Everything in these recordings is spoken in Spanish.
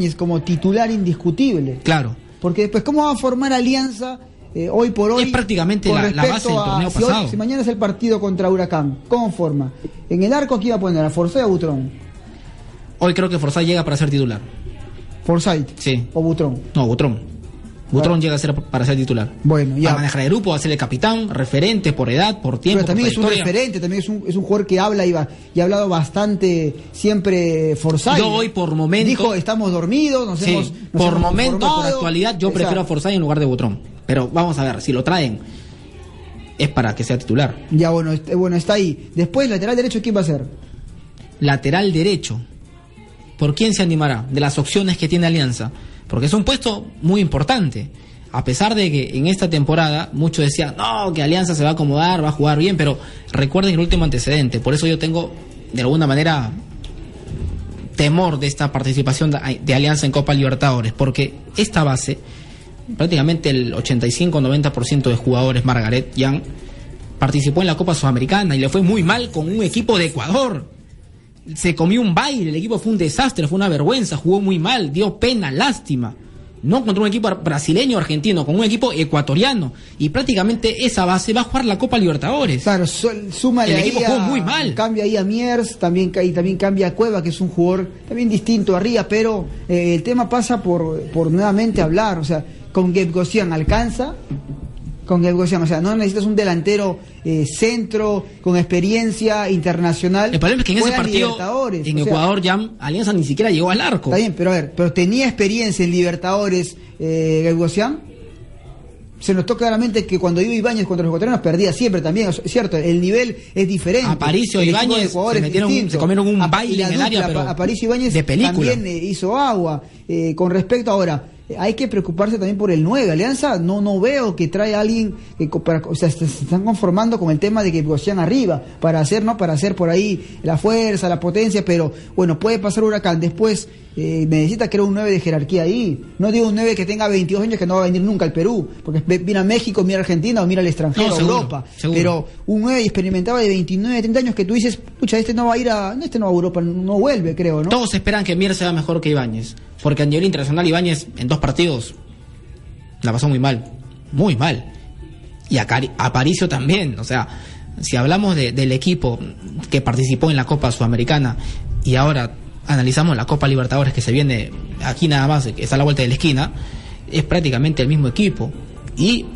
Ibáñez como titular indiscutible. Claro. Porque después, ¿cómo va a formar alianza eh, hoy por hoy? Es prácticamente la- base del a- torneo si hoy- pasado. si mañana es el partido contra Huracán, ¿cómo forma? En el arco, ¿quién va a poner? ¿A Forsyth o a Butrón? Hoy creo que Forsyth llega para ser titular. Forsyth Sí. o Butrón. No, Butrón. Butrón llega a ser para ser titular. Bueno, Va ya. a manejar el grupo, va a ser el capitán, referente por edad, por tiempo. Pero también por es un referente, también es un, es un jugador que habla y, va, y ha hablado bastante siempre Forsyth. Yo hoy por momento- Dijo, estamos dormidos, nos Sí, hemos nos por hemos momento, por conformado". actualidad, yo prefiero a. Forsyth en lugar de Butrón. Pero vamos a ver, si lo traen, es para que sea titular. Ya, bueno, est- bueno, está ahí. Después, lateral derecho, ¿quién va a ser? Lateral derecho. ¿Por quién se animará? De las opciones que tiene Alianza. Porque es un puesto muy importante. A pesar de que en esta temporada muchos decían, no, que Alianza se va a acomodar, va a jugar bien, pero recuerden el último antecedente. Por eso yo tengo, de alguna manera, temor de esta participación de, Alianza en Copa Libertadores. Porque esta base, prácticamente el 85-90% de jugadores Margaret Young, participó en la Copa Sudamericana y le fue muy mal con un equipo de Ecuador se comió un baile, el equipo fue un desastre, fue una vergüenza, jugó muy mal, dio pena, lástima. No contra un equipo brasileño o argentino, con un equipo ecuatoriano. Y prácticamente esa base va a jugar la Copa Libertadores. Claro, su- súmale El equipo a- jugó muy mal. Cambia ahí a Miers, también, y también cambia a Cueva, que es un jugador también distinto arriba, pero eh, el tema pasa por, por nuevamente hablar, o sea, con Gabe Gosian alcanza, con Gosian, o sea, no necesitas un delantero eh, centro, con experiencia internacional. El problema es que en ese partido, en sea, Ecuador, ya Alianza ni siquiera llegó al arco. Está bien, pero a ver, pero tenía experiencia en Libertadores eh, Gabe Gosian. Se notó claramente que cuando iba Ibáñez contra los ecuatorianos perdía siempre también, es cierto, el nivel es diferente. Aparicio El Ibáñez se metieron se comieron un baile en el área, pero Aparicio Ibáñez de película. también eh, hizo agua. Eh, con respecto ahora, hay que preocuparse también por el 9. Alianza no no veo que trae a alguien que para, o sea, se, están conformando con el tema de que Gosian arriba para hacer, ¿no? Para hacer por ahí la fuerza, la potencia, pero bueno, puede pasar Huracán. Después eh, necesita que era un 9 de jerarquía ahí. No digo un 9 que tenga 22 años que no va a venir nunca al Perú, porque ve- viene a México, mira a Argentina o mira al extranjero, No, a seguro, Europa. seguro. Pero un 9 experimentado de 29, 30 años que tú dices, pucha, este no va a ir a, no, este no va a Europa, no vuelve, creo, ¿no? Todos esperan que Mier sea mejor que Ibáñez. Porque a nivel internacional Ibáñez en dos partidos la pasó muy mal. Muy mal. Y a Cari- Aparicio también. O sea, si hablamos de- del equipo que participó en la Copa Sudamericana y ahora analizamos la Copa Libertadores que se viene aquí nada más, que está a la vuelta de la esquina, es prácticamente el mismo equipo. Y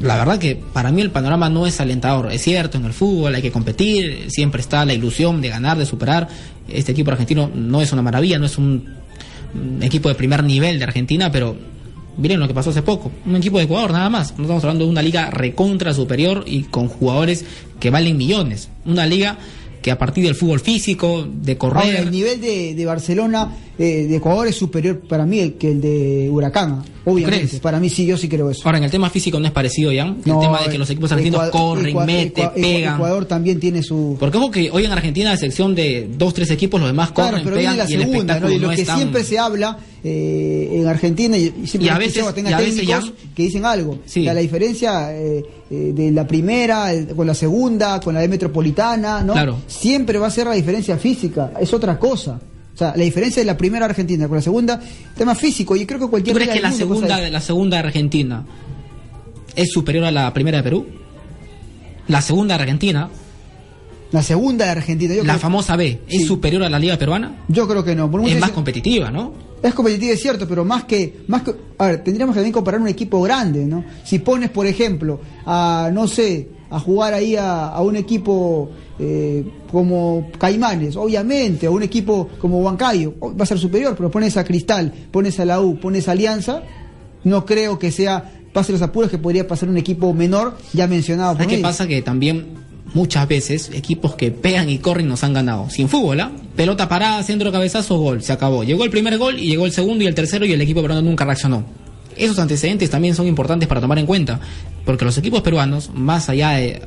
la verdad que para mí el panorama no es alentador. Es cierto, en el fútbol hay que competir, siempre está la ilusión de ganar, de superar. Este equipo argentino no es una maravilla, no es un, equipo de primer nivel de Argentina, pero miren lo que pasó hace poco. Un equipo de Ecuador nada más. No estamos hablando de una liga recontra superior y con jugadores que valen millones. Una liga que a partir del fútbol físico, de correr... Ahora, el nivel de, de Barcelona, eh, de Ecuador, es superior para mí que el de Huracán, obviamente. crees? Para mí sí, yo sí creo eso. Ahora, en el tema físico no es parecido, Jan. El No, tema de que los equipos argentinos Ecuador- corren, Ecua- meten, Ecua- Ecua- pegan. Ecuador también tiene su... Porque ojo que hoy en Argentina, a excepción de dos, tres equipos, los demás Claro, corren, pero viene pegan la y el segunda, espectáculo ¿no? Y lo no que es tan- siempre se habla eh, en Argentina, y, y siempre Y a veces- escuchado, tenga y a veces técnicos ya- que dicen algo. Sí. O sea, la diferencia eh, eh, de la primera con la segunda, con la de Metropolitana, ¿no? Claro. Siempre va a ser la diferencia física, es otra cosa. O sea, la diferencia de la primera Argentina con la segunda, tema físico, y creo que ¿Tú cualquier crees liga que la segunda, la segunda Argentina es superior a la primera de Perú? La segunda Argentina, La segunda de Argentina, yo, la creo, famosa B, ¿es Sí. superior a la Liga Peruana? yo creo que no. Por Es más competitiva, ¿no? Es competitiva, es cierto, pero más que, más que, a ver, tendríamos que también comparar un equipo grande, ¿no? Si pones, por ejemplo, a, no sé, a jugar ahí a, a un equipo eh, como Caimanes, obviamente, a un equipo como Huancayo, va a ser superior, pero pones a Cristal, pones a la U, pones a Alianza, no creo que sea, pase los apuros que podría pasar un equipo menor, ya mencionado por ¿Sabes qué pasa? Que también muchas veces equipos que pegan y corren nos han ganado. Sin fútbol, ¿ah? Pelota parada, centro, cabezazo, gol. Se acabó. Llegó el primer gol y llegó el segundo y el tercero y el equipo peruano nunca reaccionó. Esos antecedentes también son importantes para tomar en cuenta, porque los equipos peruanos, más allá de,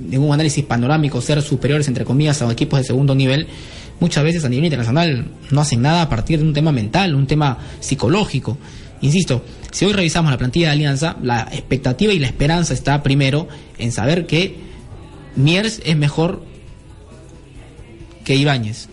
de un análisis panorámico, ser superiores, entre comillas, a equipos de segundo nivel, muchas veces a nivel internacional no hacen nada a partir de un tema mental, un tema psicológico. Insisto, si hoy revisamos la plantilla de Alianza, la expectativa y la esperanza está primero en saber que Miers es mejor que Ibáñez.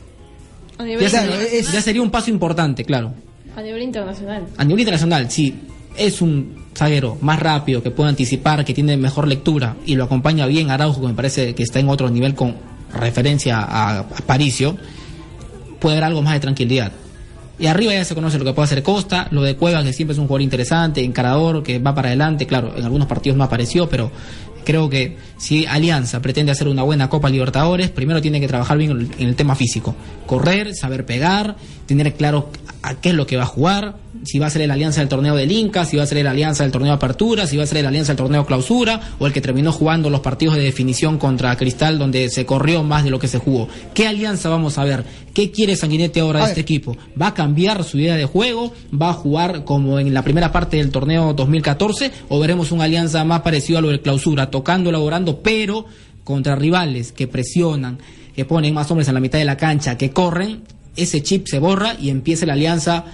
A nivel Ya, sería, es- ya sería un paso importante, claro. A nivel internacional. A nivel internacional, sí. Es un zaguero más rápido, que puede anticipar, que tiene mejor lectura y lo acompaña bien Araujo, que me parece que está en otro nivel con referencia a, a Paricio, puede haber algo más de tranquilidad. Y arriba ya se conoce lo que puede hacer Costa, lo de Cuevas, que siempre es un jugador interesante, encarador, que va para adelante, claro, en algunos partidos no apareció, pero creo que si Alianza pretende hacer una buena Copa Libertadores, primero tiene que trabajar bien en el tema físico. Correr, saber pegar, tener claro a qué es lo que va a jugar, si va a ser la alianza del torneo del Inca, si va a ser la alianza del torneo apertura, si va a ser la alianza del torneo clausura, o el que terminó jugando los partidos de definición contra Cristal donde se corrió más de lo que se jugó. ¿Qué alianza vamos a ver? ¿Qué quiere Sanguinetti ahora de este equipo? ¿Va a cambiar su idea de juego? ¿Va a jugar como en la primera parte del torneo 2014? ¿O veremos una alianza más parecida a lo del clausura, tocando, elaborando, pero contra rivales que presionan, que ponen más hombres en la mitad de la cancha, que corren, ese chip se borra y empieza la alianza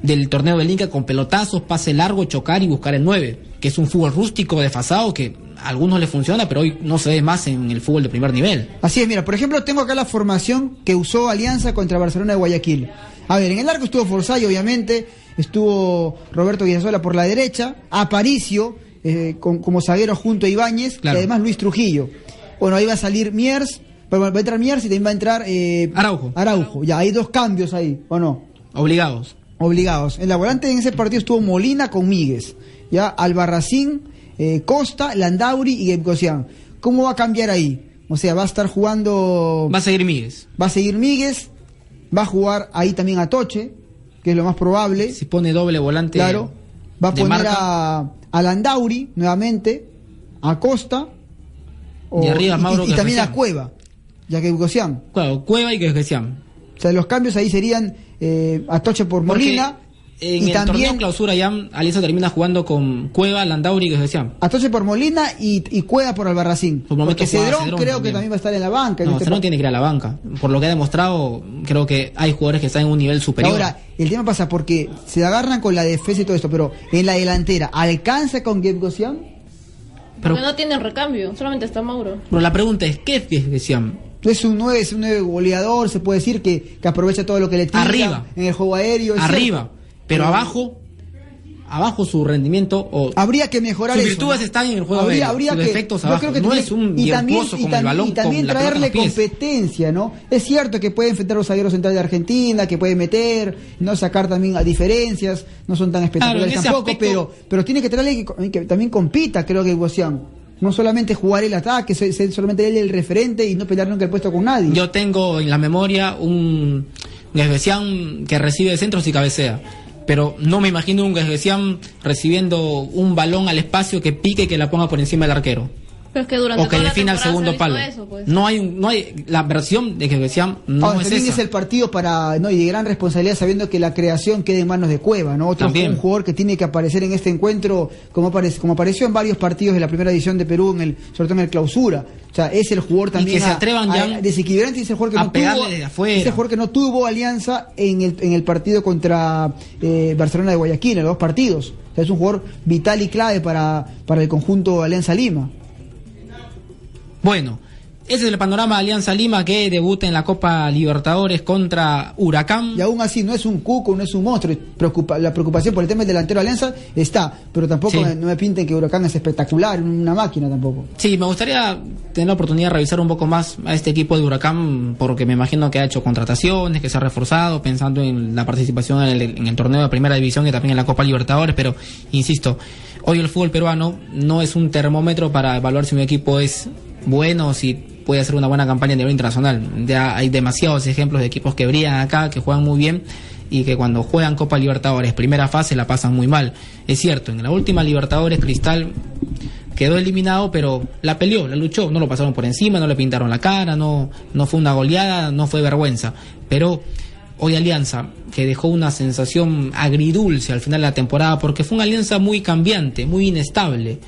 del torneo del Inca con pelotazos, pase largo, chocar y buscar el 9, que es un fútbol rústico desfasado que a algunos le funciona, pero hoy no se ve más en el fútbol de primer nivel. Así es, mira, por ejemplo, tengo acá la formación que usó Alianza contra Barcelona de Guayaquil. A ver, en el arco estuvo Forzay, obviamente, estuvo Roberto Villasola por la derecha, Aparicio eh, como zaguero junto a Ibáñez y además Luis Trujillo. Bueno, ahí va a salir Miers, va a entrar Miers y también va a entrar eh, Araujo. Araujo, ya, hay dos cambios ahí, ¿o no? Obligados obligados. En la volante en ese partido estuvo Molina con Míguez, ya Albarracín, eh, Costa, Landauri y Gebgosian. ¿Cómo va a cambiar ahí? O sea, va a estar jugando. Va a seguir Míguez. Va a seguir Míguez, va a jugar ahí también a Toche, que es lo más probable. Si pone doble volante. Claro. Va a poner a, a, Landauri nuevamente, a Costa. y arriba Mauro y, también a Cueva, ya que. Claro, Cueva y Gebgosian. O sea, los cambios ahí serían eh, Atoche por Molina. En el torneo clausura ya Alianza termina jugando con Cueva, Landauri, que decían. Atoche por Molina y, Cueva por Albarracín. Por Porque Cedrón, creo que también va a estar en la banca. No, Cedrón tiene que ir a la banca. Por lo que ha demostrado, creo que hay jugadores que están en un nivel superior. Ahora, el tema pasa porque se agarran con la defensa y todo esto, pero en la delantera, ¿alcanza con Gebgosian? Pero porque no tienen recambio, solamente está Mauro. Pero la pregunta es, ¿qué es Gebgosian? es un 9, es un 9 goleador, se puede decir que, que aprovecha todo lo que le tira Arriba. en el juego aéreo. Arriba. Pero abajo, abajo su rendimiento o habría que mejorar sus virtudes están en el juego habría, habría sus defectos abajo. Creo que no es un y también, y el balón y también traerle competencia no es cierto que puede enfrentar los zagueros centrales de Argentina que puede meter no sacar también a diferencias no son tan espectaculares tampoco pero pero tiene que traerle que, también compita creo que Guasián no solamente jugar el ataque, ser, solamente él el referente y no pelear nunca el puesto con nadie. Yo tengo en la memoria un Gesbesian que recibe centros y cabecea. Pero no me imagino un Gesbesian recibiendo un balón al espacio que pique y que la ponga por encima del arquero o que defina el segundo palo. Pues. No hay no hay la versión de que decían no es es el partido para no y de gran responsabilidad sabiendo que la creación queda en manos de Cueva, ¿no? Otro un jugador que tiene que aparecer en este encuentro como aparece, como apareció en varios partidos de la primera edición de Perú en el sobre todo en el clausura. O sea, es el jugador también y que se atrevan ya desequilibrante y es el jugador que no tuvo ese jugador que no tuvo alianza en el en el partido contra eh, Barcelona de Guayaquil, en los dos partidos. O sea, es un jugador vital y clave para para el conjunto Alianza Lima. Bueno, ese es el panorama de Alianza Lima que debuta en la Copa Libertadores contra Huracán. Y aún así no es un cuco, no es un monstruo. Preocupa, la preocupación por el tema del delantero de Alianza está, pero tampoco no me pinten que Huracán es espectacular, una máquina tampoco. Sí, me gustaría tener la oportunidad de revisar un poco más a este equipo de Huracán porque me imagino que ha hecho contrataciones, que se ha reforzado pensando en la participación en el, en el torneo de Primera División y también en la Copa Libertadores, pero insisto, hoy el fútbol peruano no es un termómetro para evaluar si un equipo es bueno, si puede hacer una buena campaña a nivel internacional. Ya hay demasiados ejemplos de equipos que brillan acá, que juegan muy bien y que cuando juegan Copa Libertadores, primera fase, la pasan muy mal. Es cierto, en la última Libertadores Cristal quedó eliminado, pero la peleó, la luchó, no lo pasaron por encima, no le pintaron la cara, no, no fue una goleada, no fue vergüenza. Pero hoy Alianza, que dejó una sensación agridulce al final de la temporada, porque fue una alianza muy cambiante, muy inestable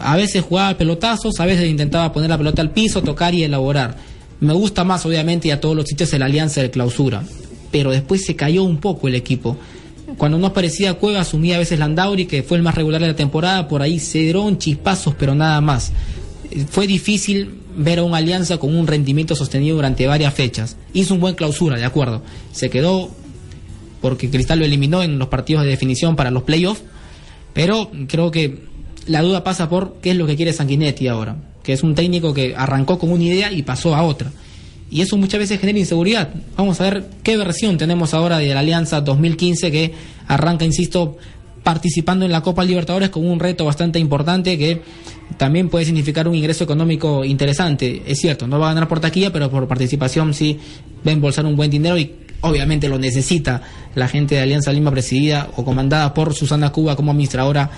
a veces jugaba pelotazos, a veces intentaba poner la pelota al piso, tocar y elaborar. Me gusta más, obviamente, y a todos los sitios la alianza de clausura. Pero después se cayó un poco el equipo. Cuando no aparecía Cueva, asumía a veces Landauri, que fue el más regular de la temporada, por ahí Cedrón, chispazos, pero nada más. Fue difícil ver a una alianza con un rendimiento sostenido durante varias fechas. Hizo un buen clausura, de acuerdo. Se quedó porque Cristal lo eliminó en los partidos de definición para los playoffs, pero creo que la duda pasa por qué es lo que quiere Sanguinetti ahora, que es un técnico que arrancó con una idea y pasó a otra. Y eso muchas veces genera inseguridad. Vamos a ver qué versión tenemos ahora de la Alianza 2015 que arranca, insisto, participando en la Copa Libertadores con un reto bastante importante que también puede significar un ingreso económico interesante. Es cierto, no va a ganar por taquilla, pero por participación sí va a embolsar un buen dinero y obviamente lo necesita la gente de Alianza Lima presidida o comandada por Susana Cuba como administradora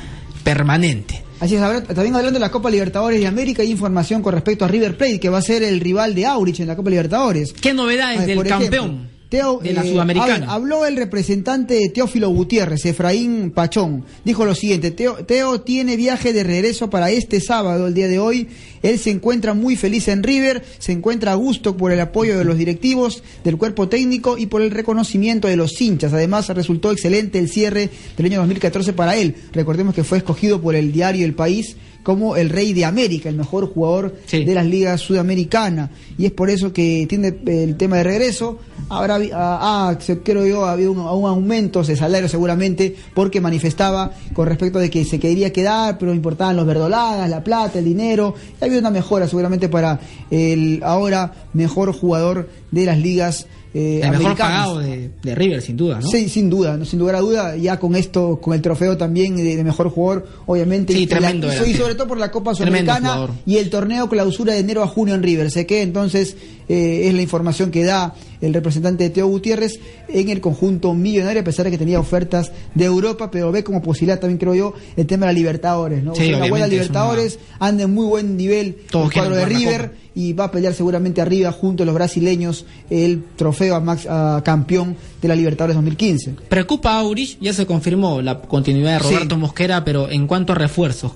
permanente. Así es, también hablando de la Copa Libertadores de América, hay información con respecto a River Plate, que va a ser el rival de Aurich en la Copa Libertadores. ¿Qué novedades del campeón? Teo, de la eh, Sudamericana. habló el representante Teófilo Gutiérrez, Efraín Pachón. Dijo lo siguiente, Teo, Teo, tiene viaje de regreso para este sábado, el día de hoy. Él se encuentra muy feliz en River, se encuentra a gusto por el apoyo de los directivos, del cuerpo técnico y por el reconocimiento de los hinchas. Además, resultó excelente el cierre del año 2014 para él. Recordemos que fue escogido por el diario El País como el rey de América, el mejor jugador Sí. de las ligas sudamericanas. Y es por eso que tiene el tema de regreso. Ahora, ah, ah, creo yo, ha habido un, un aumento de salario seguramente, porque manifestaba con respecto de que se quería quedar, pero importaban los verdolagas, la plata, el dinero. Y ha habido una mejora seguramente para el ahora mejor jugador de las ligas eh, el mejor pagado de, de River, sin duda, ¿no? Sí, sin duda, no, sin lugar a duda, ya con esto, con el trofeo también de, de mejor jugador, obviamente. Sí, y, la- tremendo so- y sobre todo por la Copa Sudamericana y el torneo clausura de enero a junio en River. Sé que entonces eh, es la información que da el representante de Teo Gutiérrez en el conjunto millonario, a pesar de que tenía ofertas de Europa, pero ve como posibilidad también, creo yo, el tema de la Libertadores, ¿no? Sí, O sea, una buena obviamente, es una- Libertadores, anda en muy buen nivel Todos el cuadro de la River y va a pelear seguramente arriba junto a los brasileños el trofeo a, max, a campeón de la Libertadores 2015. Preocupa a Aurich, ya se confirmó la continuidad de Sí. Roberto Mosquera, pero en cuanto a refuerzos,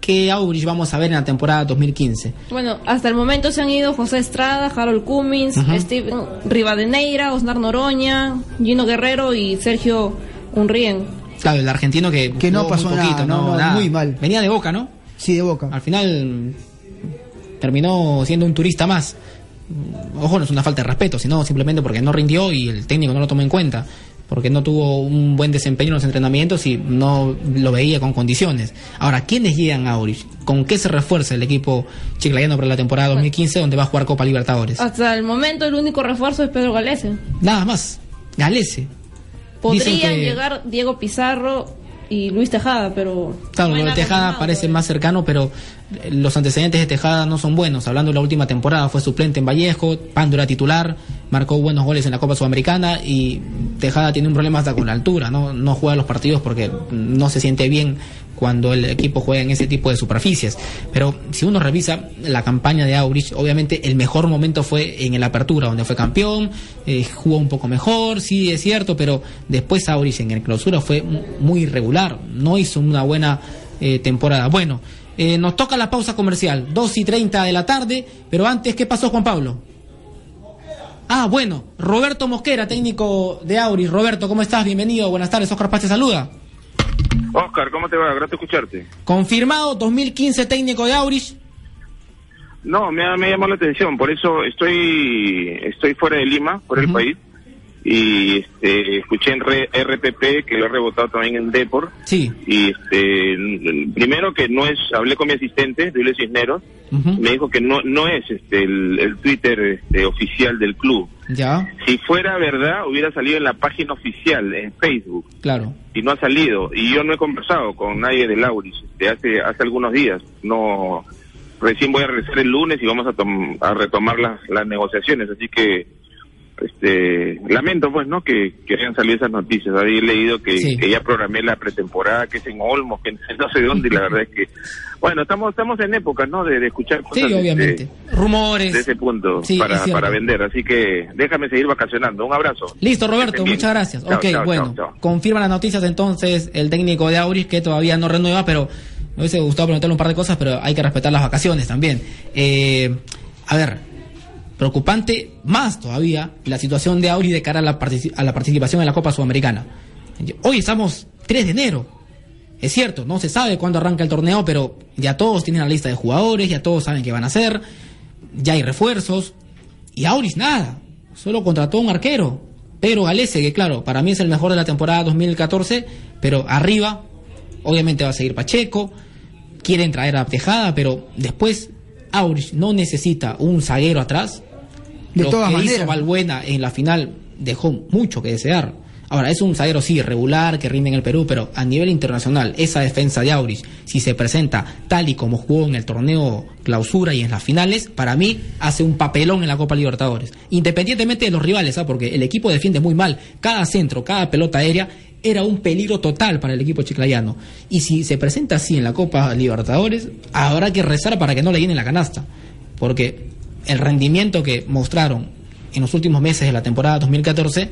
¿qué Aurich vamos a ver en la temporada 2015? Bueno, hasta el momento se han ido José Estrada, Harold Cummins, Ujú. Steven Rivadeneira, Osnar Noroña, Gino Guerrero y Sergio Unrien. Claro, el argentino que, Que no jugó muy pasó nada, no, no, muy mal. Venía de Boca, ¿no? Sí, de Boca. Al final terminó siendo un turista más. Ojo, no es una falta de respeto, sino simplemente porque no rindió y el técnico no lo tomó en cuenta. Porque no tuvo un buen desempeño en los entrenamientos y no lo veía con condiciones. Ahora, ¿quiénes llegan a Aurich? ¿Con qué se refuerza el equipo chiclayano para la temporada 2015 donde va a jugar Copa Libertadores? Hasta el momento el único refuerzo es Pedro Galese. Nada más. Galese. Podrían que- llegar Diego Pizarro y Luis Tejada, pero... Claro, lo de Tejada parece todavía. más cercano, pero eh, los antecedentes de Tejada no son buenos. Hablando de la última temporada, fue suplente en Vallejo, Pando era titular, marcó buenos goles en la Copa Sudamericana y Tejada tiene un problema hasta con la altura, ¿no? No juega los partidos porque no se siente bien cuando el equipo juega en ese tipo de superficies. Pero si uno revisa la campaña de Aurich, obviamente el mejor momento fue en el Apertura, donde fue campeón, eh, jugó un poco mejor, sí es cierto, pero después Aurich en el Clausura fue mu- muy irregular, no hizo una buena eh, temporada. Bueno, eh, nos toca la pausa comercial, 2 y 30 de la tarde, pero antes, ¿qué pasó Juan Pablo? Ah, bueno, Roberto Mosquera, técnico de Auris. Roberto, ¿cómo estás? Bienvenido, buenas tardes, Oscar Paz te saluda. Oscar, ¿cómo te va? Grato escucharte. Confirmado, 2015 técnico de Auris. No, me, ha- me llamó la atención, por eso estoy estoy fuera de Lima, por el Ujú. país, y este, escuché en re- RPP que lo he rebotado también en Depor, Sí. y este, primero que no es, hablé con mi asistente, Julio Cisneros, me dijo que no no es este el, el Twitter este, oficial del club. Ya, Si fuera verdad, hubiera salido en la página oficial, en Facebook. claro. y no ha salido y yo no he conversado con nadie de Lauris este, hace hace algunos días no recién voy a regresar el lunes y vamos a, tom- a retomar las, las negociaciones así que este lamento pues no que, que hayan salido esas noticias había leído que, Sí. que ya programé la pretemporada que es en Olmos que no sé dónde y la verdad es que bueno estamos estamos en época no de, de escuchar cosas Sí, este, obviamente. Rumores. de ese punto Sí, para, para vender así que déjame seguir vacacionando un abrazo Listo, Roberto, muchas gracias. Chao, ok, chao, bueno, chao, chao. confirma las noticias entonces el técnico de Auris que todavía no renueva, pero me hubiese gustado preguntarle un par de cosas, pero hay que respetar las vacaciones también. Eh, a ver, preocupante más todavía la situación de Auris de cara a la, participación en la Copa Sudamericana. Hoy estamos 3 de enero. Es cierto, no se sabe cuándo arranca el torneo, pero ya todos tienen la lista de jugadores, ya todos saben qué van a hacer, ya hay refuerzos. Y Auris nada, solo contrató un arquero. Pedro Galese, que claro, para mí es el mejor de la temporada 2014, pero arriba, obviamente va a seguir Pacheco, quieren traer a Tejada, pero después Aurich no necesita un zaguero atrás. De Lo todas que maneras. hizo Balbuena en la final dejó mucho que desear. Ahora, es un zaguero sí, regular, que rinde en el Perú, pero a nivel internacional, esa defensa de Aurich, si se presenta tal y como jugó en el torneo clausura y en las finales, para mí hace un papelón en la Copa Libertadores. Independientemente de los rivales, ¿ah? porque el equipo defiende muy mal. Cada centro, cada pelota aérea era un peligro total para el equipo chiclayano. Y si se presenta así en la Copa Libertadores, habrá que rezar para que no le llenen la canasta. Porque el rendimiento que mostraron en los últimos meses de la temporada 2014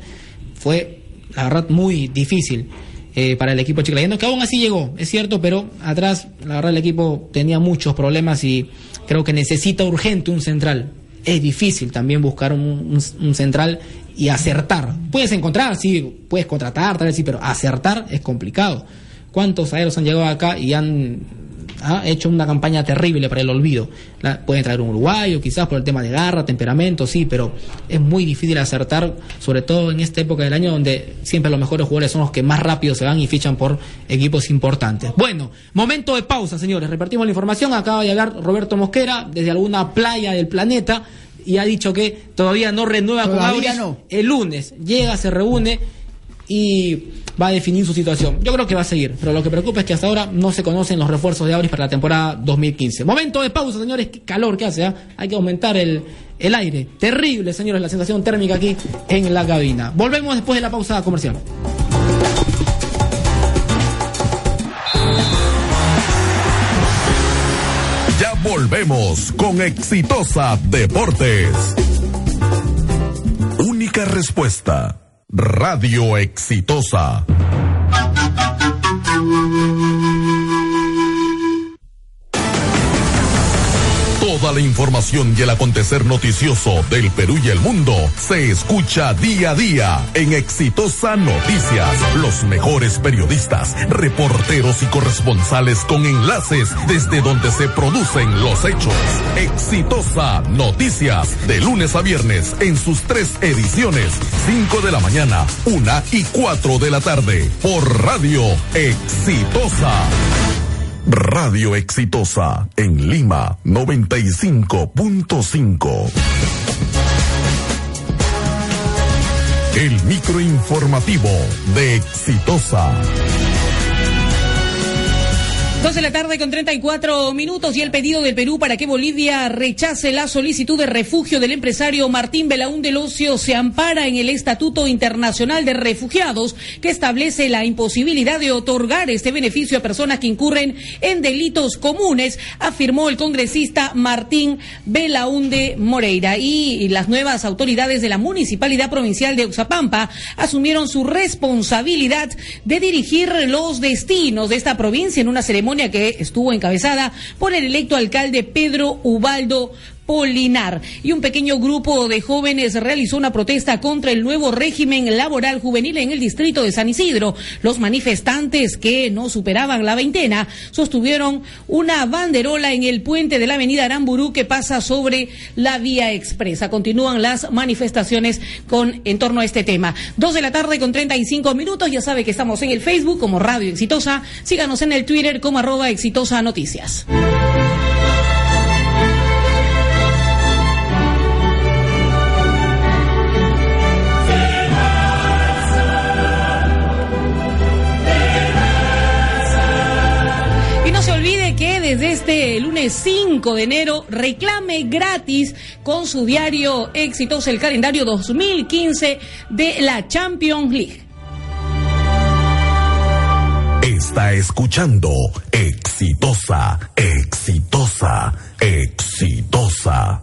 fue, la verdad, muy difícil eh, para el equipo chiclayano, que aún así llegó, es cierto, pero atrás, la verdad, el equipo tenía muchos problemas y creo que necesita urgente un central. Es difícil también buscar un, un- central y acertar. Puedes encontrar, sí, puedes contratar, tal vez sí, pero acertar es complicado. ¿Cuántos aéreos han llegado acá y han ha hecho una campaña terrible para el olvido. La- pueden traer un uruguayo, quizás por el tema de garra, temperamento, sí, pero es muy difícil acertar, sobre todo en esta época del año donde siempre los mejores jugadores son los que más rápido se van y fichan por equipos importantes. Bueno, momento de pausa, señores. Repartimos la información. Acaba de llegar Roberto Mosquera desde alguna playa del planeta y ha dicho que todavía no renueva con Todavía Auris. no. El lunes llega, se reúne y va a definir su situación. Yo creo que va a seguir, pero lo que preocupa es que hasta ahora no se conocen los refuerzos de Auris para la temporada 2015. Momento de pausa, señores, qué calor que hace, ¿ah? hay que aumentar el, el aire. Terrible, señores, la sensación térmica aquí en la cabina. Volvemos después de la pausa comercial. Ya volvemos con Exitosa Deportes. Única respuesta. Radio Exitosa. Toda la información y el acontecer noticioso del Perú y el mundo se escucha día a día en Exitosa Noticias. Los mejores periodistas, reporteros y corresponsales con enlaces desde donde se producen los hechos. Exitosa Noticias, de lunes a viernes en sus tres ediciones, 5 de la mañana, 1 y 4 de la tarde, por Radio Exitosa. Radio Exitosa en Lima 95.5. El microinformativo de Exitosa. Dos de la tarde con 34 minutos y el pedido del Perú para que Bolivia rechace la solicitud de refugio del empresario Martín Belaún del se ampara en el Estatuto Internacional de Refugiados que establece la imposibilidad de otorgar este beneficio a personas que incurren en delitos comunes, afirmó el congresista Martín Belaunde Moreira. Y las nuevas autoridades de la Municipalidad Provincial de Oxapampa asumieron su responsabilidad de dirigir los destinos de esta provincia en una ceremonia que estuvo encabezada por el electo alcalde Pedro Ubaldo Polinar. Y un pequeño grupo de jóvenes realizó una protesta contra el nuevo régimen laboral juvenil en el distrito de San Isidro. Los manifestantes que no superaban la veintena sostuvieron una banderola en el puente de la avenida Aramburú que pasa sobre la vía expresa. Continúan las manifestaciones con en torno a este tema. Dos de la tarde con 35 minutos. Ya sabe que estamos en el Facebook como Radio Exitosa. Síganos en el Twitter como arroba exitosa noticias. Desde este lunes 5 de enero reclame gratis con su diario Exitosa el calendario 2015 de la Champions League. Está escuchando Exitosa, Exitosa, Exitosa.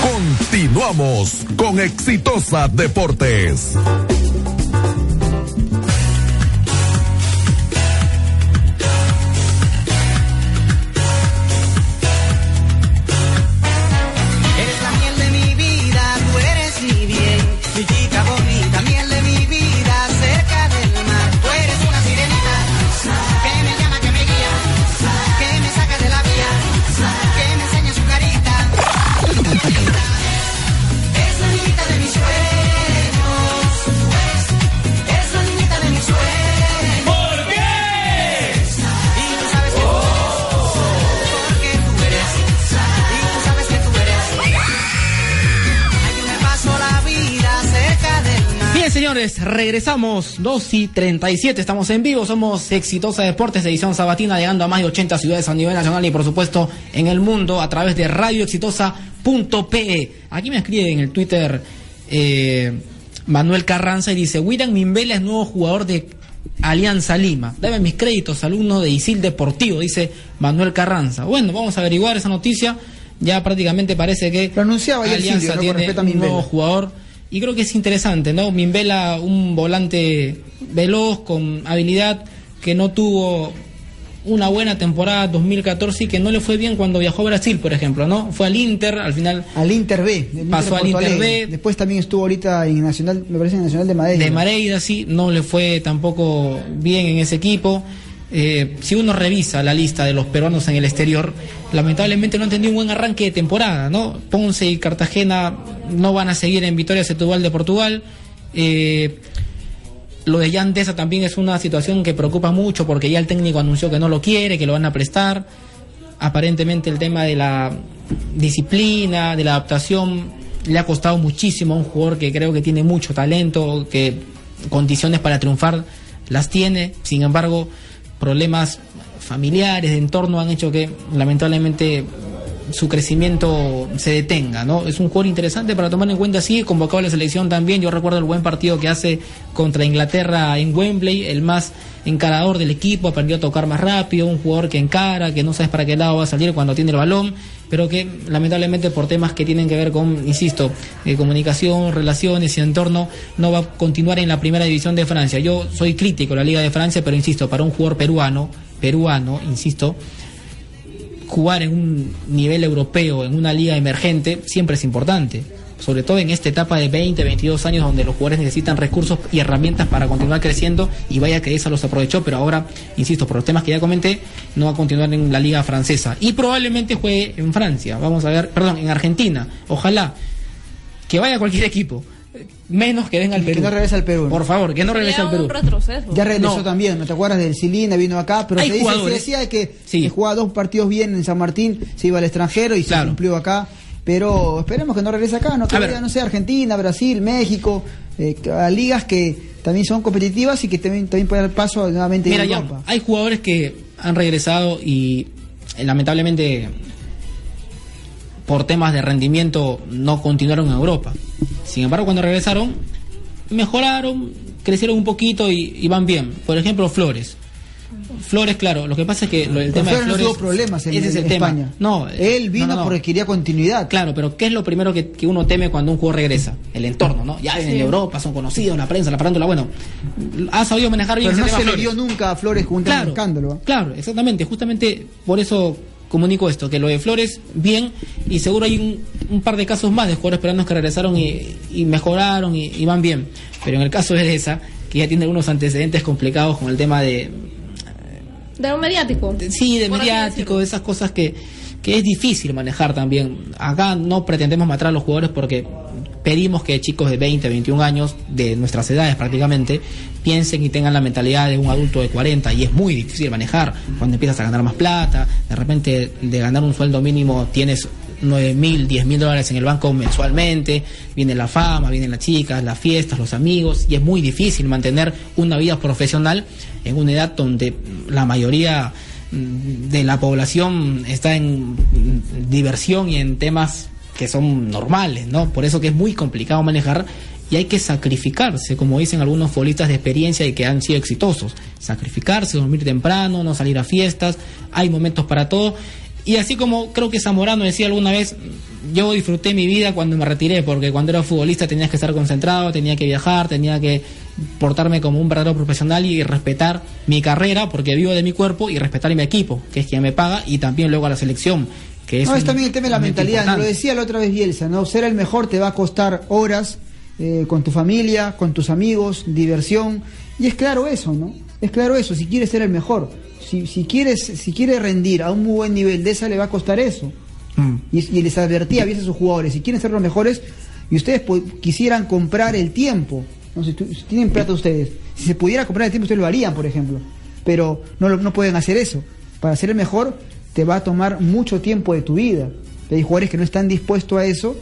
Continuamos con Exitosa Deportes. Regresamos 2 y 37, estamos en vivo, somos Exitosa Deportes, edición sabatina, llegando a más de 80 ciudades a nivel nacional y por supuesto en el mundo a través de radioexitosa.pe. Aquí me escribe en el Twitter eh, Manuel Carranza y dice, William Mimbela es nuevo jugador de Alianza Lima. Dame mis créditos, alumno de Isil Deportivo, dice Manuel Carranza. Bueno, vamos a averiguar esa noticia. Ya prácticamente parece que Lo anunciaba Alianza Silvio, ¿no? Tiene un nuevo jugador y creo que es interesante, ¿no? Mimbela, un volante veloz, con habilidad, que no tuvo una buena temporada 2014 y que no le fue bien cuando viajó a Brasil, por ejemplo, ¿no? Fue al Inter, al final Al Inter B. Pasó al Inter Alegre. B. Después también estuvo ahorita en Nacional, me parece en Nacional de Madrid. de Mareira, sí, no le fue tampoco bien en ese equipo. Eh, si uno revisa la lista de los peruanos en el exterior, lamentablemente no han tenido un buen arranque de temporada, ¿no? Ponce y Cartagena no van a seguir en Vitoria Setúbal de Portugal. Eh, lo de Jan Deza también es una situación que preocupa mucho porque ya el técnico anunció que no lo quiere, que lo van a prestar. Aparentemente el tema de la disciplina, de la adaptación, le ha costado muchísimo a un jugador que creo que tiene mucho talento, que condiciones para triunfar las tiene. Sin embargo, problemas familiares, de entorno han hecho que lamentablemente su crecimiento se detenga, ¿no? Es un jugador interesante para tomar en cuenta, sí, convocado a la selección también, yo recuerdo el buen partido que hace contra Inglaterra en Wembley, el más encarador del equipo, aprendió a tocar más rápido, un jugador que encara, que no sabes para qué lado va a salir cuando tiene el balón, pero que lamentablemente por temas que tienen que ver con, insisto, eh, comunicación, relaciones y entorno, no va a continuar en la primera división de Francia. Yo soy crítico de la Liga de Francia, pero insisto, para un jugador peruano, peruano, insisto, jugar en un nivel europeo, en una liga emergente, siempre es importante. Sobre todo en esta etapa de 20, 22 años donde los jugadores necesitan recursos y herramientas para continuar creciendo y vaya que esa los aprovechó, pero ahora, insisto, por los temas que ya comenté, no va a continuar en la liga francesa. Y probablemente juegue en Francia, vamos a ver, perdón, en Argentina, ojalá que vaya cualquier equipo, menos que venga al Que Perú. no regrese al Perú. Por favor, que no regrese Sería al Perú. un retroceso. Ya regresó No. también, ¿no te acuerdas del Cilina? Vino acá, pero Hay se, dice, se decía que, Sí. que jugaba dos partidos bien en San Martín, se iba al extranjero y Claro. se cumplió acá. Pero esperemos que no regrese acá, no que A vaya, no sé, Argentina, Brasil, México, eh, a ligas que también son competitivas y que también, también pueden dar paso nuevamente Mira, en ya, Europa. hay jugadores que han regresado y eh, lamentablemente por temas de rendimiento no continuaron en Europa. Sin embargo, cuando regresaron, mejoraron, crecieron un poquito y, y van bien. Por ejemplo, Flores. Flores, claro, lo que pasa es que lo- el Pero tema de Flores no Flores... tuvo problemas en, ese es en el tema. España. No, Él vino no, no, no. porque quería continuidad. Claro, pero ¿qué es lo primero que, que uno teme cuando un jugador regresa? El entorno, ¿no? Ya de Europa, son conocidos, la prensa, la farándula, bueno, ha sabido manejar bien Pero no se le Flores. dio nunca a Flores con un tema de escándalo. ¿eh? Claro, exactamente. Justamente por eso comunico esto, que lo de Flores, bien, y seguro hay un, un par de casos más de jugadores peruanos que regresaron y, y mejoraron y, y van bien. Pero en el caso de esa, que ya tiene algunos antecedentes complicados con el tema de, De un mediático. sí, de Por mediático, de esas cosas que, que es difícil manejar también. Acá no pretendemos matar a los jugadores porque pedimos que chicos de 20, 21 años, de nuestras edades prácticamente, piensen y tengan la mentalidad de un adulto de 40 y es muy difícil manejar. Cuando empiezas a ganar más plata, de repente de ganar un sueldo mínimo tienes 9 mil, 10 mil dólares en el banco mensualmente, viene la fama, vienen las chicas, las fiestas, los amigos, y es muy difícil mantener una vida profesional en una edad donde la mayoría de la población está en diversión y en temas que son normales, ¿no? Por eso que es muy complicado manejar y hay que sacrificarse, como dicen algunos futbolistas de experiencia y que han sido exitosos. Sacrificarse, dormir temprano, no salir a fiestas, hay momentos para todo. Y así como creo que Zamorano decía alguna vez, yo disfruté mi vida cuando me retiré, porque cuando era futbolista tenías que estar concentrado, tenía que viajar, tenía que portarme como un verdadero profesional y respetar mi carrera, porque vivo de mi cuerpo, y respetar mi equipo, que es quien me paga, y también luego a la selección, que es no, es también el tema de la mentalidad. Lo decía la otra vez Bielsa, ¿no? Ser el mejor te va a costar horas eh, con tu familia, con tus amigos, diversión. Y es claro eso, ¿no? Es claro eso, si quieres ser el mejor. Si, si quieres si quieres rendir a un muy buen nivel de esa, le va a costar eso. Mm. Y, y les advertía a veces a sus jugadores, si quieren ser los mejores y ustedes quisieran comprar el tiempo, no sé, tú- si tienen plata ustedes, si se pudiera comprar el tiempo ustedes lo harían, por ejemplo, pero no, no pueden hacer eso. Para ser el mejor te va a tomar mucho tiempo de tu vida. Hay jugadores que no están dispuestos a eso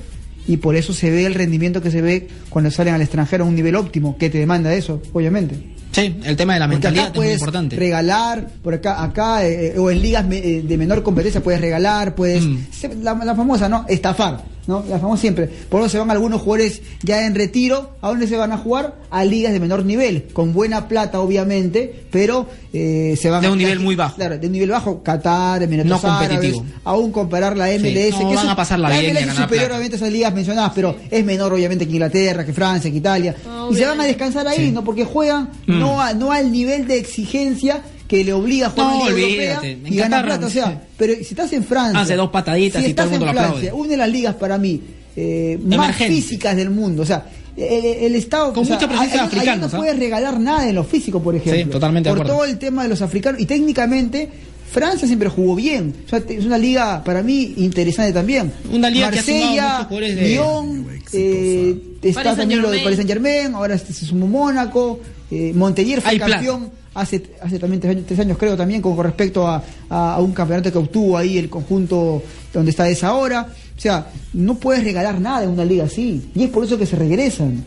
y por eso se ve el rendimiento que se ve cuando salen al extranjero a un nivel óptimo, que te demanda eso, obviamente. Sí, el tema de la mentalidad acá es muy importante. regalar, por acá, acá eh, o en ligas me- eh, de menor competencia puedes regalar, puedes, Mm. la famosa, ¿no? Estafar, ¿no? La famosa siempre. Por eso se van algunos jugadores ya en retiro, ¿a dónde se van a jugar? A ligas de menor nivel, con buena plata obviamente, pero eh, se van De a- un nivel muy bajo. Claro, de un nivel bajo, Qatar, Emiratos No competitivo. Árabes, aún comparar la MLS, no, que van a pasarla la bien y a MLS es superior plata. a esas ligas mencionadas, pero es menor obviamente que Inglaterra, que Francia, que Italia, y se van a descansar ahí, Sí. ¿no? Porque juegan Mm. no, a- no al nivel de exigencia que le obliga a jugar No, en la Liga olvídate, Europea en y ganar Qatar, plata. O sea, pero si estás en Francia, Hace dos pataditas si y todo el estás mundo en Francia, una de las ligas para mí eh, más Emergente. físicas del mundo, o sea, el, el Estado Con o sea, mucha presencia ahí- no ¿sabes? puedes regalar nada en lo físico, por ejemplo. Sí, totalmente de Por todo el tema de los africanos y técnicamente Francia siempre jugó bien. O sea, es una liga para mí interesante también. Una liga que ha Marsella, muchos jugadores de- Lyon, eh, está también lo de. Paris Saint Germain, ahora este se sumó Mónaco, eh, Montellier fue Hay campeón hace, hace también tres años, tres años creo también con, respecto a, a- a un campeonato que obtuvo ahí el conjunto donde está esa ahora. O sea, no puedes regalar nada en una liga así. Y es por eso que se regresan.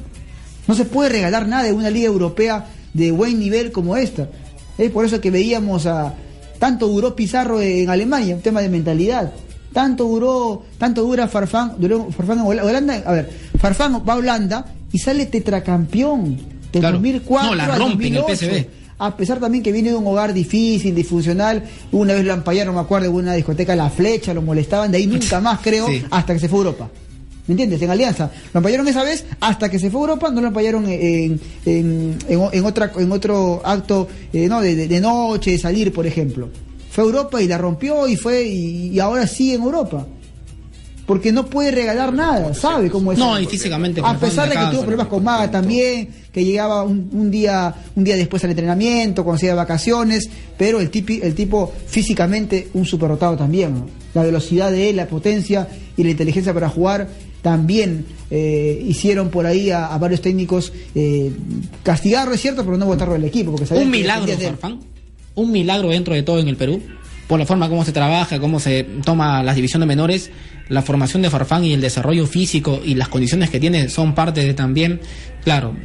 No se puede regalar nada en una liga europea de buen nivel como esta. Es por eso que veíamos a tanto duró Pizarro en Alemania, un tema de mentalidad. Tanto duró, tanto dura Farfán, duró Farfán en Hola- Holanda, a ver, Farfán va a Holanda y sale tetracampeón del Claro. 2004 No, la al rompe en el 2008. A pesar también que viene de un hogar difícil, disfuncional, una vez lo ampallaron, me acuerdo, en una discoteca La Flecha, lo molestaban, de ahí nunca más creo, Sí. hasta que se fue a Europa. ¿Me entiendes? En Alianza. Lo ampallaron esa vez hasta que se fue a Europa, no lo ampallaron en, en, en, en otra, en otro acto eh, no, de, de- de noche, de salir, por ejemplo. Fue a Europa y la rompió y fue y, y ahora sigue en Europa. Porque no puede regalar nada, sabe cómo es. No, y físicamente, A pesar de que tuvo problemas con Maga también, que llegaba un, un día un día después al entrenamiento, cuando se iba de vacaciones, pero el, tipi- el tipo físicamente un superdotado también. ¿no? La velocidad de él, la potencia y la inteligencia para jugar también eh, hicieron por ahí a, a varios técnicos eh, castigarlo, es cierto, pero no votarlo del equipo. Porque Un milagro. Farfán. Un milagro dentro de todo en el Perú. Por la forma como se trabaja, cómo se toma las divisiones menores, la formación de Farfán y el desarrollo físico y las condiciones que tiene son parte de también, claro,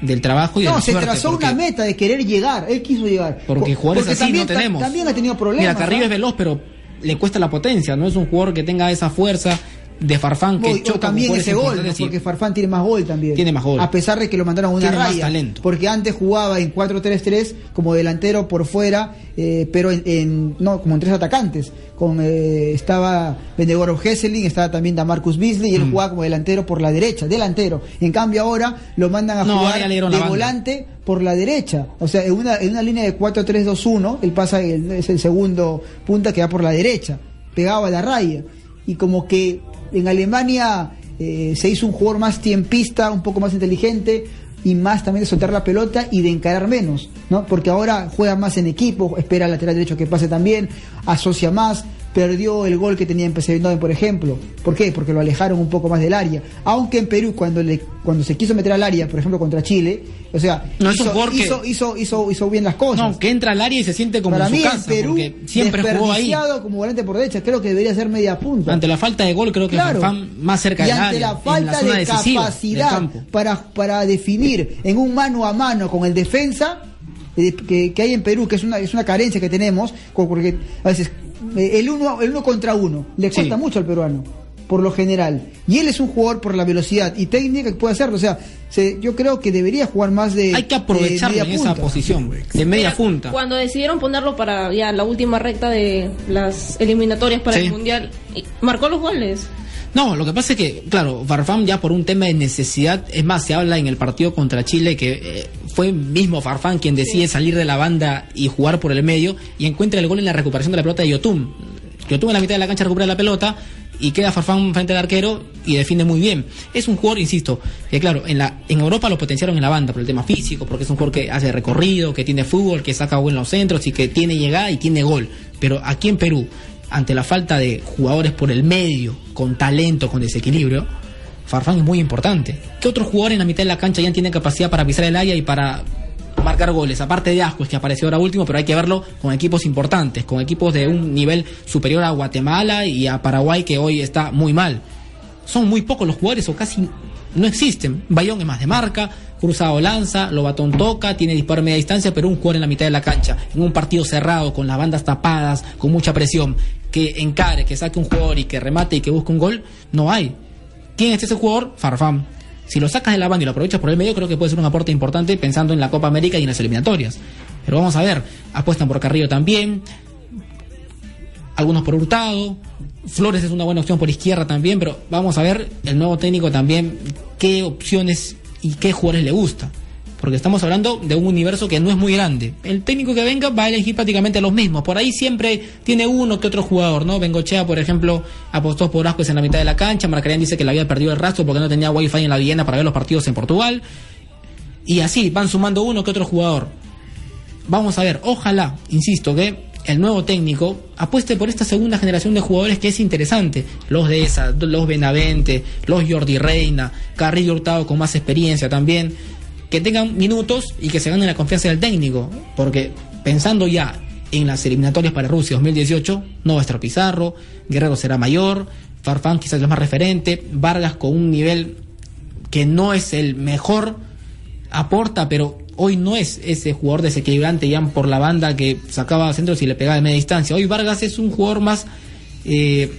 del trabajo y de No, la se trazó porque- una meta de querer llegar, él quiso llegar. Porque Po- jugadores así también no tenemos. También ha tenido problemas. Mira, Carrillo ¿ah? es veloz, pero le cuesta la potencia. No es un jugador que tenga esa fuerza de Farfán que Voy- choca también ese gol, porque Farfán tiene más gol también. Tiene más gol. A pesar de que lo mandaron a una Tiene más raya. talento. Porque antes jugaba en 4-3-3 como delantero por fuera, eh, pero en, en- no, como en tres atacantes. Con, eh, estaba Benegorov Hesselin, estaba también Damarcus Beasley y él Mm. jugaba como delantero por la derecha, delantero. En cambio ahora lo mandan a No, jugar de volante por la derecha. O sea, en una, en una línea de 4-3-2-1, él pasa, el- es el segundo punta que va por la derecha, pegado a la raya. Y como que en Alemania eh, se hizo un jugador más tiempista, un poco más inteligente y más también de soltar la pelota y de encarar menos, ¿no? Porque ahora juega más en equipo, espera al lateral derecho que pase también, asocia más, perdió el gol que tenía en PSV Eindhoven, por ejemplo. ¿Por qué? Porque lo alejaron un poco más del área. Aunque en Perú, cuando le cuando se quiso meter al área, por ejemplo, contra Chile, o sea, No, hizo, hizo, hizo, hizo, hizo bien las cosas. No, que entra al área y se siente como Para en su mí casa, en Perú, siempre jugó ahí. desperdiciado como volante por derecha, creo que debería ser media punta. Ante la falta de gol, creo que Claro. Farfán más cerca y del ante área, la en falta la zona de capacidad para, para definir en un mano a mano con el defensa eh, que, que hay en Perú, que es una, es una carencia que tenemos, porque a veces el uno, el uno contra uno le cuesta Sí. mucho al peruano, por lo general. Y él es un jugador por la velocidad y técnica que puede hacerlo. O sea, se- yo creo que debería jugar más de. Hay que aprovecharlo de en esa posición, de media punta. Cuando decidieron ponerlo para ya la última recta de las eliminatorias para Sí. el mundial, y marcó los goles. No, lo que pasa es que, claro, Farfán ya por un tema de necesidad, es más, se habla en el partido contra Chile que eh, fue mismo Farfán quien decide salir de la banda y jugar por el medio y encuentra el gol en la recuperación de la pelota de Yotun. Yotun en la mitad de la cancha recupera la pelota y queda Farfán frente al arquero y defiende muy bien. Es un jugador, insisto, que claro, en, la, en Europa lo potenciaron en la banda por el tema físico, porque es un jugador que hace recorrido, que tiene fútbol, que saca buenos centros y que tiene llegada y tiene gol. Pero aquí en Perú, ante la falta de jugadores por el medio, con talento, con desequilibrio, Farfán es muy importante. ¿Qué otro jugador en la mitad de la cancha ya tiene capacidad para pisar el área y para marcar goles? Aparte de Ascuez, que apareció ahora último, pero hay que verlo con equipos importantes, con equipos de un nivel superior a Guatemala y a Paraguay, que hoy está muy mal. son muy pocos los jugadores o casi no existen. Bayón es más de marca, cruzado lanza, Lobatón toca, tiene disparo a media distancia, pero un jugador en la mitad de la cancha, en un partido cerrado, con las bandas tapadas, con mucha presión, que encare, que saque un jugador y que remate y que busque un gol, no hay. ¿Quién es ese jugador? Farfán. Si lo sacas de la banda y lo aprovechas por el medio, creo que puede ser un aporte importante pensando en la Copa América y en las eliminatorias. Pero vamos a ver, apuestan por Carrillo también, algunos por Hurtado, Flores es una buena opción por izquierda también, pero vamos a ver el nuevo técnico también qué opciones y qué jugadores le gusta. Porque estamos hablando de un universo que no es muy grande. El técnico que venga va a elegir prácticamente los mismos. Por ahí siempre tiene uno que otro jugador, ¿no? Bengochea, por ejemplo, apostó por Ascuez en la mitad de la cancha. Marcarian dice que le había perdido el rastro porque no tenía wifi en la Viena para ver los partidos en Portugal. Y así van sumando uno que otro jugador. Vamos a ver, ojalá, insisto, que el nuevo técnico apueste por esta segunda generación de jugadores que es interesante. Los de esa, los Benavente, los Jordi Reina, Carrillo Hurtado con más experiencia también. Que tengan minutos y que se ganen la confianza del técnico. Porque pensando ya en las eliminatorias para Rusia 2018, no va a estar Pizarro, Guerrero será mayor, Farfán quizás es más referente, Vargas con un nivel que no es el mejor, aporta, pero hoy no es ese jugador desequilibrante ya por la banda que sacaba centros y le pegaba de media distancia. Hoy Vargas es un jugador más eh,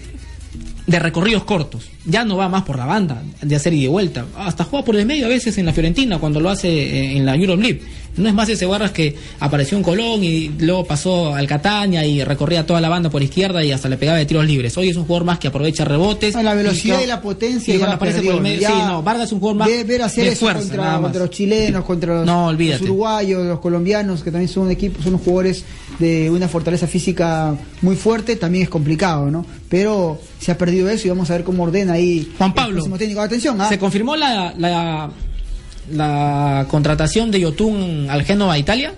de recorridos cortos. Ya no va más por la banda, de hacer y de vuelta. Hasta juega por el medio a veces en la Fiorentina cuando lo hace eh, en la Euroleague. No es más ese Vargas que apareció en Colón y luego pasó al Catania y recorría toda la banda por izquierda y hasta le pegaba de tiros libres. Hoy es un jugador más que aprovecha rebotes. Ah, la velocidad que- y la potencia y ya aparece perdió. por el medio- Ya sí, no, Vargas es un jugador más ver hacer de eso fuerza, contra, contra los chilenos, contra los, No, olvídate. los uruguayos, los colombianos, que también son un equipo, son unos jugadores de una fortaleza física muy fuerte, también es complicado, ¿no? Pero se ha perdido eso y vamos a ver cómo ordena ahí Juan el Pablo, próximo técnico. Atención, ¿ah? ¿Se confirmó la, la, la contratación de Yotun al Génova Italia?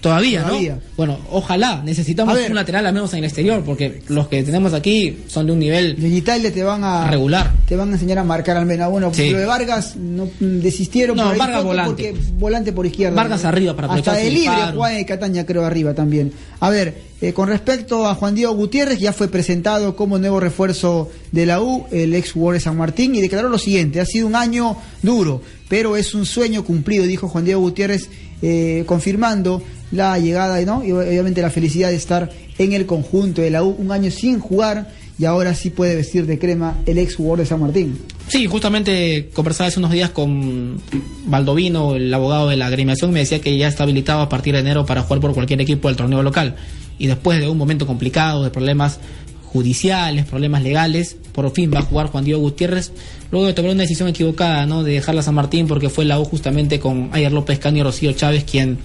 Todavía, Todavía. ¿no? Bueno, ojalá. Necesitamos un lateral al menos en el exterior, porque los que tenemos aquí son de un nivel En Italia te van a regular. te van a enseñar a marcar al menos. Bueno, Sí. lo de Vargas no mm, desistieron No, por Vargas volante. porque volante por izquierda. Vargas arriba para Hasta de libre. Juan de Cataña creo arriba también. A ver, eh, con respecto a Juan Diego Gutiérrez, ya fue presentado como nuevo refuerzo de la U, el ex jugador de San Martín, y declaró lo siguiente, ha sido un año duro, pero es un sueño cumplido, dijo Juan Diego Gutiérrez, eh, confirmando la llegada ¿no? y obviamente la felicidad de estar en el conjunto de la U, un año sin jugar, y ahora sí puede vestir de crema el ex jugador de San Martín. Sí, justamente conversaba hace unos días con Baldovino, el abogado de la agremiación, y me decía que ya está habilitado a partir de enero para jugar por cualquier equipo del torneo local. Y después de un momento complicado, de problemas judiciales, problemas legales, por fin va a jugar Juan Diego Gutiérrez, luego de tomar una decisión equivocada, ¿no? De dejarla a San Martín porque fue la U justamente con Ayer López Cano y Rocío Chávez quien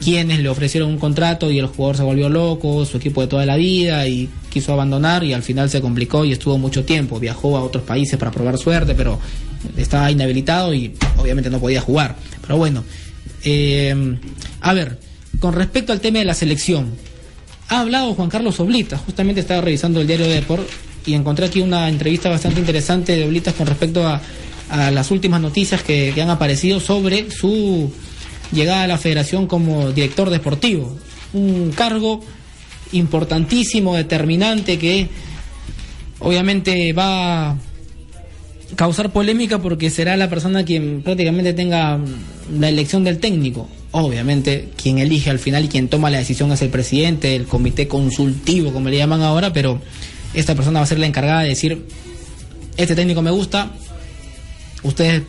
quienes le ofrecieron un contrato y el jugador se volvió loco, su equipo de toda la vida y quiso abandonar y al final se complicó y estuvo mucho tiempo, viajó a otros países para probar suerte, pero estaba inhabilitado y obviamente no podía jugar. Pero bueno, eh, a ver, con respecto al tema de la selección, ha hablado Juan Carlos Oblitas, justamente estaba revisando el diario Deport y encontré aquí una entrevista bastante interesante de Oblitas con respecto a, a las últimas noticias que, que han aparecido sobre su llegada a la federación como director deportivo. Un cargo importantísimo, determinante, que obviamente va a causar polémica porque será la persona quien prácticamente tenga la elección del técnico. Obviamente, quien elige al final y quien toma la decisión es el presidente, el comité consultivo, como le llaman ahora, pero esta persona va a ser la encargada de decir, este técnico me gusta, ustedes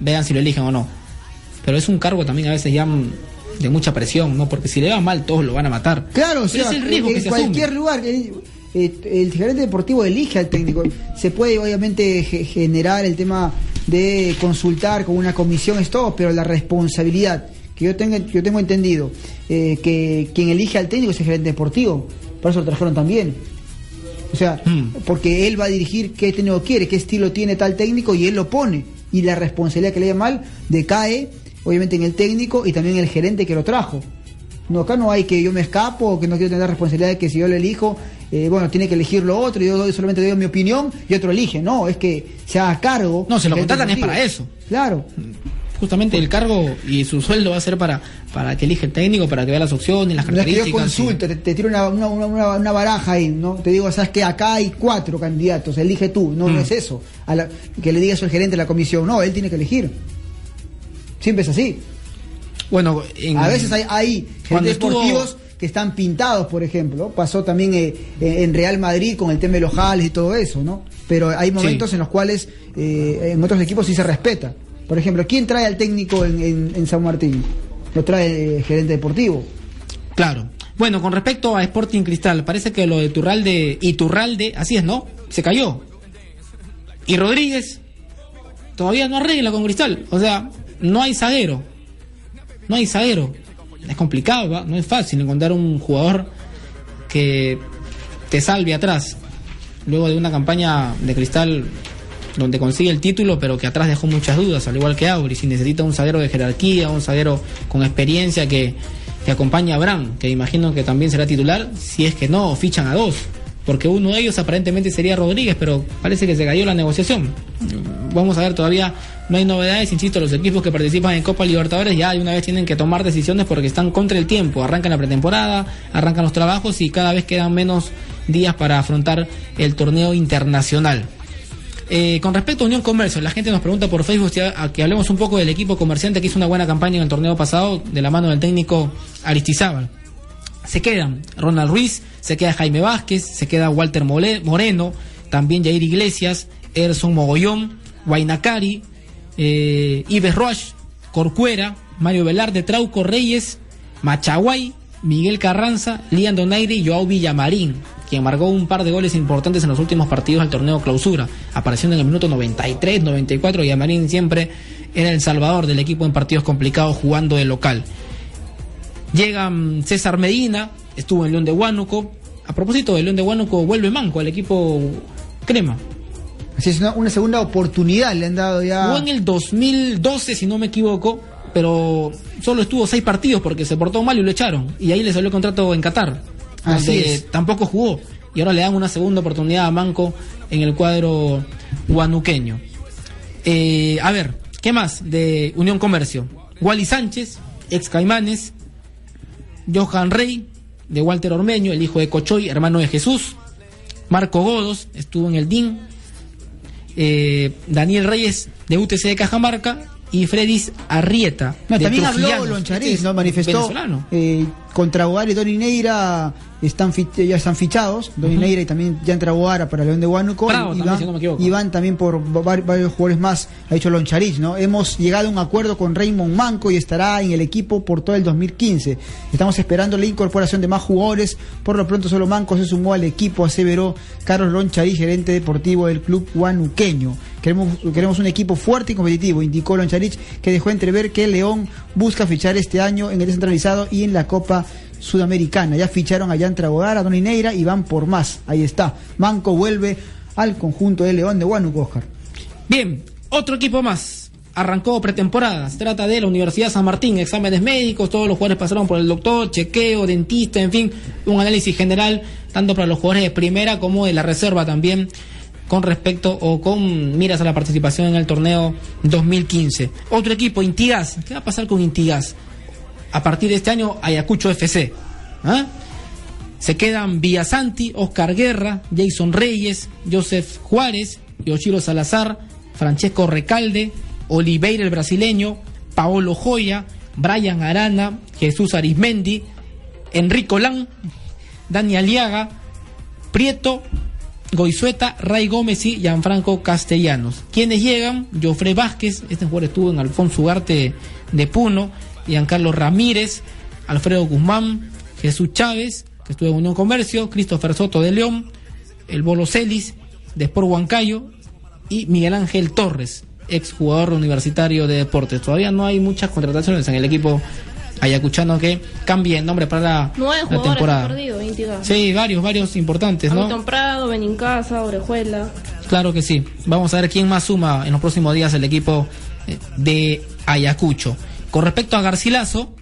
vean si lo eligen o no. Pero es un cargo también a veces ya mm, de mucha presión, ¿no? Porque si le va mal, todos lo van a matar. Claro, o sea, es el riesgo en que se cualquier asume. lugar. eh, eh, el gerente deportivo elige al técnico. Se puede obviamente ge- generar el tema de consultar con una comisión, es todo, pero la responsabilidad que yo tengo, yo tengo entendido eh, que quien elige al técnico es el gerente deportivo. Por eso lo trajeron también. O sea, Hmm. porque él va a dirigir qué técnico quiere, qué estilo tiene tal técnico y él lo pone. Y la responsabilidad que le da mal decae, obviamente, en el técnico y también en el gerente que lo trajo. No, acá no hay que yo me escapo, que no quiero tener responsabilidad de que si yo lo elijo, eh, bueno, tiene que elegir lo otro, y yo solamente doy mi opinión y otro elige. No, es que se haga cargo. No, si lo contratan es para eso. Claro. Justamente el cargo y su sueldo va a ser para, para que elige el técnico, para que vea las opciones, las que yo características. consulto, te, te tiro una, una, una, una baraja ahí, ¿no? Te digo, sabes que acá hay cuatro candidatos, elige tú. No, no Mm. es eso. A la- que le diga eso al gerente de la comisión. No, él tiene que elegir. Siempre es así. Bueno, en- A veces hay, hay Cuando estuvo- deportivos que están pintados, por ejemplo. Pasó también eh, eh, en Real Madrid con el tema de los jales y todo eso, ¿no? Pero hay momentos en los cuales eh, en otros equipos sí se respeta. Por ejemplo, ¿quién trae al técnico en, San Martín? Lo trae el gerente deportivo. Claro. Bueno, con respecto a Sporting Cristal, parece que lo de Turralde y Turralde, así es, ¿no? Se cayó. Y Rodríguez todavía no arregla con Cristal. O sea, no hay zaguero. No hay zaguero. Es complicado, ¿va? no es fácil encontrar un jugador que te salve atrás. Luego de una campaña de Cristal donde consigue el título, pero que atrás dejó muchas dudas, al igual que Auri. Si necesita un zaguero de jerarquía, un zaguero con experiencia que, que acompañe a Bran, que imagino que también será titular, si es que no, fichan a dos. Porque uno de ellos aparentemente sería Rodríguez, pero parece que se cayó la negociación. Vamos a ver, todavía no hay novedades. Insisto, los equipos que participan en Copa Libertadores ya de una vez tienen que tomar decisiones porque están contra el tiempo. Arrancan la pretemporada, arrancan los trabajos y cada vez quedan menos días para afrontar el torneo internacional. Eh, con respecto a Unión Comercio, la gente nos pregunta por Facebook si a, que hablemos un poco del equipo comerciante que hizo una buena campaña en el torneo pasado de la mano del técnico Aristizábal. Se quedan Ronald Ruiz, se queda Jaime Vázquez, se queda Walter Moreno, también Jair Iglesias, Erson Mogollón, Guainacari, eh, Ives Roach, Corcuera, Mario Velarde, Trauco Reyes, Machaguay, Miguel Carranza, Lian Donaire y Joao Villamarín, quien marcó un par de goles importantes en los últimos partidos del torneo clausura, apareciendo en el minuto 93, 94, Villamarín siempre era el salvador del equipo en partidos complicados jugando de local. Llega mm, César Medina, estuvo en León de Huánuco. A propósito de León de Huánuco, vuelve Manco al equipo Crema. Así es una, una segunda oportunidad le han dado ya. Jugó en el 2012, si no me equivoco, pero solo estuvo seis partidos porque se portó mal y lo echaron. Y ahí le salió el contrato en Qatar, Así es. tampoco jugó. Y ahora le dan una segunda oportunidad a Manco en el cuadro guanuqueño. Eh, a ver, ¿qué más de Unión Comercio? Wally Sánchez, ex Caimanes, Johan Rey, de Walter Ormeño, el hijo de Cochoy, hermano de Jesús, Marco Godos, estuvo en el DIN, eh, Daniel Reyes de UTC de Cajamarca y Fredis Arrieta. No, de también habló Trujillanos. Lonchariz, Este es ¿no? Manifestó Venezolano. eh, contra Bogar y Doni Neira están ya están fichados, Doni Neira y también ya entra Boara para León de Huánuco Bravo y, también, van, si no me equivoco. y van también por va- varios jugadores más, ha dicho Lonchariz, ¿no? Hemos llegado a un acuerdo con Raymond Manco y estará en el equipo por todo el 2015. Estamos esperando la incorporación de más jugadores, por lo pronto solo Manco se sumó al equipo, aseveró Carlos Lonchariz, gerente deportivo del club huanuqueño. Queremos, queremos un equipo fuerte y competitivo, indicó Loncharich, que dejó entrever que León busca fichar este año en el descentralizado y en la Copa Sudamericana. Ya ficharon a Jan Tragodar, a Don Neira y van por más. Ahí está. Manco vuelve al conjunto de León de Huánuco, Oscar. Bien, otro equipo más. Arrancó pretemporada. Se trata de la Universidad San Martín. Exámenes médicos, todos los jugadores pasaron por el doctor, chequeo, dentista, en fin, un análisis general, tanto para los jugadores de primera como de la reserva también, con respecto o con miras a la participación en el torneo 2015. Otro equipo, Intigas. ¿Qué va a pasar con Intigas? A partir de este año, Ayacucho FC. ¿Ah? Se quedan Villasanti, Oscar Guerra, Jason Reyes, Joseph Juárez, Yoshiro Salazar, Francesco Recalde, Oliveira el brasileño, Paolo Joya, Brian Arana, Jesús Arismendi, Enrico Lan, Dani Aliaga, Prieto, Goizueta, Ray Gómez y Gianfranco Castellanos. Quienes llegan, Jofre Vázquez, este jugador estuvo en Alfonso Ugarte de Puno, Giancarlo Ramírez, Alfredo Guzmán, Jesús Chávez, que estuvo en Unión Comercio, Christopher Soto de León, el Bolo Celis, de Sport Huancayo, y Miguel Ángel Torres, ex jugador universitario de deportes. Todavía no hay muchas contrataciones en el equipo ayacuchano que cambie el nombre para la, Nueve la jugadores temporada. perdido. Sí, varios, varios importantes, ¿no? Hamilton Prado, Benincasa, Orejuela. Claro que sí. Vamos a ver quién más suma en los próximos días el equipo eh, de Ayacucho. Con respecto a Garcilaso,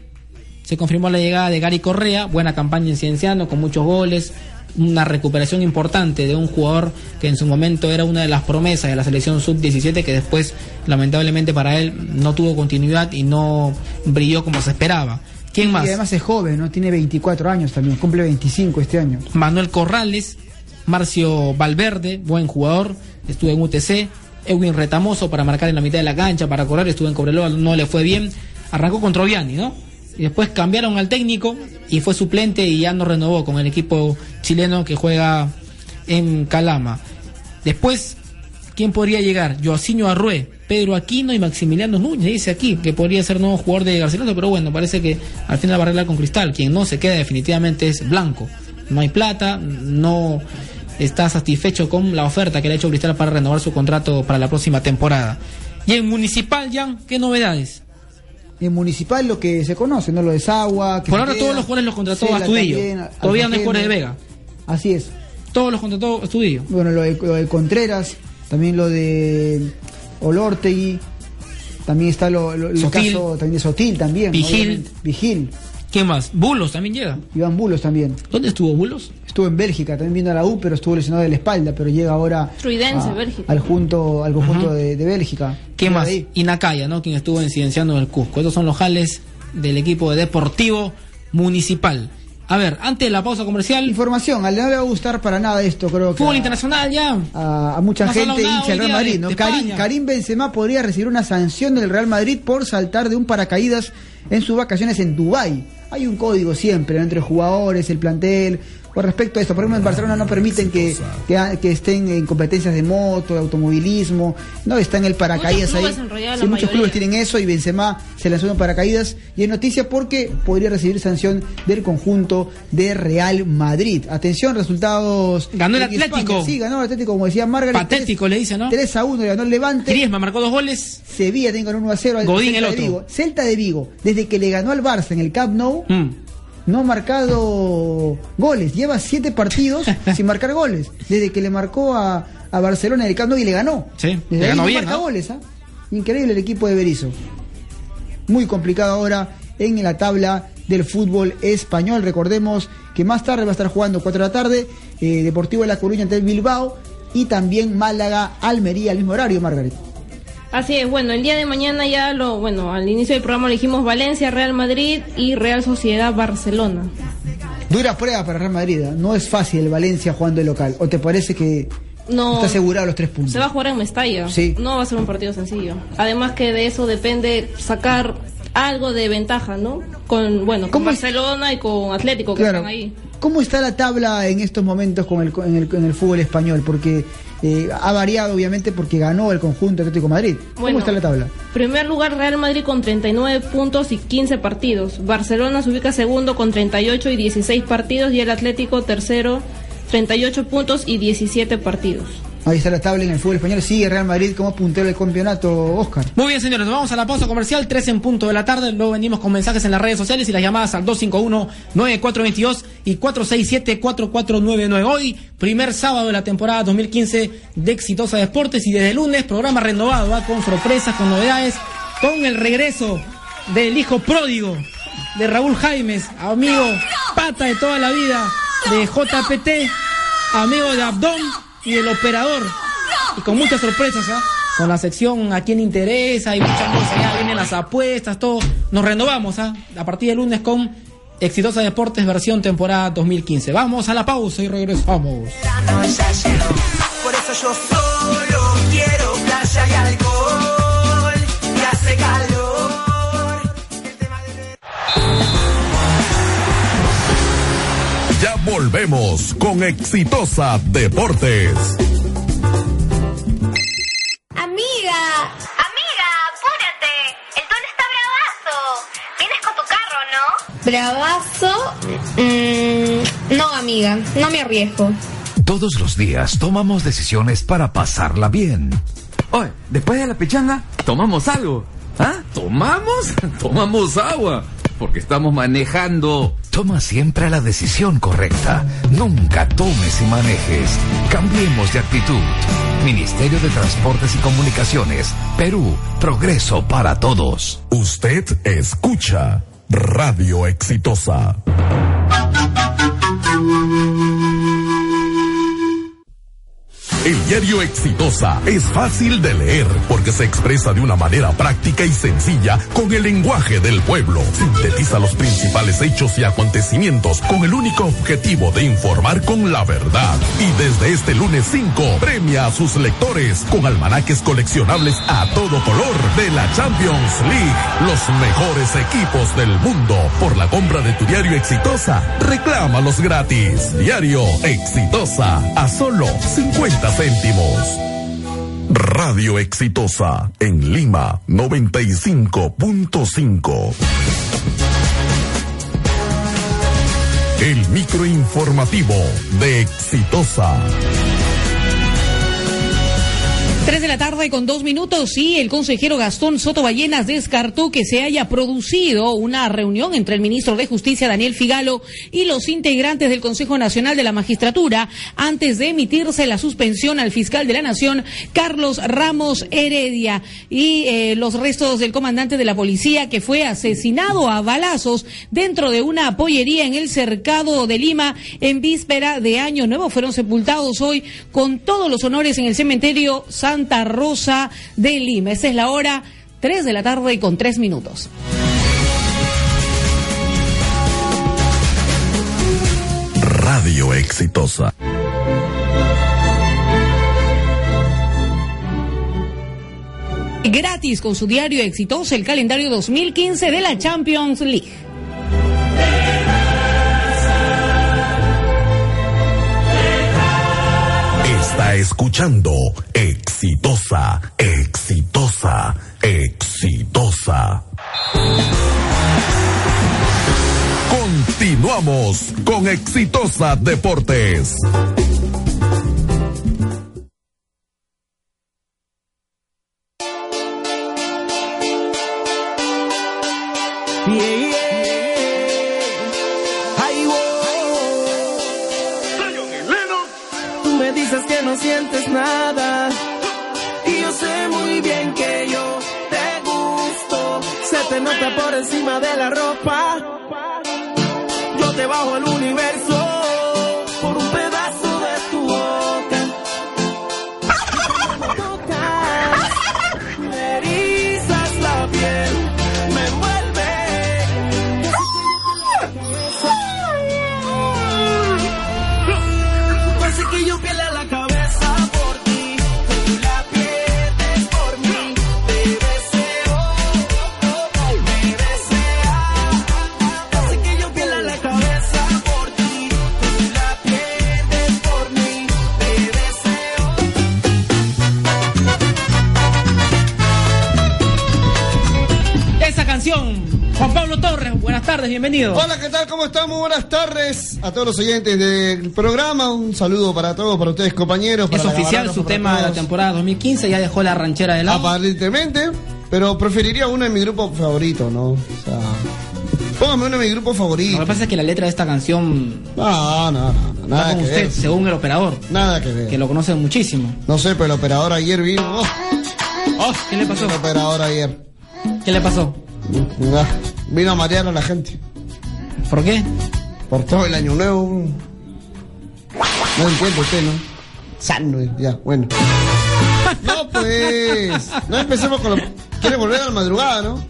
se confirmó la llegada de Gary Correa, buena campaña en Cienciano, con muchos goles, una recuperación importante de un jugador que en su momento era una de las promesas de la selección sub-17 que después lamentablemente para él no tuvo continuidad y no brilló como se esperaba. ¿Quién más? Y además es joven, ¿no? Tiene 24 años también, cumple 25 este año. Manuel Corrales, Marcio Valverde, buen jugador, estuvo en UTC, Edwin Retamoso para marcar en la mitad de la cancha, para correr, estuvo en Cobreloa, no le fue bien, arrancó con Troviani, ¿no? Y después cambiaron al técnico y fue suplente y ya no renovó con el equipo chileno que juega en Calama. Después, ¿quién podría llegar? Joacinho Arrué, Pedro Aquino y Maximiliano Núñez, dice aquí, que podría ser nuevo jugador de Garcilaso, pero bueno, parece que al final va a arreglar con Cristal. Quien no se queda definitivamente es Blanco. No hay plata, no está satisfecho con la oferta que le ha hecho Cristal para renovar su contrato para la próxima temporada. Y en Municipal, Jan, ¿qué novedades? En Municipal lo que se conoce, ¿no? Lo de Sagua. Por ahora queda, todos los jugadores los contrató Cela Astudillo. también, Todavía no hay jugadores de Vega. Así es. Todos los contrató Astudillo. Bueno, lo de, lo de Contreras, también lo de Olortegui, también está lo, lo- el Sotil. caso también de Sotil también. Vigil. obviamente. Vigil. ¿Quién más? Bulos también llega. Iván Bulos también. ¿Dónde estuvo Bulos? Estuvo en Bélgica, también viendo a la U, pero estuvo lesionado de la espalda, pero llega ahora Truidense, a- Bélgica. al junto, al conjunto de, de Bélgica. ¿Quién Llega más? ahí. Y Nakaya, ¿no? Quien estuvo incidenciando en el Cusco. Estos son los jales del equipo de Deportivo Municipal. A ver, antes de la pausa comercial, Información, a él no le va a gustar para nada esto, creo que. fútbol a- internacional ya. a, a mucha gente hincha del hoy Real Madrid. de- ¿no? de Karim. Karim Benzema podría recibir una sanción del Real Madrid por saltar de un paracaídas en sus vacaciones en Dubái. Hay un código siempre ¿no? entre jugadores, el plantel. Con respecto a esto, por ejemplo, en Barcelona no permiten que, que, que estén en competencias de moto, de automovilismo. No, está en el paracaídas ahí. Sí, muchos mayoría. clubes tienen eso y Benzema se lanzó en paracaídas. Y es noticia porque podría recibir sanción del conjunto de Real Madrid. Atención, resultados. Ganó el en España. Atlético. Sí, ganó el Atlético, como decía Margaret. Patético, le dice, ¿no? 3 a 1 le ganó el Levante. Griezmann marcó dos goles. Sevilla tiene que ganar 1 a 0 al Godín Celta el de otro. Vigo. Celta de Vigo, desde que le ganó al Barça en el Camp Nou, Mm. No ha marcado goles. Lleva 7 partidos sin marcar goles. Desde que le marcó a, a Barcelona el Camp y le ganó. Sí, Desde le ahí ganó no bien, marca ¿no? goles, ¿ah? Increíble el equipo de Berizzo. Muy complicado ahora en la tabla del fútbol español. Recordemos que más tarde va a estar jugando 4 de la tarde eh, Deportivo de La Coruña ante el Bilbao y también Málaga Almería al mismo horario, Margaret. Así es, bueno, el día de mañana ya lo, bueno, al inicio del programa le dijimos Valencia, Real Madrid y Real Sociedad Barcelona. Dura prueba para Real Madrid. ¿eh? No es fácil el Valencia jugando de local. ¿O te parece que No. está asegurado los tres puntos? Se va a jugar en Mestalla. Sí. No va a ser un partido sencillo. Además que de eso depende sacar algo de ventaja, ¿no? Con, bueno, con. Barcelona y con Atlético que Claro. están ahí. ¿Cómo está la tabla en estos momentos con el, en, el, en el fútbol español? Porque eh, ha variado, obviamente, porque ganó el conjunto Atlético Madrid. ¿Cómo Bueno. está la tabla? Primer lugar Real Madrid con 39 puntos y 15 partidos. Barcelona se ubica segundo con 38 y 16 partidos y el Atlético tercero 38 puntos y 17 partidos. Ahí está la tabla en el fútbol español. Sigue Real Madrid como puntero del campeonato, Oscar. Muy bien, señores, vamos a la pausa comercial, 3 en punto de la tarde. Luego venimos con mensajes en las redes sociales y las llamadas al 251-9422 y 467-4499. Hoy, primer sábado de la temporada 2015 de Exitosa Deportes y desde lunes, programa renovado, ¿va? con sorpresas, con novedades, con el regreso del hijo pródigo de Raúl Jaimes, amigo pata de toda la vida de JPT, amigo de Abdón y del operador. Y con muchas sorpresas, ¿ah? Con la sección a quién interesa y muchas cosas. Ya vienen las apuestas, todo. Nos renovamos, ¿ah? A partir del lunes con Exitosa Deportes versión temporada 2015. Vamos a la pausa y regresamos. Volvemos con Exitosa Deportes. Amiga, amiga, apúrate. El don está bravazo. Vienes con tu carro, ¿no? Bravazo. Mm, no, amiga, no me arriesgo. Todos los días tomamos decisiones para pasarla bien. Oye, después de la pichanga, tomamos algo. ¿Ah? ¿Tomamos? Tomamos agua. Porque estamos manejando. Toma siempre la decisión correcta. Nunca tomes y manejes. Cambiemos de actitud. Ministerio de Transportes y Comunicaciones. Perú. Progreso para todos. Usted escucha Radio Exitosa. El diario Exitosa es fácil de leer porque se expresa de una manera práctica y sencilla con el lenguaje del pueblo. Sintetiza los principales hechos y acontecimientos con el único objetivo de informar con la verdad. Y desde este lunes 5 premia a sus lectores con almanaques coleccionables a todo color de la Champions League. Los mejores equipos del mundo. Por la compra de tu diario Exitosa, reclámalos gratis. Diario Exitosa a solo 50 céntimos. Radio Exitosa en Lima 95.5. El microinformativo de Exitosa. Tres de la tarde con dos minutos y el consejero Gastón Soto Ballenas descartó que se haya producido una reunión entre el ministro de Justicia Daniel Figalo y los integrantes del Consejo Nacional de la Magistratura antes de emitirse la suspensión al fiscal de la Nación Carlos Ramos Heredia. Y eh, los restos del comandante de la policía que fue asesinado a balazos dentro de una pollería en el cercado de Lima en víspera de Año Nuevo. Fueron sepultados hoy con todos los honores en el cementerio Santa Rosa de Lima. Esa es la hora, 3 de la tarde y con 3 minutos. Radio Exitosa. Gratis con su diario exitoso el calendario 2015 de la Champions League. Está escuchando Exitosa, Exitosa, Exitosa. Continuamos con Exitosa Deportes. Yeah, yeah. Te nota por encima de la ropa. Yo te bajo el universo Juan Pablo Torres, buenas tardes, bienvenido. Hola, ¿qué tal? ¿Cómo están? Muy buenas tardes a todos los oyentes del programa. Un saludo para todos, para ustedes, compañeros. Es para la oficial su tema de la temporada 2015, ya dejó la ranchera de lado. Aparentemente, pero preferiría uno de mi grupo favorito, ¿no? O sea, póngame uno de mi grupo favorito. Lo que pasa es que la letra de esta canción No, no, no, nada que usted, ver. según el operador, Nada que ver. que lo conoce muchísimo. No sé, pero el operador ayer vino. oh, Oh, ¿Qué le pasó? el operador ayer. ¿Qué le pasó? Ah, Vino a marear a la gente. ¿Por qué? Por todo el año nuevo. No entiende usted, ¿no? Sano, ya, bueno. No, pues. No empecemos con lo. Quiere volver a la madrugada, ¿no?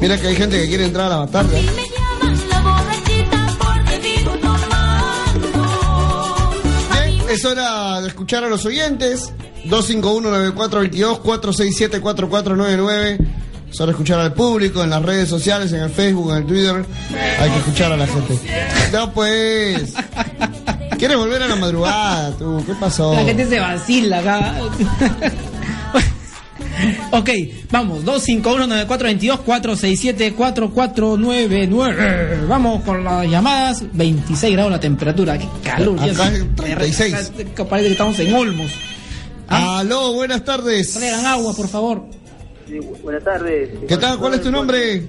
Mira que hay gente que quiere entrar a la tarde. Bien, es hora de escuchar a los oyentes. 251-9422, 467-4499. De escuchar al público en las redes sociales, en el Facebook, en el Twitter. Hay que escuchar a la gente. No, pues. ¿Quieres volver a la madrugada, tú? ¿Qué pasó? La gente se vacila acá. ok, vamos, 251-9422-467-4499. Vamos con las llamadas. 26 grados la temperatura, qué calor. Acá se- es 36. Acá Parece que estamos en Olmos. Aló, buenas tardes. Traigan agua, por favor. Buenas tardes. ¿Qué tal? ¿Cuál es tu nombre?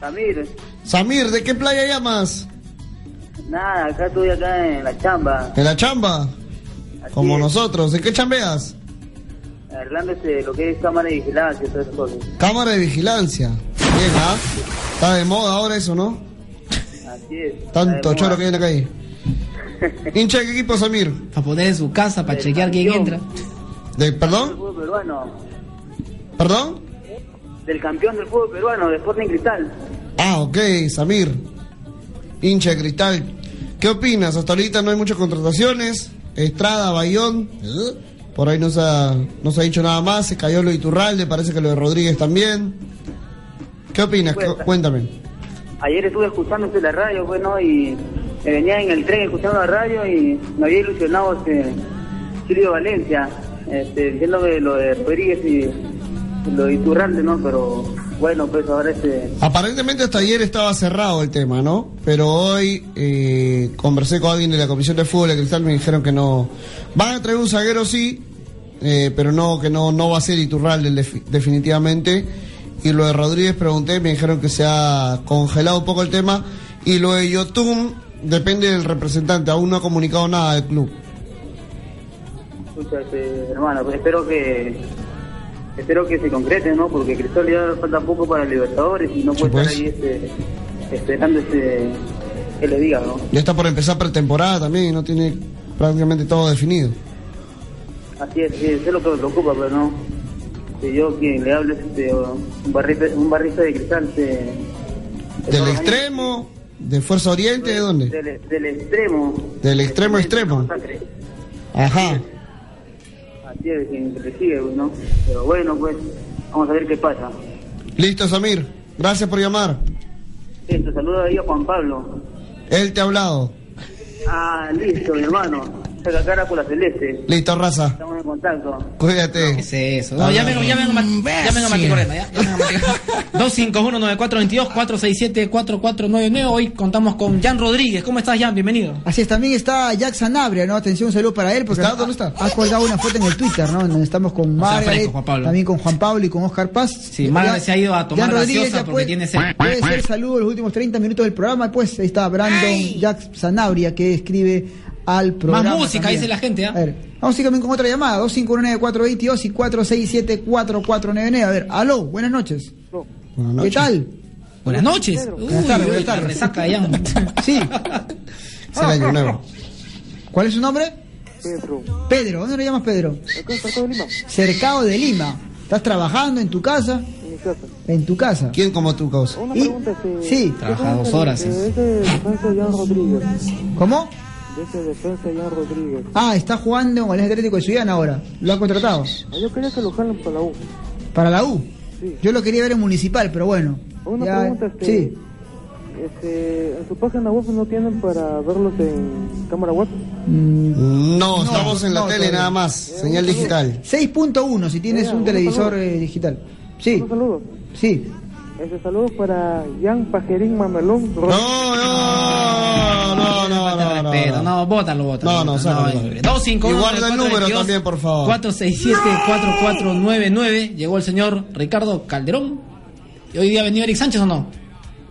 Samir, Samir, ¿de qué playa llamas? nada, acá estoy acá en la chamba. ¿En la chamba? Como nosotros. ¿En qué chambeas? Arreglando este, lo que es cámara de vigilancia todas esas cosas. Cámara de vigilancia. Bien, ¿ah? Está de moda ahora eso, ¿no? Así es. Tanto choro que hay en la calle. ¿Hincha de qué equipo, Samir? Para poner en su casa, para chequear quién entra. ¿De, ¿Perdón? fútbol peruano. ¿Perdón? Del campeón del fútbol peruano, de Sporting Cristal. Ah, ok, Samir. Hincha de cristal. ¿Qué opinas? Hasta ahorita no hay muchas contrataciones. Estrada, Bayón. Por ahí no se ha, no se ha dicho nada más. Se cayó lo de Iturralde, parece que lo de Rodríguez también. ¿Qué opinas? Pues, Cu- Cuéntame. Ayer estuve escuchando la radio, bueno, y me venía en el tren escuchando la radio y me había ilusionado este Silvio Valencia, este, diciendo que lo de Rodríguez y lo de Iturralde, ¿no? Pero bueno, pues ahora este... Aparentemente hasta ayer estaba cerrado el tema, ¿no? Pero hoy eh, conversé con alguien de la Comisión de Fútbol de Cristal, me dijeron que no... Van a traer un zaguero, sí, eh, pero no que no, no va a ser Iturralde defi- definitivamente. Y lo de Rodríguez pregunté, me dijeron que se ha congelado un poco el tema. Y lo de Yotun depende del representante, aún no ha comunicado nada del club. Escucha, este, hermano, pues espero que espero que se concrete, ¿no? Porque Cristal ya falta poco para Libertadores y no puede pues. estar ahí este, esperando este, que le diga, ¿no? Ya está por empezar pretemporada también y no tiene prácticamente todo definido. Así es, sí, eso es lo que me preocupa, pero no. Que yo quien le hable es este, un, barrista, un barrista de Cristal. Este, de ¿Del extremo? ¿De Fuerza Oriente? ¿De dónde? Del, del extremo. Del extremo extremo. Ajá. Pues, vamos a ver qué pasa. Listo, Samir. Gracias por llamar. Sí, te saludo ahí a Juan Pablo. Él te ha hablado. Ah, listo, mi hermano. Saca cara por la celeste. Listo, raza. Estamos en contacto. Cuídate. ¿Qué es eso? No, llamen, llamen, llamen a Mati Correa, ¿ya? Llamen a Mati Correa. 251-9422-467-4499. Hoy contamos con Jan Rodríguez. ¿Cómo estás, Jan? Bienvenido. Así es, también está Jack Sanabria, ¿no? Atención, un saludo para él. Porque ¿Está? ha- ¿Dónde está? Ha colgado una foto en el Twitter, ¿no? Donde estamos con sea, Margaret, fresco, Juan Pablo. también con Juan Pablo y con Oscar Paz. Sí, Margaret se ha ido a tomar Jan Rodríguez porque puede, tiene sed. puede ser saludo los últimos 30 minutos del programa. Pues ahí está Brandon Jack Sanabria que escribe al programa. Más música, también. dice la gente, ¿ah? A ver, vamos a ir también con otra llamada, 259-422 y 467-4499. A ver, aló, buenas noches. Buenas ¿Qué tal? Buenas noches. Buenas tardes, buenas tardes. resaca de Jan. Sí. Es el año nuevo. ¿Cuál es su nombre? Pedro. Pedro, ¿dónde lo llamas Pedro? Acá Cercado de Lima. Cercado de Lima. ¿Estás trabajando en tu casa? En mi casa. En tu casa. ¿Quién como tú, causa? Una ¿Y? pregunta, este... Sí. Trabaja dos horas. Jan Rodríguez. ¿Cómo? De ese defensa Jan Rodríguez. Ah, está jugando con el Atlético de Suyana ahora. Lo ha contratado. Ah, Yo quería que lo jalen para la U. Para la U. Sí. Yo lo quería ver en Municipal, pero bueno. Una Ya- pregunta, este... Sí. Este, en su página web no tienen para verlos en cámara web. Mm, No, estamos en la no, tele todavía. nada más. Señal digital. 6.1 si tienes Ya, un televisor eh, digital. Sí, Unos saludos. sí. Este saludo para Jan Pajerín Mamelón. No, no, no, no, no, no. Respeto, no, bótalo, bótalo. No, no, sácalo, sácalo. 251 Y guarda el número también, por favor. 467-4499. Llegó el señor Ricardo Calderón. ¿Y hoy día ha venido Eric Sánchez o no?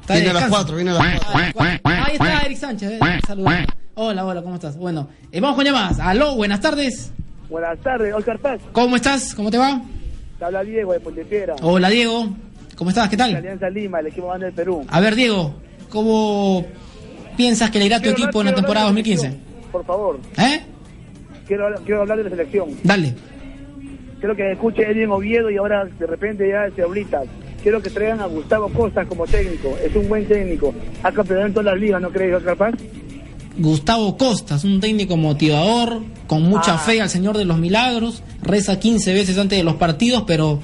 Está Viene a las descanso. 4, viene a las 4. Ahí está Eric Sánchez. eh, saludos. Hola, hola, ¿cómo estás? Bueno, eh, vamos con llamadas. Aló, buenas tardes. Buenas tardes, Oscar Paz. ¿Cómo estás? ¿Cómo te va? Te habla Diego de Pontepiedra. Hola, Diego. ¿Cómo estás? ¿Qué tal? Alianza Lima, el equipo grande del Perú. A ver, Diego, ¿cómo piensas que le irá a tu Quiero equipo en la temporada quiero hablar de 2015? la selección, Por favor, ¿Eh? quiero, hablar- quiero hablar de la selección. Dale. Quiero que escuche Edwin Oviedo y ahora de repente ya se ahorita. Quiero que traigan a Gustavo Costa como técnico. Es un buen técnico. Ha campeonado en todas las ligas, ¿no crees, Oscar Paz? Gustavo Costas, un técnico motivador, con mucha Ah. fe al Señor de los Milagros, reza 15 veces antes de los partidos, pero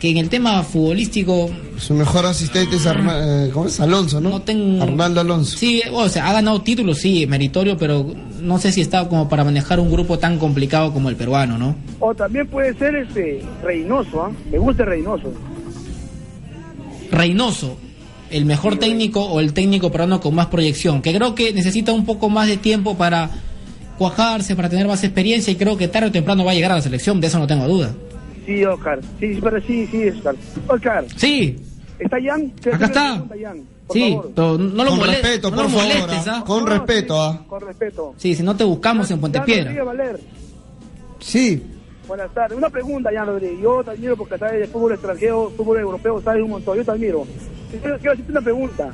que en el tema futbolístico Su mejor asistente es, Arma- eh, ¿cómo es? Alonso, ¿no? no tengo... Arnaldo Alonso. Sí, o sea, ha ganado títulos, sí, meritorio, pero no sé si está como para manejar un grupo tan complicado como el peruano, ¿no? O también puede ser este Reynoso, ¿ah? Me gusta Reynoso. Reynoso, el mejor técnico o el técnico peruano con más proyección, que creo que necesita un poco más de tiempo para cuajarse, para tener más experiencia y creo que tarde o temprano va a llegar a la selección, de eso no tengo duda. Sí, Oscar. Sí, sí, pero sí, sí, Oscar. Oscar, Sí, ¿está Jan? ¿Qué- Acá está. pregunta, Jan? Por sí, favor. no lo Con molestes, respeto, no por lo favor. molestes, ah. ¿ah? Con No, respeto, sí, ¿ah? Con respeto. Sí, si no te buscamos en Puente Piedra. Rodríguez Valer. Sí. Buenas tardes. Una pregunta, Jan Rodríguez. Yo te admiro porque sabes de fútbol extranjero, fútbol europeo, sabes un montón. Yo te admiro. Quiero, quiero hacerte una pregunta.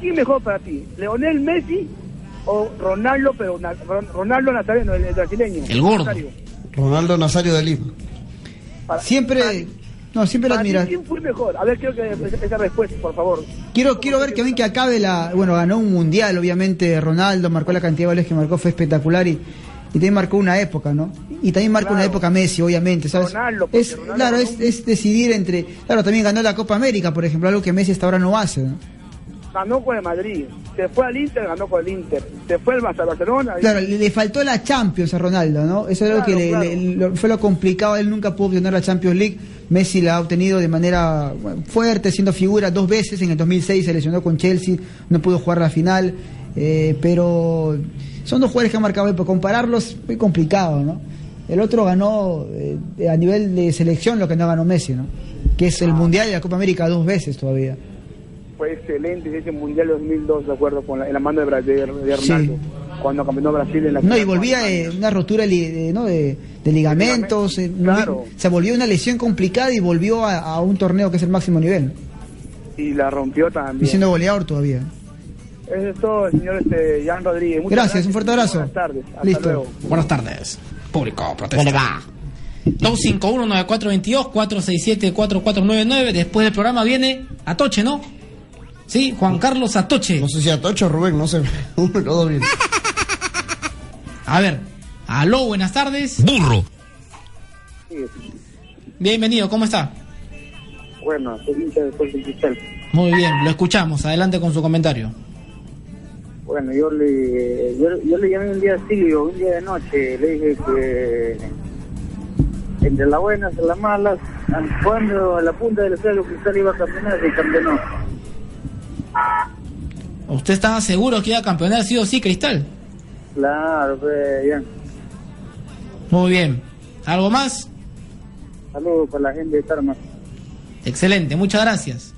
¿Quién es mejor para ti? ¿Leonel Messi o Ronaldo, pero na- Ron- Ronaldo Nazareno, el, el brasileño. El gordo. Nazario. Ronaldo Nazario de Lima. Para- Siempre, no, siempre la para ti, admira. ¿Quién fue mejor? A ver, quiero que esa- respuesta, por favor. Quiero, quiero ver que ven que acabe la. Bueno, ganó un mundial, obviamente. Ronaldo marcó la cantidad de goles que marcó, fue espectacular y, y también marcó una época, ¿no? Y también marcó una época Messi, obviamente, ¿sabes? Ronaldo, es, Ronaldo claro, es, es decidir entre. Claro, también ganó la Copa América, por ejemplo, algo que Messi hasta ahora no hace, ¿no? Ganó con el Madrid. Se fue al Inter, ganó con el Inter. Se fue al Barcelona. y- Claro, le, le faltó la Champions a Ronaldo, ¿no? Eso es algo Claro, que le- claro. le- lo- fue lo complicado. Él nunca pudo obtener la Champions League. Messi la ha obtenido de manera bueno, fuerte, siendo figura dos veces. En el 2006 se lesionó con Chelsea, no pudo jugar la final. eh, pero son dos jugadores que han marcado época. Compararlos es muy complicado, ¿no? El otro ganó eh, a nivel de selección lo que no ganó Messi, ¿no? Que es Ah. el Mundial y la Copa América dos veces todavía. Fue excelente ese Mundial de 2002, de acuerdo, con la, en la mano de, de, de Ronaldo. Cuando campeonó Brasil en la No, y volvía eh, una rotura li- de, ¿no? de, de ligamentos. eh, Claro. Se volvió una lesión complicada y volvió a, a un torneo que es el máximo nivel. Y la rompió Y también. siendo goleador todavía. Eso es todo, señor este, Jan Rodríguez. Muchas Gracias, un fuerte abrazo. Buenas tardes. Hasta Listo. luego. Buenas tardes. Público, protesta. 251-9422-467-4499. Después del programa viene Atoche, ¿no? Sí, Juan Carlos Atoche. No sé si Atoche o Rubén, no sé. Dos bien. A ver, aló, buenas tardes. Burro. Bienvenido, ¿cómo está? Bueno, soy hincha de de Cristal. Muy bien, lo escuchamos. Adelante con su comentario. Bueno, yo le, yo, yo le llamé un día a Silvio, un día de noche, le dije que entre las buenas y las malas, cuando a la punta del cielo Cristal iba a campeonar, y campeonó. ¿Usted estaba seguro que iba a campeonar sí o sí, Cristal? Claro, pues, ya. Muy bien. ¿Algo más? Saludos para la gente de Tarma. Excelente, muchas gracias.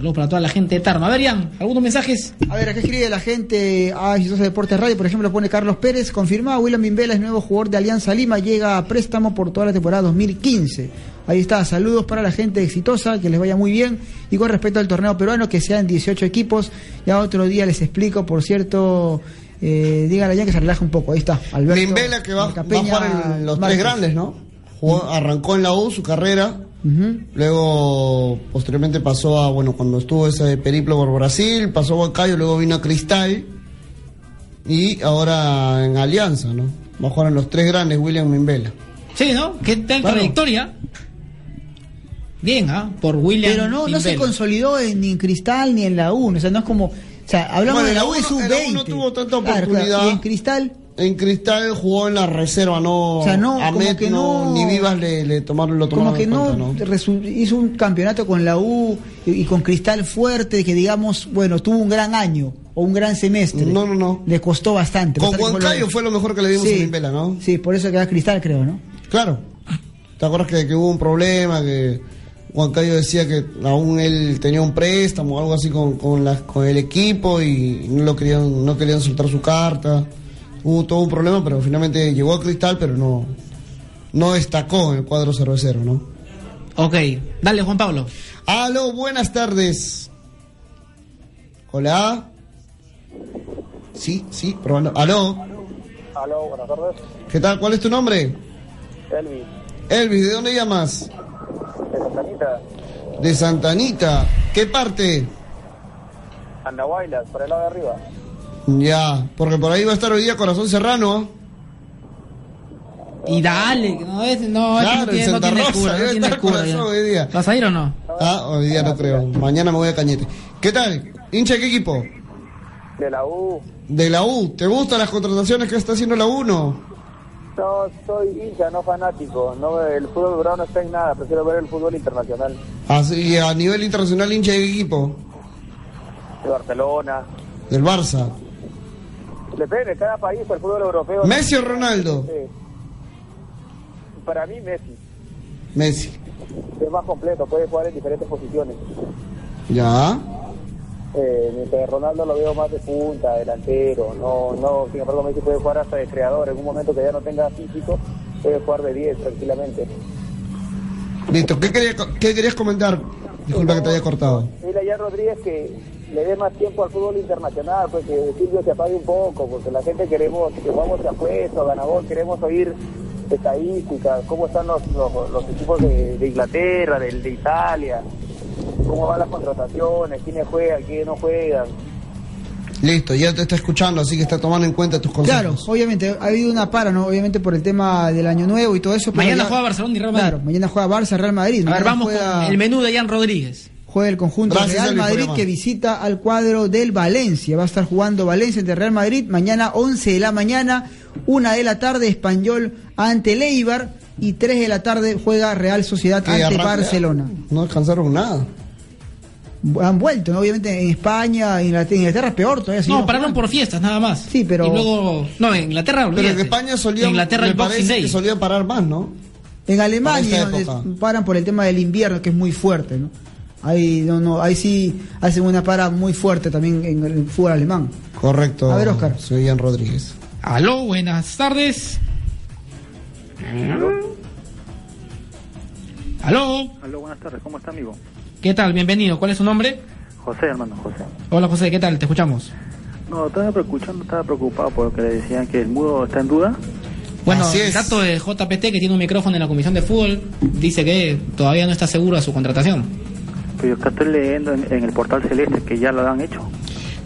Saludos para toda la gente de Tarma. A ver, Ian, ¿algunos mensajes? A ver, acá escribe la gente a Exitosa Deportes Radio, por ejemplo, pone Carlos Pérez, confirmado, William Bimbela es nuevo jugador de Alianza Lima, llega a préstamo por toda la temporada 2015. Ahí está, saludos para la gente exitosa, que les vaya muy bien. Y con respecto al torneo peruano, que sean 18 equipos, ya otro día les explico, por cierto, eh, díganle ya que se relaja un poco, ahí está, Alberto. Bimbela que va, va a jugar en los tres grandes, ¿no? Jugó- arrancó en la U su carrera. Luego, posteriormente pasó a, bueno, cuando estuvo ese periplo por Brasil, pasó a Huancayo, luego vino a Cristal. Y ahora en Alianza, ¿no? Va a jugar en los tres grandes, William Mimbela. Sí, ¿no? ¿Qué tal Claro. trayectoria? Bien, ¿ah? Por William. Pero no, no se consolidó en, ni en Cristal ni en la U, o sea, no es como... O sea, hablamos Bueno, de la U la y U sub no- en la U no tuvo tanta Claro, claro, oportunidad. Y en Cristal... En Cristal jugó en la reserva, no. O sea, no, a como Met que no- Ni Vivas le, le tomaron, lo tomaron como que en no, hizo un campeonato con la U y, y con Cristal fuerte que digamos bueno tuvo un gran año o un gran semestre No, no, no. le costó bastante Con Huancayo fue lo mejor que le dimos Sí. a Mimbela, ¿no? sí por eso queda Cristal creo no Claro. ¿Te acuerdas que, que hubo un problema? Que Huancayo decía que aún él tenía un préstamo o algo así con, con, la- con el equipo y no lo querían, no querían soltar su carta. Hubo todo un problema, pero finalmente llegó a Cristal, pero no, no destacó en el cuadro cervecero, ¿no? Ok, dale, Juan Pablo. Aló, buenas tardes. Hola. Sí, sí, probando. Aló. Aló, buenas tardes. ¿Qué tal? ¿Cuál es tu nombre? Elvis, Elvis, ¿de dónde llamas? de Santanita, De Santanita. ¿Qué parte? Andahuaylas, por el lado de arriba. Ya, porque por ahí va a estar hoy día Corazón Serrano. Y dale, no es, no, es que Claro, no en tiene, no Santa tiene Rosa, cura, no debe tiene estar cura. Ya. hoy día. ¿Vas a ir o no? Ah, hoy día no creo. Mañana me voy a Cañete. ¿Qué tal? ¿Hincha de qué equipo? De la U. De la U. ¿Te gustan las contrataciones que está haciendo la U no? No, soy hincha, no fanático. No, el fútbol bravo no está en nada. Prefiero ver el fútbol internacional. Así, a nivel internacional, hincha de qué equipo? De Barcelona. Del Barça. Depende, cada país, el fútbol europeo. ¿Messi o Ronaldo? Sí. Para mí, Messi. Messi. Es más completo, puede jugar en diferentes posiciones. Ya. Eh, mientras Ronaldo lo veo más de punta, delantero. No, no, sin embargo, Messi puede jugar hasta de creador. En un momento que ya no tenga físico, puede jugar de 10 tranquilamente. Listo. ¿Qué, quería- qué querías comentar? Disculpa que te haya cortado. Dile a Jan Rodríguez que le dé más tiempo al fútbol internacional, pues que Silvio se apague un poco, porque la gente queremos, que vamos de apuesto, ganador, queremos oír estadísticas, cómo están los, los, los equipos de, de Inglaterra, de, de Italia, cómo van las contrataciones, quiénes juegan, quiénes no juegan. Listo, ya te está escuchando, así que está tomando en cuenta tus consejos. Claro, obviamente, ha habido una para, ¿no? Obviamente por el tema del año nuevo y todo eso. Mañana ya- juega Barcelona y Real Madrid. Claro, mañana juega Barça, Real Madrid. A ver, vamos juega- con el menú de Jan Rodríguez. Juega el conjunto Gracias, Real Madrid que visita al cuadro del Valencia. Va a estar jugando Valencia ante Real Madrid mañana 11 de la mañana, 1 de la tarde Español ante Leibar y 3 de la tarde juega Real Sociedad Que ante arranca- Barcelona. No descansaron nada. Han vuelto, ¿no? obviamente en España, Inglaterra, Inglaterra es peor todavía. No, pararon jugando. por fiestas nada más. Sí, pero- Y luego. No, en Inglaterra. Pero en. España solía, En Inglaterra el Boxing Day. que solía parar más, ¿no? En Para Alemania época. paran por el tema del invierno que es muy fuerte, ¿no? Ahí no, no, ahí sí hacen una para muy fuerte también en el fútbol alemán. Correcto. A ver, Oscar. Soy Ian Rodríguez. Aló, buenas tardes. Aló, Aló, buenas tardes, ¿cómo está, amigo? ¿qué tal? Bienvenido. ¿Cuál es su nombre? José, hermano, José. Hola José, ¿qué tal? Te escuchamos. No, estaba escuchando, estaba preocupado porque le decían que el mudo está en duda. Bueno, Así el dato de JPT que tiene un micrófono en la comisión de fútbol dice que todavía no está seguro de su contratación. Pero yo acá estoy leyendo en, en el portal celeste que ya lo han hecho.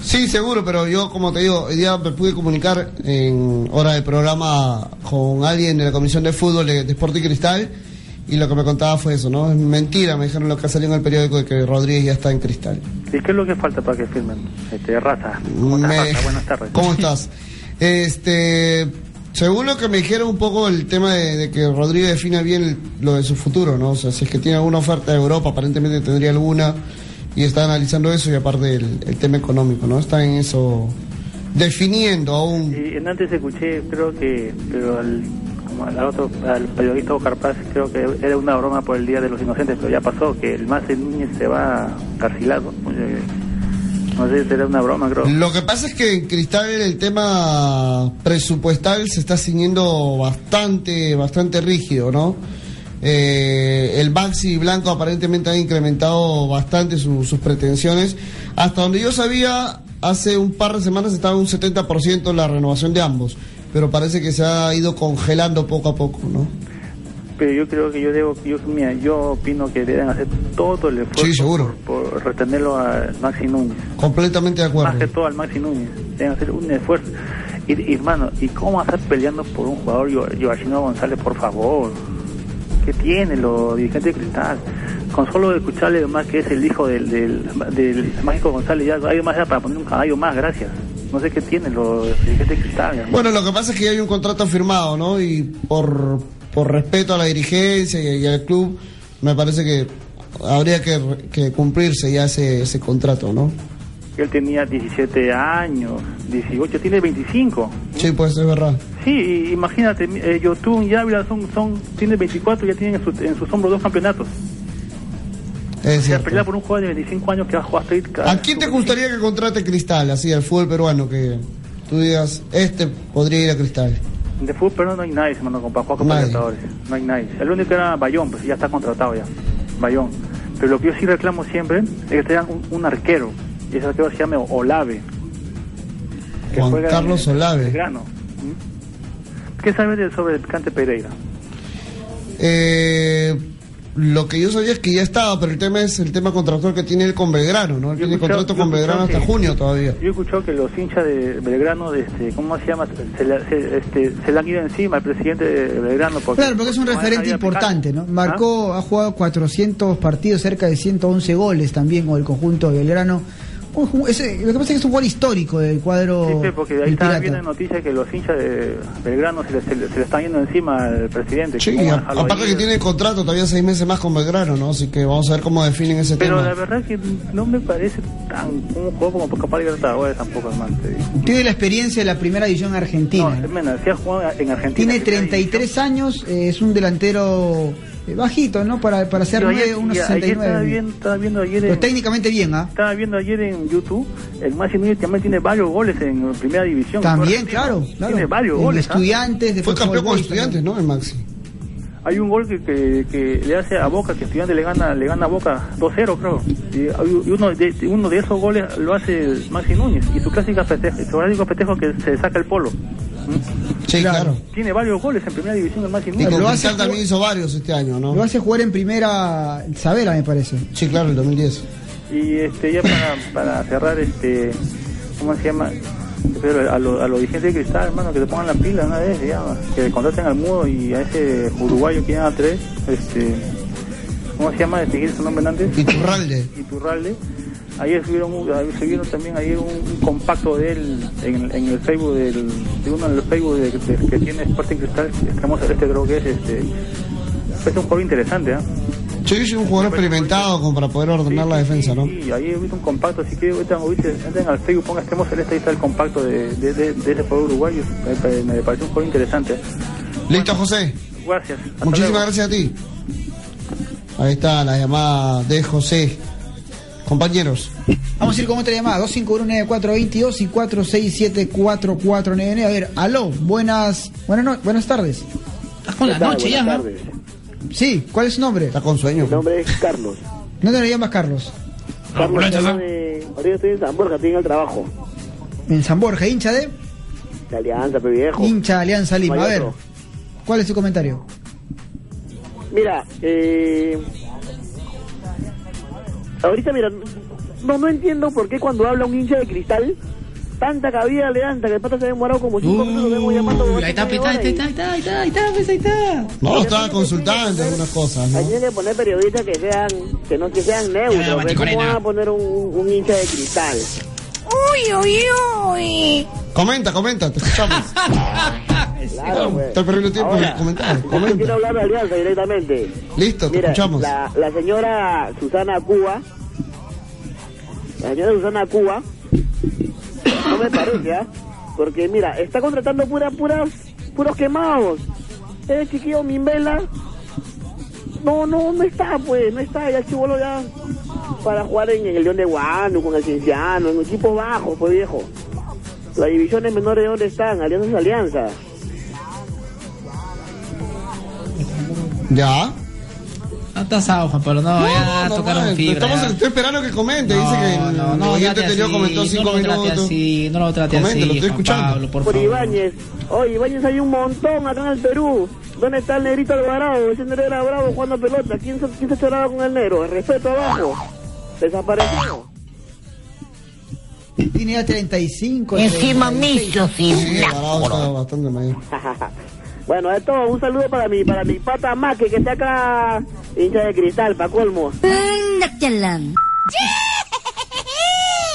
Sí, seguro, pero yo, como te digo, hoy día me pude comunicar en hora de programa con alguien de la Comisión de Fútbol de, de Sport y Cristal y lo que me contaba fue eso, ¿no? Es mentira, me dijeron lo que salió en el periódico de que Rodríguez ya está en Cristal. ¿Y qué es lo que falta para que firmen? Este, raza. ¿Cómo estás, Me- raza? Buenas tardes. ¿Cómo estás? Este, según lo que me dijeron un poco el tema de, que Rodríguez define bien el- lo de su futuro, ¿no? O sea, si es que tiene alguna oferta de Europa, aparentemente tendría alguna, y está analizando eso, y aparte el, el tema económico, ¿no? Está en eso, definiendo aún. En antes escuché, creo que, pero al, al otro, al periodista Oscar Paz, creo que era una broma por el Día de los Inocentes, pero ya pasó, que el Mace Núñez se va carcilado. Oye, No sé, será una broma, creo. Lo que pasa es que en Cristal el tema presupuestal se está ciñendo bastante, bastante rígido, ¿no? Eh, el Baxi Blanco aparentemente ha incrementado bastante su- sus pretensiones. Hasta donde yo sabía, hace un par de semanas estaba un 70% la renovación de ambos, pero parece que se ha ido congelando poco a poco, ¿no? Pero yo creo que yo debo, yo, mira, yo opino que deben hacer todo el esfuerzo Sí, seguro. por, por retenerlo a Maxi Núñez. Completamente de acuerdo. Más que todo al Maxi Núñez. Deben hacer un esfuerzo. Y, y, hermano, ¿y cómo estar peleando por un jugador, Joachino González, por favor? ¿Qué tiene los dirigentes de Cristal? Con solo escucharle más que es el hijo del, del, del Mágico González, ya hay más para poner un caballo más, gracias. No sé qué tienen los dirigentes de Cristal. hermano. Bueno, lo que pasa es que ya hay un contrato firmado, ¿no? Y por, por respeto a la dirigencia y, y al club, me parece que habría que, que cumplirse ya ese, ese contrato, ¿no? Él tenía 17 años, 18, tiene 25. Sí, pues es verdad. Sí, imagínate, eh, Yotun y Ávila son, son, tiene 24 y ya tienen en, su- en sus hombros dos campeonatos. Es cierto. pelear por un jugador de 25 años que va a jugar hasta ¿A quién te gustaría que contrate Cristal, así, al fútbol peruano? Que tú digas, este podría ir a Cristal. De fútbol pero no hay nadie, hermano, con Nadie. Libertadores. No hay nadie. El único era Bayón, pues ya está contratado ya. Bayón. Pero lo que yo sí reclamo siempre es que tengan un, un arquero. Y ese arquero se llama Olave. que Juan juega Carlos en Olave. Belgrano. ¿Mm? ¿Qué sabes sobre el picante Pereira? Eh, lo que yo sabía es que ya estaba, pero el tema es el tema contractual que tiene él con Belgrano, ¿no? Él tiene contrato con Belgrano hasta que- junio todavía. Yo he escuchado que los hinchas de Belgrano, de este, ¿cómo se llama? Se, le- se- este, se le han ido encima al presidente de Belgrano. Porque, Claro, porque es un referente importante, ¿no? ¿Ah? Marcó, ha jugado 400 partidos, cerca de 111 goles también con el conjunto de Belgrano. Un ese- lo que pasa es que es un gol histórico del cuadro Sí, porque ahí Pirata. viendo en noticias que los hinchas de Belgrano se le, se le- se le están yendo encima al presidente. Sí, ¿Cómo a- dejarlo aparte ahí? que tiene contrato todavía seis meses más con Belgrano, ¿no? Así que vamos a ver cómo definen ese Pero tema. la verdad es que no me parece tan un juego como para capaz de Libertadores tampoco, hermano. Tiene la experiencia de la primera división argentina. No, en Argentina. Tiene 33 años, eh, es un delantero bajito, ¿no? Para, para 9, ayer, unos estaba, 69. viendo, estaba viendo ayer Pero en, técnicamente bien, ¿ah? estaba viendo ayer en YouTube, el Maxi Núñez también tiene varios goles en primera división. También, claro, claro. Tiene varios En goles. ¿ah? Estudiantes, Fue después campeón jugó con el estudiantes, ¿no? El Maxi. hay un gol que, que, que le hace a Boca, que Estudiante le gana le gana a Boca 2-0, creo. Y, uno, de, uno de esos goles lo hace Maxi Núñez. Y su clásica festejo, su clásico festejo que se saca el polo. Sí, claro. Tiene varios goles en primera división el Y Núñez. con Cristal también hizo varios este año, ¿no? Lo hace jugar en primera Savera, me parece. Sí, claro, el 2010. Y este ya para, para cerrar, este ¿cómo se llama? Pero a los a los dirigentes de Cristal, hermano, que se pongan la pila una vez, ya, que contraten al mudo y a ese uruguayo que llama tres, este, ¿cómo se llama? Este, ¿quién es su nombre antes? Iturralde. Iturralde. Ayer subieron, subieron también ayer un, un compacto de él en, en el Facebook del, de uno de los Facebook de, de- que tiene Sporting Cristal, estamos este creo que es este, es un juego interesante, ¿ah? Sí, es un jugador experimentado como para poder ordenar la defensa, ¿no? Sí, ahí he visto un compacto, así que ahorita entren al Facebook, pongan extremo celeste, ahí está el compacto de, de, de, de ese juego uruguayo. Me, me parece un juego interesante. Listo, José. Gracias. Hasta Muchísimas luego. gracias a ti. Ahí está la llamada de José. Compañeros. Vamos a ir con otra llamada, 251-9422 y 467-4499. A ver, aló, buenas, buenas, no- buenas tardes. Estás con la noche ya, ¿no? Sí, ¿cuál es su nombre? Está con sueño. Mi nombre es Carlos. ¿Dónde le llamas Carlos? Carlos, te de... ahorita estoy en San Borja, estoy en el trabajo. En San Borja, hincha de De Alianza, pe viejo. hincha Alianza Lima. A No ver. ¿cuál es su comentario? Mira, eh... Ahorita, mira, no, no entiendo por qué cuando habla un hincha de cristal, tanta cabida le dan, que el pata se ha demorado como cinco minutos, vengo llamando... Uy, ahí está, ahí está, ahí está, ahí está, ahí está, ahí está, pues, ahí está. No, estaba consultando algunas cosas, ¿no? Ahí tienen que poner periodistas que sean, que no que sean neutros, Ya, ¿ves? ¿cómo van a poner un, un hincha de cristal? Uy, uy, uy. Comenta, comenta, te escuchamos. Claro. Está perdiendo tiempo Ahora. Yo Comenta. quiero hablar de Alianza directamente. Listo, te Mira, escuchamos. La, la señora Susana Cuba, la señora Susana Cuba, no me parece, ¿ah? Porque mira, está contratando pura, puras, puros quemados. El chiquillo Mimbela, no, no, no está, pues, no está, ya chivolo ya para jugar en, el León de Guano, con el Cienciano, en equipos bajos, pues viejo. Las divisiones menores, ¿dónde están? Alianza es ¿Ya? No estás asado, Juan Pablo, no, ya no, tocaron no, fibra. estamos, ya. estoy esperando que comente. No, Dice que el no, no, oyente anterior así, comentó cinco no lo trate minutos. así, no lo trate Comente, así, lo estoy Juan escuchando. Pablo, por Por. Ibáñez. Oye, Ibáñez hay un montón acá en el Perú. ¿Dónde está el negrito Alvarado? Ese negro era bravo jugando pelota. ¿Quién se, quién se choraba con el negro? El respeto abajo. Desapareció. Tiene ya 35. Encima 36. miso, sí. Sí, Alvarado está bastante mayor. bueno, esto, un saludo para mi, para mi pata Maque, que está acá, hincha de cristal, pa' colmo.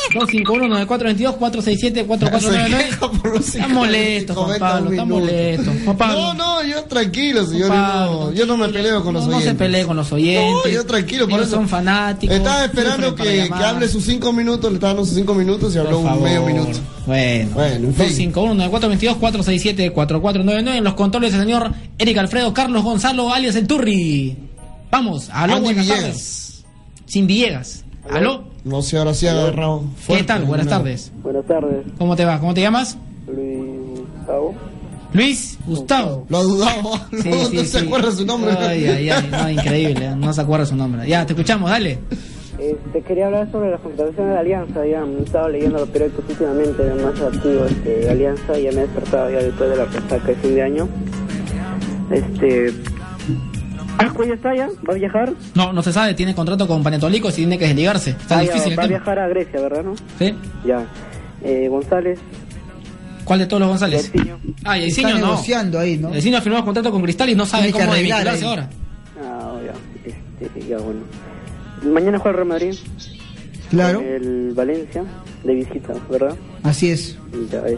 251-9422-467-4499. Está molesto, Juan Pablo, está molesto. Juan Pablo. No, no, yo tranquilo, señor. No, yo no me peleo con los no, no oyentes. se pelee con los oyentes. No, yo tranquilo, por eso. son fanáticos. Estaba esperando que, que hable sus cinco minutos, le estaba dando sus cinco minutos y habló un medio minuto. Bueno, Bueno, en fin. 251-9422-467-4499. En los controles el señor Eric Alfredo Carlos Gonzalo, alias el Turri. Vamos, aló, Andy buenas Villegas. tardes. Sin Villegas. Aló, No sé, ahora sí ha agarrado ¿qué tal? Buenas ¿no? tardes. Buenas tardes, ¿Cómo te va? ¿Cómo te llamas? Luis Gustavo. Luis Gustavo. Lo ha dudado, no, Sí, no sí, se sí. acuerda su nombre. Ay, ay, ay, no, increíble, ¿eh? no se acuerda su nombre. Ya, te escuchamos, dale. Este, quería hablar sobre las contrataciones de Alianza. Ya he estado leyendo los periódicos últimamente más activos este, de Alianza. Ya me he despertado ya después de la resaca de fin de año. Este. ¿Asco ya está ya? ¿Va a viajar? No, no se sabe, tiene contrato con Panetolicos y tiene que desligarse. Está Ah, ya, difícil el va a viajar a Grecia, ¿verdad? no? ¿Sí? Ya. Eh, González. ¿Cuál de todos los González? Ah, y Está no. negociando ahí, ¿no? Yaciño ha firmado contrato con Cristal y no sabe cómo arreglar desvincularse ahora. Ah, ya. Este, ya, bueno. Mañana juega el Real Madrid. Claro. El Valencia, de visita, ¿verdad? Así es. Ya, este.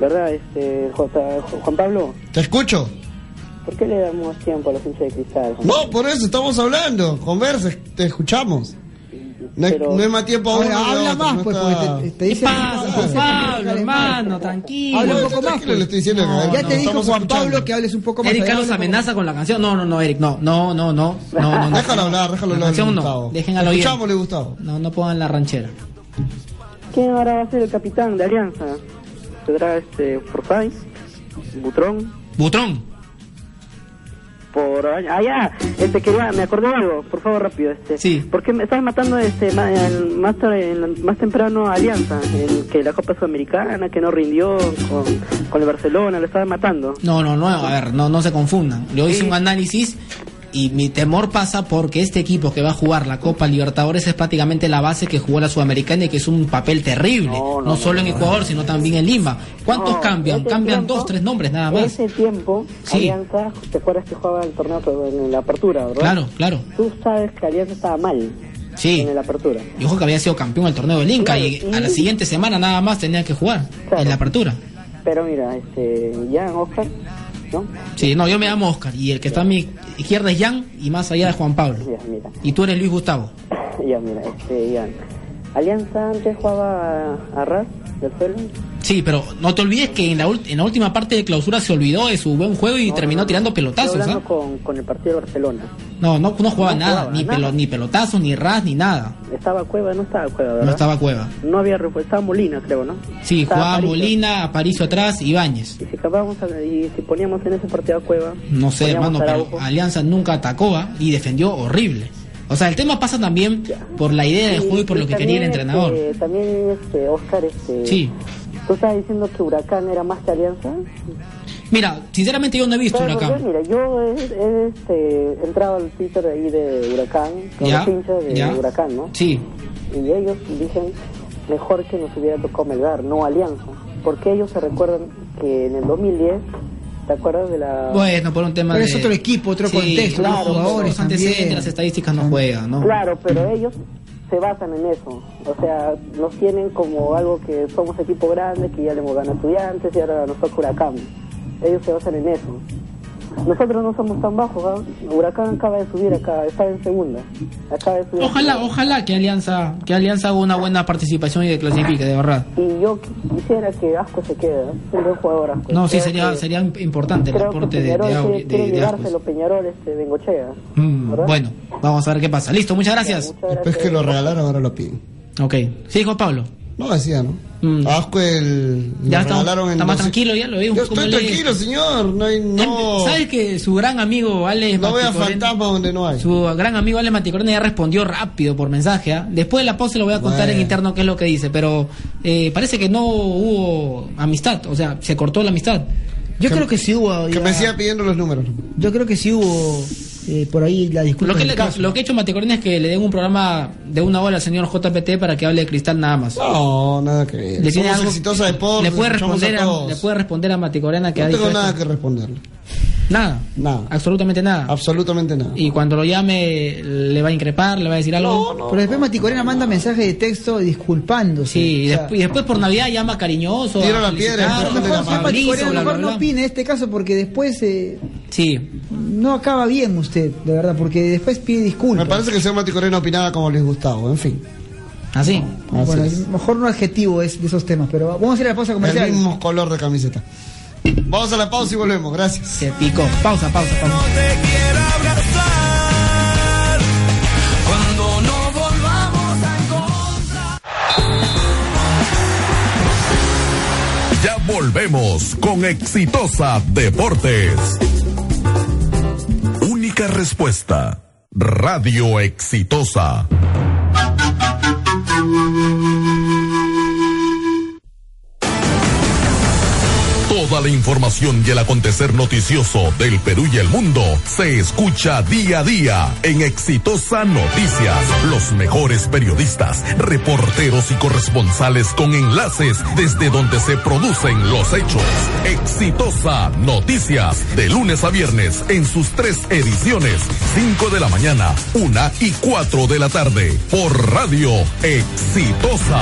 ¿Verdad, este, Juan Pablo? Te escucho. ¿Por qué le damos tiempo a los hinchas de cristal? No, por eso estamos hablando. Conversa, te escuchamos. No hay, Pero- no hay más tiempo. Ahora, habla más, no pues, está- porque te, te ¿Qué dice. pasa, te Juan Pablo, hermano? Tranquilo. Habla un poco más. Pues. le estoy diciendo que ya no, te dijo Juan escuchando. Pablo que hables un poco más. Eric Carlos amenaza con la canción. No, no, no, Eric, no, no, no, no, no, no. no. Déjalo hablar, déjalo La hablar. canción no, dejen al. Escuchámosle, Gustavo. No, no pongan la ranchera. ¿Quién ahora va a ser el capitán de Alianza? ¿Tendrá este Forsyth? ¿Butrón? Butrón. Por allá. Este quería, me acordé de algo, por favor rápido. Este, sí. ¿Por qué me estás matando este el- más, el- más temprano Alianza, en que la Copa Sudamericana que no rindió con, con el Barcelona, lo estaban matando? No, no, no, a ver, no, no se confundan. Yo hice un análisis y mi temor pasa porque este equipo que va a jugar la Copa Libertadores es prácticamente la base que jugó la Sudamericana y que es un papel terrible. No, solo en Ecuador, sino también en Lima. ¿Cuántos cambian? Cambian tiempo- dos, tres nombres nada más. Ese tiempo, Sí. Alianza, ¿te acuerdas que jugaba el torneo en la apertura, verdad? Claro, claro. Tú sabes que Alianza estaba mal Sí. en la apertura. Y ojo que había sido campeón del torneo del Inca y a la siguiente semana nada más tenía que jugar en la apertura. Pero mira, este, ya Oscar, ¿no? Sí, no, yo me llamo Oscar y el que está a mi izquierda es Jan y más allá es Juan Pablo. Ya, mira. Y tú eres Luis Gustavo. Ya, mira, este, ya. Alianza antes jugaba a, a ras del. Sí, pero no te olvides que en la, en la última parte de clausura se olvidó de su buen juego y terminó tirando pelotazos. Estoy ¿ah? hablando con, con el partido de Barcelona. No, no, no jugaba nada, jugaba ni, nada. pelo- ni pelotazos, ni ras, ni nada. Estaba Cueva, no estaba Cueva, ¿verdad? No estaba Cueva. No había refuerzo, estaba Molina, creo, ¿no? Sí, Estaba jugaba Aparicio. Molina, Aparicio atrás, Ibáñez. Y si, acabamos a- y si poníamos en ese partido a Cueva, No sé, hermano, pero. Alianza nunca atacó ¿ah? y defendió horrible. O sea, el tema pasa también por la idea del juego y por lo que quería el entrenador. este, también, este, Oscar, este, Sí. ¿tú estabas diciendo que Huracán era más que Alianza? Mira, sinceramente yo no he visto ¿Sabes por Huracán. Mira, yo he, he, este, entrado al Twitter ahí de Huracán, con Ya, de ya. Huracán, ¿no? Sí. Y ellos dicen, mejor que nos hubiera tocado Melgar, no Alianza. Porque ellos se recuerdan que en el 2010, ¿te acuerdas de la... Bueno, por un tema Pero de... es otro equipo, otro Sí, contexto, claro, otros jugadores los antecedentes, las estadísticas no juegan, ¿no? Claro, pero ellos se basan en eso. O sea, nos tienen como algo que somos equipo grande, que ya le hemos ganado a estudiantes y ahora nos toca Huracán. Ellos se basan en eso. Nosotros no somos tan bajos. Huracán acaba de subir acá, está en segunda. Acaba de subir. Ojalá, ojalá que Alianza, que Alianza haga una buena participación y que clasifique, de verdad. Y yo quisiera que Asco se quede, un buen jugador Asco. No, sí, sería, que- sería importante el aporte de, Peñarol de, de, de- Ascuez. Peñarol este, Bengochea. Mm, bueno, vamos a ver qué pasa. Listo, muchas gracias. Después que lo regalaron, ahora lo piden. Ok. Sí, Juan Pablo. No decía, ¿no? Lo Mm. Ya está, está más 12. tranquilo, ya lo veo. Yo estoy tranquilo, señor. No hay, no. ¿Sabes que su gran amigo Ale No vea fantasma donde no hay. Su gran amigo Ale Maticorena ya respondió rápido por mensaje. ¿ah? Después de la pausa le voy a contar Bueno. en interno qué es lo que dice, pero eh, parece que no hubo amistad, o sea, se cortó la amistad. Yo creo que sí hubo. Que me siga pidiendo los números. Yo creo que sí hubo eh, por ahí la disculpa. Lo que, le- caso. lo que ha hecho Maticorena es que le den un programa de una hora al señor JPT para que hable de cristal nada más. No, nada que ver. Le tiene algo- exitosa de Deportes, le puede responder a a, le puede responder a Maticorena que No ha tengo dicho nada esto. que responderle. Nada. Nada. Absolutamente nada. Absolutamente nada. Y cuando lo llame le va a increpar, le va a decir algo. Pero después Maticorena manda mensaje de texto disculpándose. Sí, y, O sea, después, y después por Navidad llama cariñoso. Tira a la piedra, mejor. Maticorena, no opine en este caso porque después eh, Sí. no acaba bien usted, de verdad, porque después pide disculpas. Me parece que el señor Maticorena opinaba como les gustaba, en fin. Así. Bueno, Así es. mejor no adjetivo es de esos temas, pero vamos a ir a la pausa comercial. El mismo color de camiseta. Vamos a la pausa y volvemos. Gracias. Se picó. Pausa, pausa, pausa. Cuando no volvamos a encontrar. Ya volvemos con Exitosa Deportes. Única respuesta. Radio Exitosa. Toda la información y el acontecer noticioso del Perú y el mundo se escucha día a día en Exitosa Noticias. Los mejores periodistas, reporteros y corresponsales con enlaces desde donde se producen los hechos. Exitosa Noticias, de lunes a viernes en sus tres ediciones, 5 de la mañana, 1 y 4 de la tarde, por Radio Exitosa.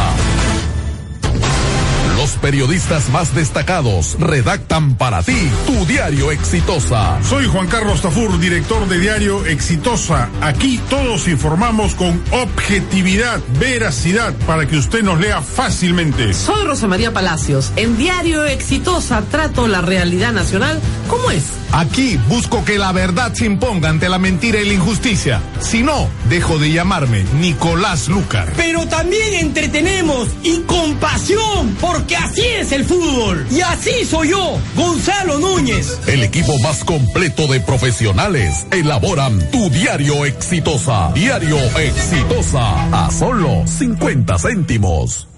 Los periodistas más destacados redactan para ti tu diario Exitosa. Soy Juan Carlos Tafur, director de Diario Exitosa. Aquí todos informamos con objetividad, veracidad, para que usted nos lea fácilmente. Soy Rosa María Palacios. En Diario Exitosa trato la realidad nacional como es. Aquí busco que la verdad se imponga ante la mentira y la injusticia. Si no, dejo de llamarme Nicolás Lucar. Pero también entretenemos y con pasión, porque así es el fútbol. Y así soy yo, Gonzalo Núñez. El equipo más completo de profesionales elaboran tu diario exitosa. Diario exitosa a solo 50 céntimos.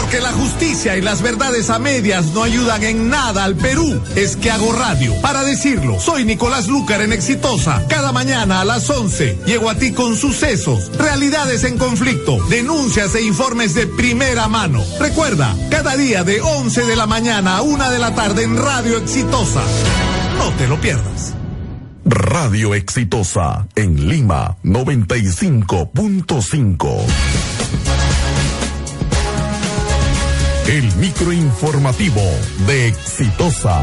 Porque la justicia y las verdades a medias no ayudan en nada al Perú. Es que hago radio. Para decirlo, soy Nicolás Lucar en Exitosa. Cada mañana a las 11 llego a ti con sucesos, realidades en conflicto, denuncias e informes de primera mano. Recuerda, cada día de 11 de la mañana a 1 de la tarde en Radio Exitosa. No te lo pierdas. Radio Exitosa en Lima 95.5. El microinformativo de Exitosa.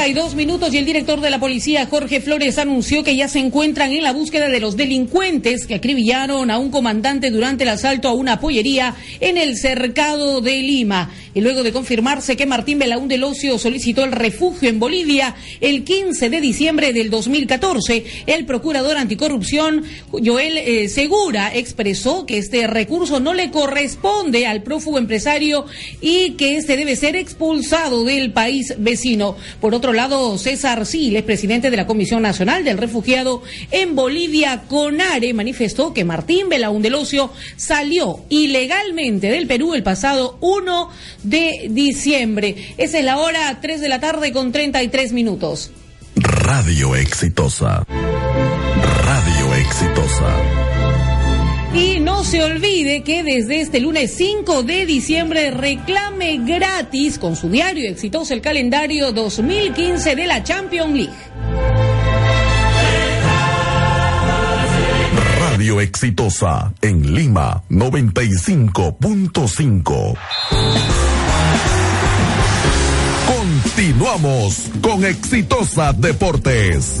32 minutos y el director de la policía, Jorge Flores, anunció que ya se encuentran en la búsqueda de los delincuentes que acribillaron a un comandante durante el asalto a una pollería en el cercado de Lima. Y luego de confirmarse que Martín Belaún del Ocio solicitó el refugio en Bolivia el 15 de diciembre del 2014, el procurador anticorrupción, Joel eh, Segura, expresó que este recurso no le corresponde al prófugo empresario y que este debe ser expulsado del país vecino. Por otro lado, César Siles, presidente de la Comisión Nacional del Refugiado en Bolivia, CONARE, manifestó que Martín Belaún del Ocio salió ilegalmente del Perú el pasado 1 de diciembre. Esa es la hora 3 de la tarde con 33 minutos. Radio Exitosa. Radio Exitosa. Y no se olvide que desde este lunes 5 de diciembre reclame gratis con su diario exitoso el calendario 2015 de la Champions League. Radio Exitosa en Lima 95.5. Continuamos con Exitosa Deportes.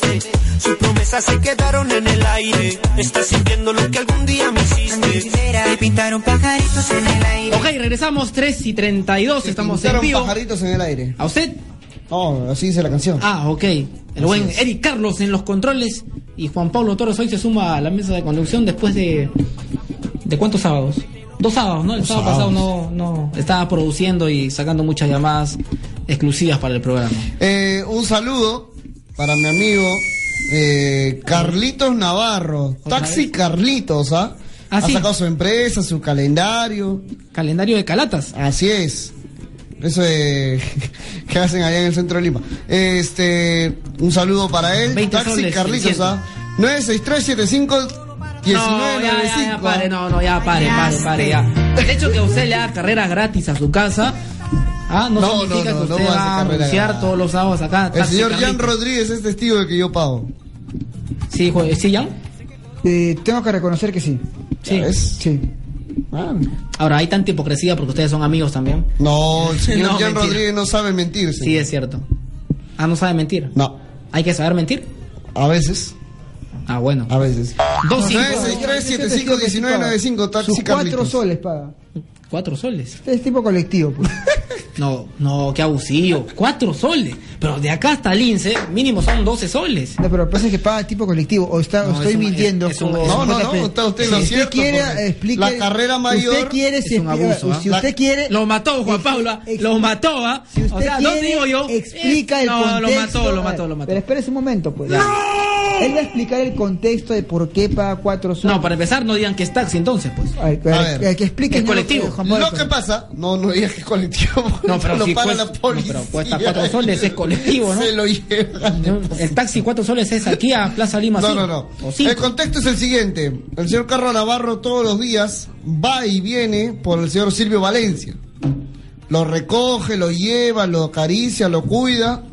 creíste. Sus promesas se quedaron en el aire. Estás sintiendo lo que algún día me hiciste. Te pintaron pajaritos en el aire. Ok, regresamos 3 y 32, estamos en vivo. pajaritos en el aire. ¿A usted? No, así dice la canción. Ah, ok. El Así buen es. Eric Carlos en los controles y Juan Pablo Toros hoy se suma a la mesa de conducción después de... ¿De cuántos sábados? Dos sábados, ¿no? El Dos sábado pasado no, no estaba produciendo y sacando muchas llamadas exclusivas para el programa. Eh, un saludo para mi amigo eh, Carlitos Navarro. Taxi Carlitos, ¿ah? Ah, ha sí. sacado su empresa, su calendario. Calendario de calatas. Así es. Eso de que hacen allá en el centro de Lima. Este, un saludo para él. 20 Taxi soles, Carlitos, 600. ¿ah? 96375 No, ya, ya, ya, pare, no, no, ya, pare, pare, pare, ya. El hecho que usted le haga carreras gratis a su casa, ah, no, No, significa no, no, que no usted va a anunciar todos los sábados acá. El señor Jan. Rodríguez es testigo de que yo pago. Sí, ¿sí, Jan? Eh, tengo que reconocer que sí. Sí. Sí. Ahora, hay tanta hipocresía porque ustedes son amigos también. No, el señor No, Jan mentira. Rodríguez no sabe mentir. señor. Sí, es cierto. Ah, no sabe mentir. No. ¿Hay que saber mentir? A veces. Ah, bueno. A veces. Dos cinco. 963751995 Taxi Sus cuatro soles paga. Cuatro soles. Es tipo colectivo. Pues. No, no, qué abusivo. Cuatro soles. Pero de acá hasta Lince, mínimo son 12 soles. No, pero lo que pasa es que paga tipo colectivo. O, está, o No, estoy es un- mintiendo. es un- como- No, no, no, está usted si usted cierto, quiere, explique. la carrera mayor Usted quiere, es un abuso, ¿ah? Si usted quiere. Lo mató Juan Pablo, lo mató, ¿ah? Si usted o sea, ¿dónde quiere, digo yo? Explica el no, contexto. lo mató, lo mató, lo mató. Pero espérese un momento, pues. Él va a explicar el contexto de por qué paga cuatro soles. No, para empezar, no digan que es taxi entonces, pues. Ay, A ay, ver. que explique Es colectivo. Pablo, Lo que pasa, no, no digas que es colectivo. No, pero lo si para cuesta- la policía. no, pero cuesta cuatro soles, es colectivo, ¿no? Se lo llevan. El taxi cuatro soles es aquí a Plaza Lima. No, no, no. O cinco. El contexto es el siguiente. El señor Carlos Navarro todos los días va y viene por el señor Silvio Valencia. Lo recoge, lo lleva, lo acaricia, lo cuida.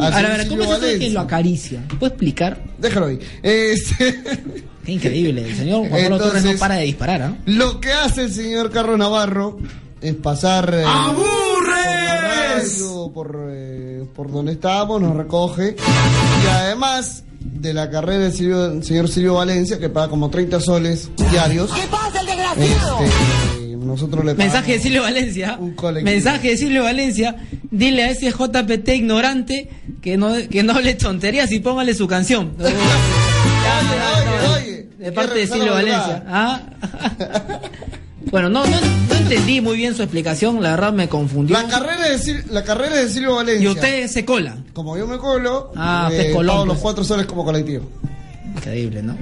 al A ver, a señor ver, ¿cómo es eso de que lo acaricia? ¿Puedo explicar? Déjalo ahí. Este, Qué increíble. El señor Juan Pablo Torres no Entonces- para de disparar, ¿ah? Lo que hace el señor Carlos Navarro es pasar eh, por la radio, por, eh, por donde estábamos, nos recoge. Y además de la carrera del señor Silvio Valencia, que paga como 30 soles diarios. ¿Qué pasa, el desgraciado? Nosotros le pagamos. Mensaje de Silvio Valencia. Mensaje de Silvio Valencia. Dile a ese JPT ignorante que no, que no hable tonterías y póngale su canción. de parte de Silvio Valencia. ¿Ah? bueno, no, no, no entendí muy bien su explicación. La verdad me confundió. La carrera, de, Sil- la carrera de Silvio Valencia. Y usted se cola. Como yo me colo, Ah, eh, colón, pago los cuatro soles como colectivo. Increíble, ¿no?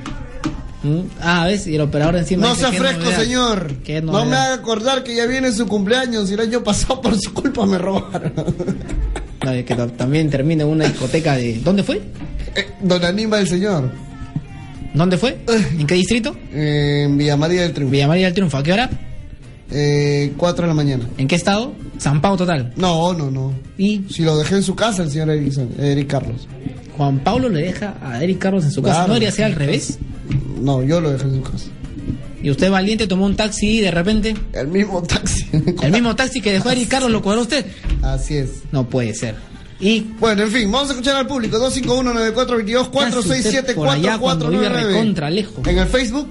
Mm, Ah, ¿ves? Y el operador encima. No sea "Qué fresco, novedad". señor. No me haga acordar que ya viene su cumpleaños y el año pasado por su culpa me robaron. No, y que ta- también termine en una discoteca de. ¿Dónde fue? Don Aníbal el señor. ¿Dónde fue? ¿En qué distrito? en Villa María del Triunfo. Villa María del Triunfo, ¿a qué hora? Eh, 4 de la mañana. ¿En qué estado? San Pau total. No, no, no. ¿Y? Si lo dejé en su casa el señor Eric, Eric Carlos. Juan Pablo le deja a Eric Carlos en su casa. Claro. ¿No debería ser al revés? No, yo lo dejé en su casa. ¿Y usted valiente tomó un taxi y de repente? El mismo taxi. ¿El mismo taxi que dejó a Eric Carlos lo cuadró usted? Así es. No puede ser. Y Bueno, en fin, vamos a escuchar al público. 251-9422 usted por allá cuando vive 467 recontra lejos. En el Facebook,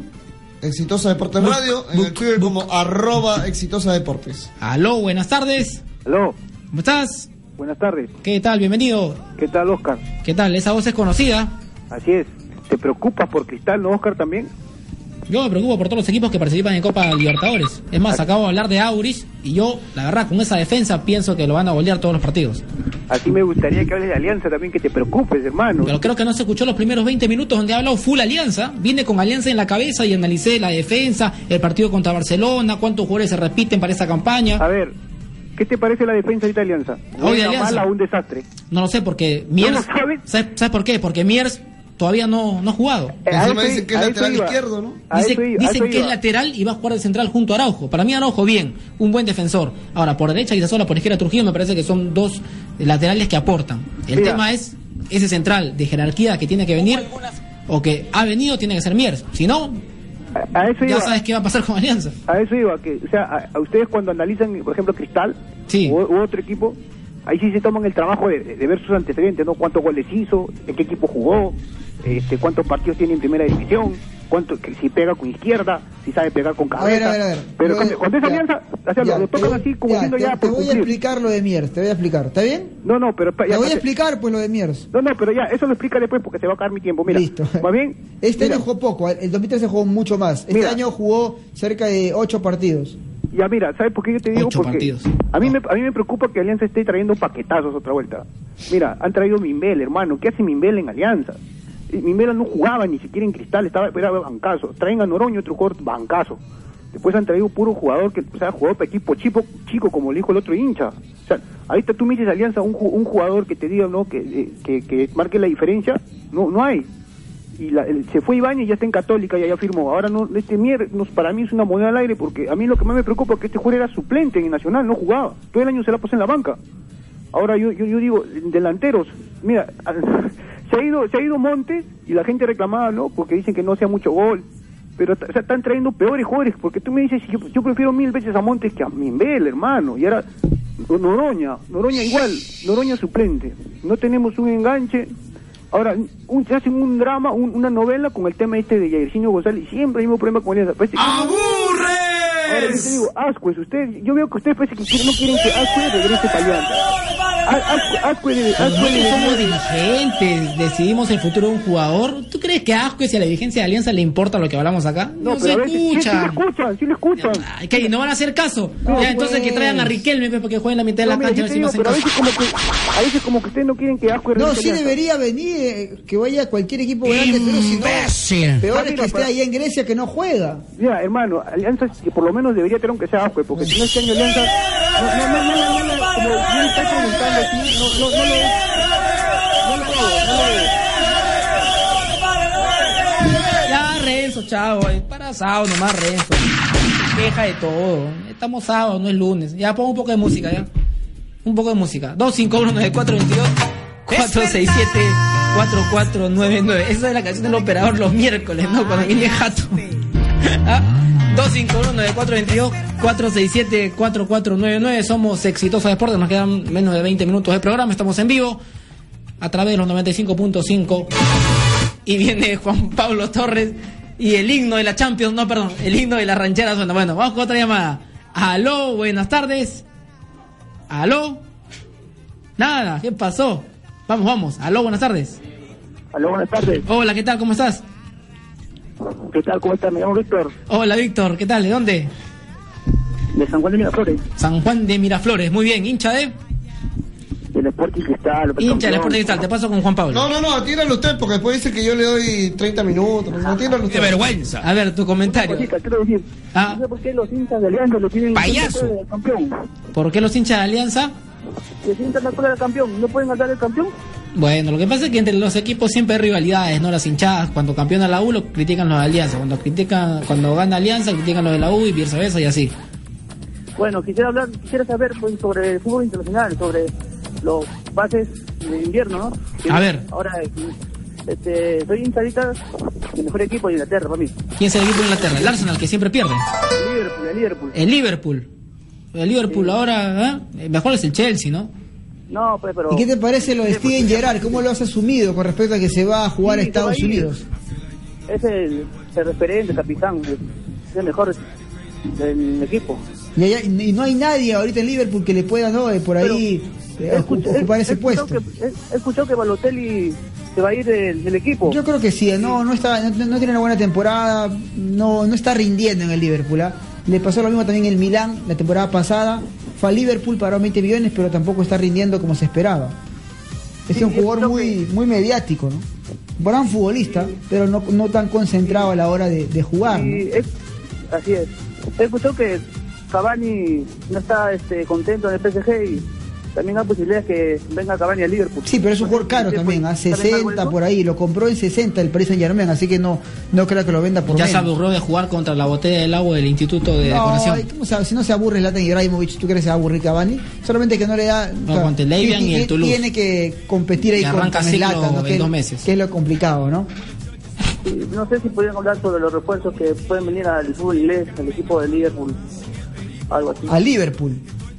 Exitosa Deportes Radio. En el Twitter como arroba Exitosa Deportes. Aló, buenas tardes. Aló. ¿Cómo estás? Buenas tardes. ¿Qué tal? Bienvenido. ¿Qué tal, Oscar? ¿Qué tal? Esa voz es conocida. Así es. ¿Te preocupas por Cristal, no, Oscar, también? Yo me preocupo por todos los equipos que participan en Copa Libertadores. Es más, acabo de hablar de Auris y yo, la verdad, con esa defensa pienso que lo van a golear todos los partidos. Así me gustaría que hables de Alianza también, que te preocupes, hermano. Pero creo que no se escuchó los primeros 20 minutos donde ha hablado full Alianza. Vine con Alianza en la cabeza y analicé la defensa, el partido contra Barcelona, cuántos jugadores se repiten para esa campaña. A ver, ¿qué te parece la defensa de Alianza? Hoy de ¿Buena, Alianza. mala o un desastre? No lo sé porque Miers... ¿sabes? ¿Sabes por qué? Porque Miers todavía no, no ha jugado. Eh, Encima dicen que es lateral izquierdo, ¿no? Dice- dicen que es lateral y va a jugar de central junto a Araujo. Para mí Araujo bien, un buen defensor. Ahora, por derecha y sola por izquierda Trujillo me parece que son dos laterales que aportan. El Mira. tema es ese central de jerarquía que tiene que venir o que ha venido tiene que ser Miers. Si no, A, eso ya sabes qué va a pasar con Alianza. A eso iba, que, o sea, a, a ustedes cuando analizan, por ejemplo, Cristal u, u otro equipo, ahí sí se toman el trabajo de, de ver sus antecedentes, ¿no? Cuántos goles hizo, en qué equipo jugó, este, cuántos partidos tiene en primera división, cuánto, que si pega con izquierda, si sabe pegar con A ver, cabeza. a ver, a ver. Pero Yo- cuando, cuando es ya, alianza, o sea, ya, lo, tocan te- así como ya, diciendo te, ya te por voy a explicar lo de Miers, te voy a explicar, ¿está bien? No, no, pero... Te voy a explicar pues lo de Miers. No, no, pero ya, eso lo explica después porque se va a acabar mi tiempo. Mira, Listo. ¿va bien? Este Mira. año jugó poco, el 2013 jugó mucho más. Este Mira. año jugó cerca de 8 partidos. Ya, mira, ¿sabes por qué yo te digo? Ocho Porque partidos. a mí, me, a mí me preocupa que Alianza esté trayendo paquetazos otra vuelta. Mira, han traído Mimbel, hermano. ¿Qué hace Mimbel en Alianza? Y Mimbel no jugaba ni siquiera en Cristal, estaba era bancazo. Traen a Noroño, otro jugador bancazo. Después han traído puro jugador que, o sea, jugador para equipo chico, chico, como le dijo el otro hincha. O sea, ahorita tú me dices Alianza, un, un jugador que te diga, ¿no? Que, eh, que, que marque la diferencia, no, no hay y la- se fue Ibañez y ya está en Católica, ya, ya firmó. Ahora no, este mier, para mí es una moneda al aire porque a mí lo que más me preocupa es que este jugador era suplente en Nacional, no jugaba. Todo el año se la pasó en la banca. Ahora yo, yo, yo digo, delanteros, mira, se ha ido se ha ido Montes y la gente reclamaba, ¿no? Porque dicen que no sea mucho gol. Pero están trayendo peores jugadores, porque tú me dices, yo, yo prefiero mil veces a Montes que a Mimbel, hermano. Y ahora, Noroña, Noroña igual, Noroña suplente. No tenemos un enganche, Ahora, un, se hacen un drama, un- una novela con el tema este de Jairzinho González siempre hay un problema con. Parece que- Ahora yo te digo, Ascuez, usted, yo veo que ustedes parece que quieren- no quieren que Ascuez regrese para Alianza. A- Ascuez- debe- Ascuez somos dirigentes, decidimos el futuro de un jugador. ¿Tú crees que a Ascuez y a la dirigencia de Alianza le importa lo que hablamos acá? No, se pero a veces- sí, sí lo escucha. escuchan, sí lo escuchan. ¿No van a hacer caso? No, ya, entonces pues. que traigan a Riquelme pues, porque juegue en la mitad de No, la mira, cancha. si no hacen pero a caso. veces como que, a veces como que ustedes no quieren que Ascuez No, sí debería venir, eh, que vaya a cualquier equipo grande, pero si no, peor Ah, es que esté pero- ahí en Grecia que no juega. Mira, hermano, Alianza que por lo menos debería tener aunque sea Ascuez, porque si no este año Alianza... No, no, no, no, no, no, no, como estoy preguntando aquí, no, no, no. No no veo. Ya, Renzo, chao. eh, Para sábado nomás, Renzo. Queja de todo. Estamos sábado, no es lunes. Ya, pon un poco de música, ya. Un poco de música. 2519422 467 4499. Esa es la canción del operador los miércoles, ¿no? Cuando viene Jato. ¿Ah? 251-9422-467-4499. Somos Exitosa Deportes. Nos quedan menos de 20 minutos de programa. Estamos en vivo a través de los 95.5. Y viene Juan Pablo Torres y el himno de la Champions. No, perdón, el himno de la ranchera suena. Bueno, vamos con otra llamada. Aló, buenas tardes. Aló. Nada, ¿qué pasó? Vamos, vamos. Aló, buenas tardes. Aló, buenas tardes. Hola, ¿qué tal? ¿Cómo estás? ¿Qué tal? ¿Cómo estás? Me llamo Víctor, Hola, Víctor, ¿qué tal? ¿De dónde? de San Juan de Miraflores. San Juan de Miraflores, muy bien. ¿Hincha de? Del Sporting Cristal. Hincha del Sporting Cristal. Te paso con Juan Pablo. No, no, no, atíralo usted, porque después dice que yo le doy 30 minutos. No, atíralo usted. Qué vergüenza. A ver, tu comentario. Cosita, quiero decir, Ah. no sé por qué los hinchas de Alianza lo tienen Payaso. campeón. ¿Por qué los hinchas de Alianza? Que sientan la cola del campeón, ¿no pueden ganar el campeón? Bueno, lo que pasa es que entre los equipos siempre hay rivalidades, ¿no? Las hinchadas, cuando campeona la U, lo critican los de Alianza. Cuando critican, cuando gana Alianza, critican los de la U y viceversa y así. Bueno, quisiera hablar, quisiera saber pues, sobre el fútbol internacional, sobre los bases de invierno, ¿no? Que A ver. Ahora, este, soy hincha ahorita del mejor equipo de Inglaterra para mí. ¿Quién es el equipo de Inglaterra? El Arsenal, que siempre pierde. El Liverpool, el Liverpool. El Liverpool. El Liverpool ahora, ¿eh? El Mejor es el Chelsea, ¿no? No, pues, pero... ¿Y qué te parece lo de Steven Gerrard? ¿Cómo lo has asumido con respecto a que se va a jugar a Sí, Estados. Unidos? Es el, el referente, el capitán, es el mejor del equipo. Y, allá- y no hay nadie ahorita en Liverpool que le pueda ¿no? eh, por ahí eh, ocupar ese puesto. Que, he, escuchado que Balotelli se va a ir del, del equipo. Yo creo que sí, no, no, está, no, no tiene una buena temporada, no, no está rindiendo en el Liverpool. ¿ah? Le pasó lo mismo también en el Milán la temporada pasada. Fue a Liverpool, pagó 20 millones, pero tampoco está rindiendo como se esperaba. Es un jugador muy, muy mediático, ¿no? Gran futbolista, pero no, no tan concentrado a la hora de, de jugar. ¿no? Es- así es. He escuchado que Cavani no está este, contento en el PSG y también hay posibilidades que venga Cavani al Liverpool. Sí, pero es un jugador caro también, a 60 por ahí, lo compró en 60 el Paris Saint Germain, así que no, no creo que lo venda por Ya se menos. aburrió de jugar contra la botella del agua del Instituto de No, Decoración. ay, ¿cómo se- si no se aburre Zlatan Ibrahimovic, ¿tú crees que se va a aburrir Cavani? Solamente que no le da... No, contra el y el Toulouse. Tiene que competir ahí con, Zlatan, ¿no? en que, dos meses. que es lo complicado, ¿no? No sé si podrían hablar sobre los refuerzos que pueden venir al fútbol inglés, al equipo de Liverpool, algo así. A Liverpool.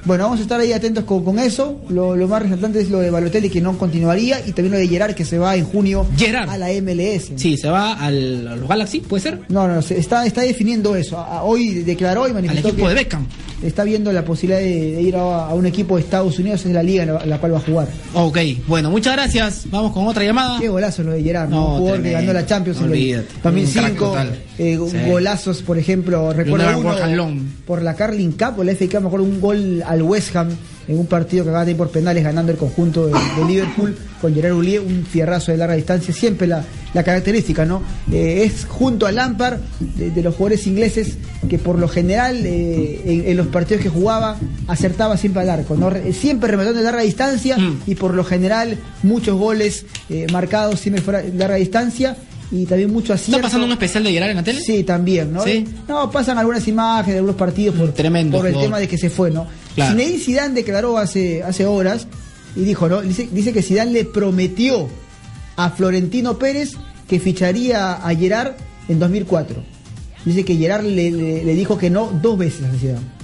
Bueno, vamos a estar ahí atentos con, con eso. Lo, lo más resaltante es lo de Balotelli que no continuaría y también lo de Gerard que se va en junio a la MLS. Sí, se va al, a los Galaxy, ¿puede ser? No, no, se está, está definiendo eso. A- a- Hoy declaró y manifestó Al equipo que de Beckham. Está viendo la posibilidad de, de ir a, a un equipo de Estados Unidos, es la liga en la, la cual va a jugar. Ok, bueno, muchas gracias. Vamos con otra llamada. Qué golazo lo de Gerard, ¿no? Un jugador que ganó la Champions en el olvídate. 2005. Un crack total. eh, Sí. Golazos, por ejemplo, recuerdo uno por la Carling Cup o la FA Cup, me acuerdo un gol al West Ham en un partido que acaba de ir por penales ganando el conjunto de, de Liverpool con Gerard Houllier, un fierrazo de larga distancia, siempre la, la característica, ¿no? Eh, es junto a Lampard de, de los jugadores ingleses que por lo general eh, en, en los partidos que jugaba acertaba siempre al arco, ¿no? Re- Siempre rematando de larga distancia Mm. y por lo general muchos goles eh, marcados siempre fuera de larga distancia y también mucho acierto. ¿Está pasando un especial de Gerard en la tele? Sí, también, ¿no? Sí. No, pasan algunas imágenes de algunos partidos por, Tremendo por el tema de que se fue, ¿no? Claro. Zinedine Zidane declaró hace, hace horas y dijo, ¿no? Dice, dice que Zidane le prometió a Florentino Pérez que ficharía a Gerard en 2004. Dice que Gerard le, le- le dijo que no dos veces a Zidane.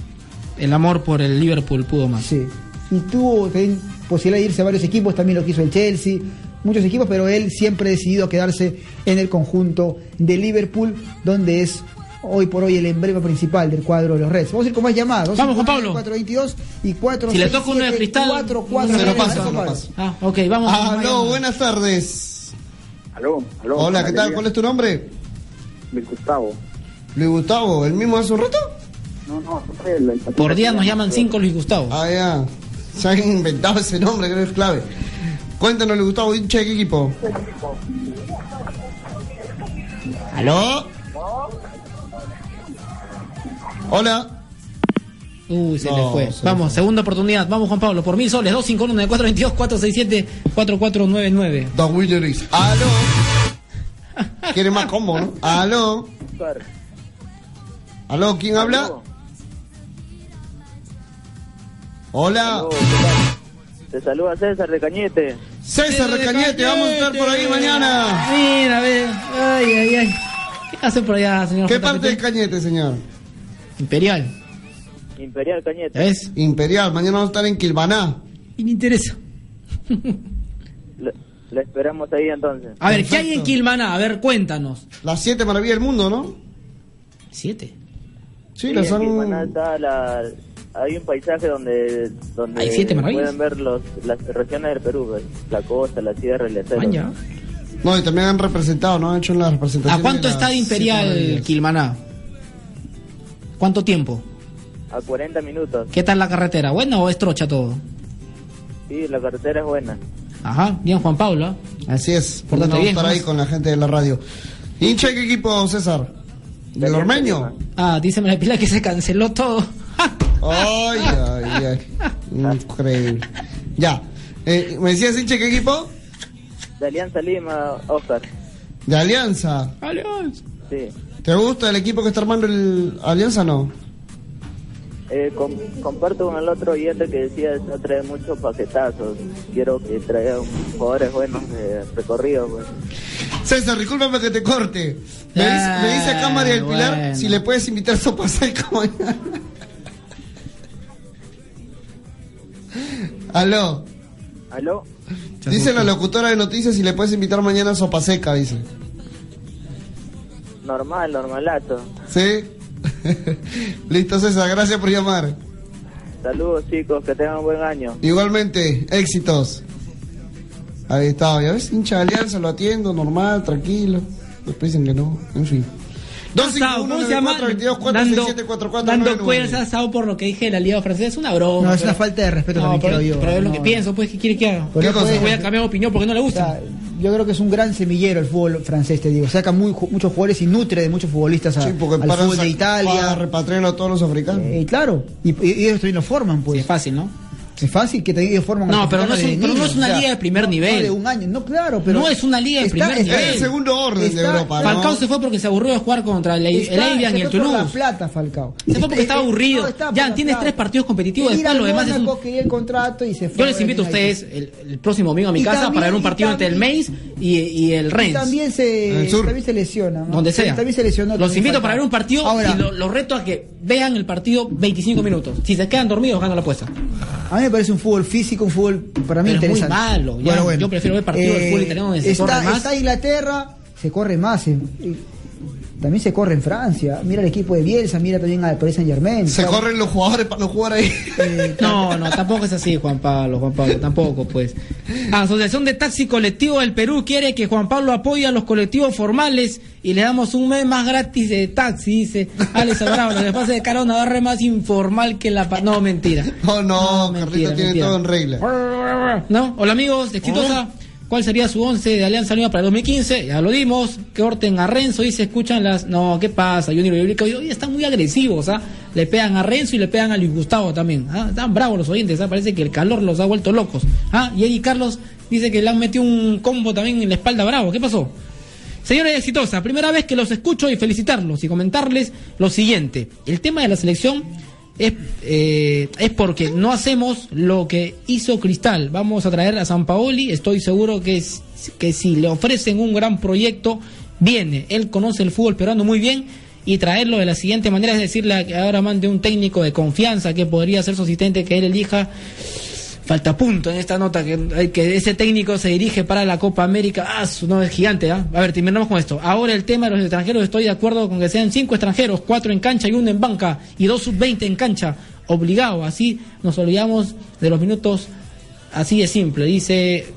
El amor por el Liverpool pudo más. Sí. Y tuvo también posibilidad de irse a varios equipos, también lo quiso el Chelsea, muchos equipos, pero él siempre ha decidido quedarse en el conjunto de Liverpool, donde es hoy por hoy el emblema principal del cuadro de los Reds. Vamos a ir con más llamadas. Vamos, Juan Pablo. 422 y 4 Si le toca uno de cristal, 4, 4, Se lo paso, se lo paso. Ah, ok, vamos. con Aló, buenas tardes. Aló, aló. Hola, ¿qué tal? ¿Cuál es tu nombre? Luis Gustavo. Luis Gustavo, ¿el mismo hace un rato? No, no, el, el- Por día nos llaman cinco Luis Gustavo. Ah, ya. Se han inventado ese nombre, creo que es clave. Cuéntanos, Gustavo, hincha de qué equipo. ¿Aló? Hola. Uy, se No, le fue. se Vamos, segunda oportunidad. Vamos, Juan Pablo, por mil soles. 251 422 467 4499 Dos Willeries. ¿Aló? ¿Quiere más combo, no? ¿Aló? ¿Aló? ¿Quién habla? Hola. Te saluda César de Cañete. César Cañete, vamos a estar por ahí mañana. Mira, a ver. Ay, ay, ay. ¿Qué hace por allá, señor? ¿Qué JPT? parte de Cañete, señor? Imperial. Imperial Cañete. ¿Ves? Imperial, mañana vamos a estar en Quilbaná. Y me interesa. Le, le esperamos ahí entonces. A ver, ¿qué hay en Quilmaná? A ver, cuéntanos. Las siete maravillas del mundo, ¿no? ¿Siete? Sí, Sí, las en han... Quilmaná está la- hay un paisaje donde, donde ¿Hay siete maravillas? pueden ver los, las regiones del Perú, la costa, la sierra, el acero. Maña. No, y también han representado, ¿no? Han hecho las representaciones. ¿A cuánto está de Imperial. Quilmaná? ¿Cuánto tiempo? A 40 minutos. ¿Qué tal la carretera? ¿Buena o es trocha todo? Sí, la carretera es buena. Ajá, bien Juan Pablo. ¿ah? Así es, por a bien, estar ahí con la gente de la radio. ¿Hincha qué equipo, César? ¿Del Ormeño? Ah, dice la pila que se canceló todo. Ay, ay, ay. Increíble. Ya. Eh, ¿Me decías hincha de qué equipo? De Alianza Lima, Oscar. De Alianza. Alianza. Sí. ¿Te gusta el equipo que está armando el Alianza o no? Eh, com- comparto con el otro oyente que decía no trae muchos paquetazos. Quiero que traiga jugadores buenos de recorrido. Pues. César, discúlpame que te corte. Me, dice, me dice acá María del Pilar Ah, bueno. si le puedes invitar sopa seca mañana. Aló. ¿Aló? Dice la locutora de noticias si le puedes invitar mañana a sopa seca, dice. Normal, normalato. ¿Sí? Listo, César, gracias por llamar. Saludos chicos, que tengan un buen año. Igualmente, éxitos. Ahí está, ya ves, hincha de alianza, lo atiendo, normal, tranquilo. Después dicen que no, en fin. Dando, 22 dando cuerdas asado por lo que dije de la Liga Francesa. Es una broma. No, es una falta de respeto No, también, pero, es lo No. que pienso, pues, ¿qué quiere que haga? Voy a cambiar de opinión porque no le gusta. Yo creo que es un gran semillero el fútbol francés, te digo. Saca muy, muchos jugadores y nutre de muchos futbolistas a- Sí, porque al para, fútbol de para Italia. repatriarlo a todos los africanos. Eh, claro, y, y- y ellos también lo forman, pues. es fácil, ¿no? Es fácil que te, ellos forman. No, los pero no es un- pero no es una o sea, liga de primer no- nivel. No, de un año, no, claro, pero. No es una liga de primer nivel. Es el segundo orden de Europa, ¿no? Falcao se fue porque se aburrió de jugar contra el, Evian y el fue por Toulouse. la plata, Falcao. Se fue porque Está- estaba aburrido. no, está por ya, tienes tres partidos competitivos, después al lo demás es un... El contrato y se fue. Yo les invito a ustedes el, el próximo domingo a mi Y casa también- para ver un y partido entre el Mainz y, y el Y Rennes. también se, también se lesiona. ¿no? Donde sea. También se lesionó. Los invito para ver un partido Ahora, y lo- los reto a que vean el partido 25 minutos. Si se quedan dormidos, ganan la apuesta. A mí me parece un fútbol físico, un fútbol para mí Pero es muy interesante. malo, ya. Yo prefiero ver partidos de fútbol italiano donde se está, corre más. Está Inglaterra, se corre más. y también se corre en Francia. Mira el equipo de Bielsa, mira también al Paris Saint Germain. Se corren los jugadores para no jugar ahí. No, no, tampoco es así, Juan Pablo, Juan Pablo, tampoco, pues. Asociación de Taxi Colectivo del Perú quiere que Juan Pablo apoye a los colectivos formales y le damos un mes más gratis de taxi, dice Alex Alvarado. Lo que pasa es que Caro Navarre es más informal que la... pa- No, mentira. No, no, mentira, Carlito tiene mentira. todo en regla. ¿No? Hola amigos, de exitosa. ¿Cuál sería su once de Alianza Lima para el 2015? Ya lo dimos. Que Orten a Renzo y se escuchan las. No, ¿qué pasa? Junior y hoy, están muy agresivos, ¿ah? Le pegan a Renzo y le pegan a Luis Gustavo también. ¿ah? Están bravos los oyentes, ¿ah? Parece que el calor los ha vuelto locos. ¿ah? Y Eddie Carlos dice que le han metido un combo también en la espalda bravo. ¿Qué pasó? Señores exitosa, primera vez que los escucho y felicitarlos y comentarles lo siguiente. El tema de la selección es, eh, es porque no hacemos lo que hizo Cristal. Vamos a traer a San Paoli. Estoy seguro que, que si le ofrecen un gran proyecto, viene. Él conoce el fútbol peruano muy bien. Y traerlo de la siguiente manera es decirle que ahora mande un técnico de confianza que podría ser su asistente que él elija. Falta punto en esta nota que, ese técnico se dirige para la Copa América. Ah, su no es gigante, ¿ah? A ver, terminamos con esto. Ahora el tema de los extranjeros, estoy de acuerdo con que sean cinco extranjeros, cuatro en cancha y uno en banca, y dos sub-20 en cancha, obligado. Así nos olvidamos de los minutos, así de simple. Dice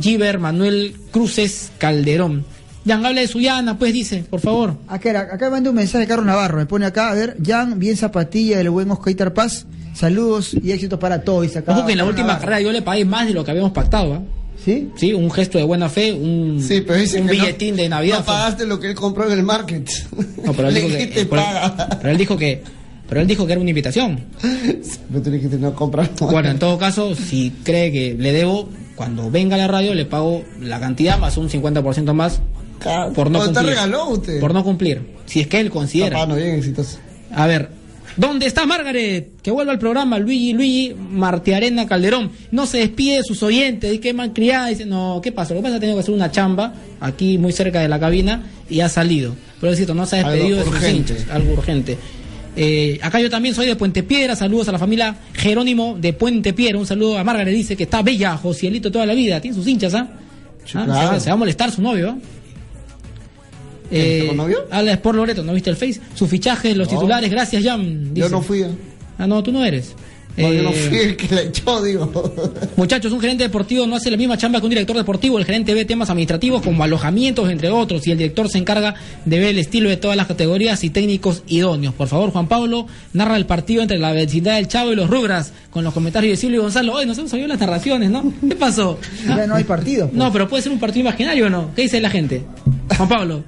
Giver Manuel Cruces Calderón. Jan, habla de Suyana, pues dice, por favor. Acá, era- acá mandé un mensaje de Carlos Navarro. Me pone acá, a ver, Jan, bien zapatilla del buen Oscar Paz. Saludos y éxitos para todos. acá Ojo que en la última Navarro. carrera yo le pagué más de lo que habíamos pactado, ¿ah? ¿Sí? Sí, un gesto de buena fe, un, Sí, pero dice un que no- billetín de Navidad. No fue. pagaste lo que él compró en el market. No, pero él dijo que, pero- paga. pero él dijo que pero él dijo que era una invitación. Pero tú dijiste no comprar. Bueno, en todo caso, si cree que le debo, cuando venga a la radio le pago la cantidad más un 50% más por no ¿Cuánto te cumplir. regaló usted? Por no cumplir. Si es que él considera. Papá, no bien exitoso. A ver, ¿Dónde está Margaret? Que vuelva al programa, Luigi, Luigi Martiarena Calderón. No se despide de sus oyentes, dice que malcriada. Dice, no, ¿qué pasa? Lo que pasa es que ha tenido que hacer una chamba aquí muy cerca de la cabina y ha salido. Pero es cierto, no se ha despedido de Algo sus urgente. hinchas, algo urgente. Eh, acá yo también soy de Puente Piedra, saludos a la familia Jerónimo de Puente Piedra, un saludo a Margaret, dice que está bella, Josielito toda la vida, tiene sus hinchas, ¿ah? Ah, claro. se, va, se va a molestar su novio, ¿ah? Eh, ¿Está con novio? Habla de Sport Loreto, ¿no viste el Face? Su fichaje, los No. titulares, gracias, Jan. Yo no fui. Ah, no, tú no eres. No, yo no Eh, fui el que la echó, digo. Muchachos, un gerente deportivo no hace la misma chamba que un director deportivo. El gerente ve temas administrativos como alojamientos, entre otros, y el director se encarga de ver el estilo de todas las categorías y técnicos idóneos. Por favor, Juan Pablo, narra el partido entre la vecindad del Chavo y los Rugras, con los comentarios de Silvio y Gonzalo. Hoy nos hemos oído las narraciones, ¿no? ¿Qué pasó? Ya no hay partido. pues. No, pero puede ser un partido imaginario o no. ¿Qué dice la gente? Juan Pablo.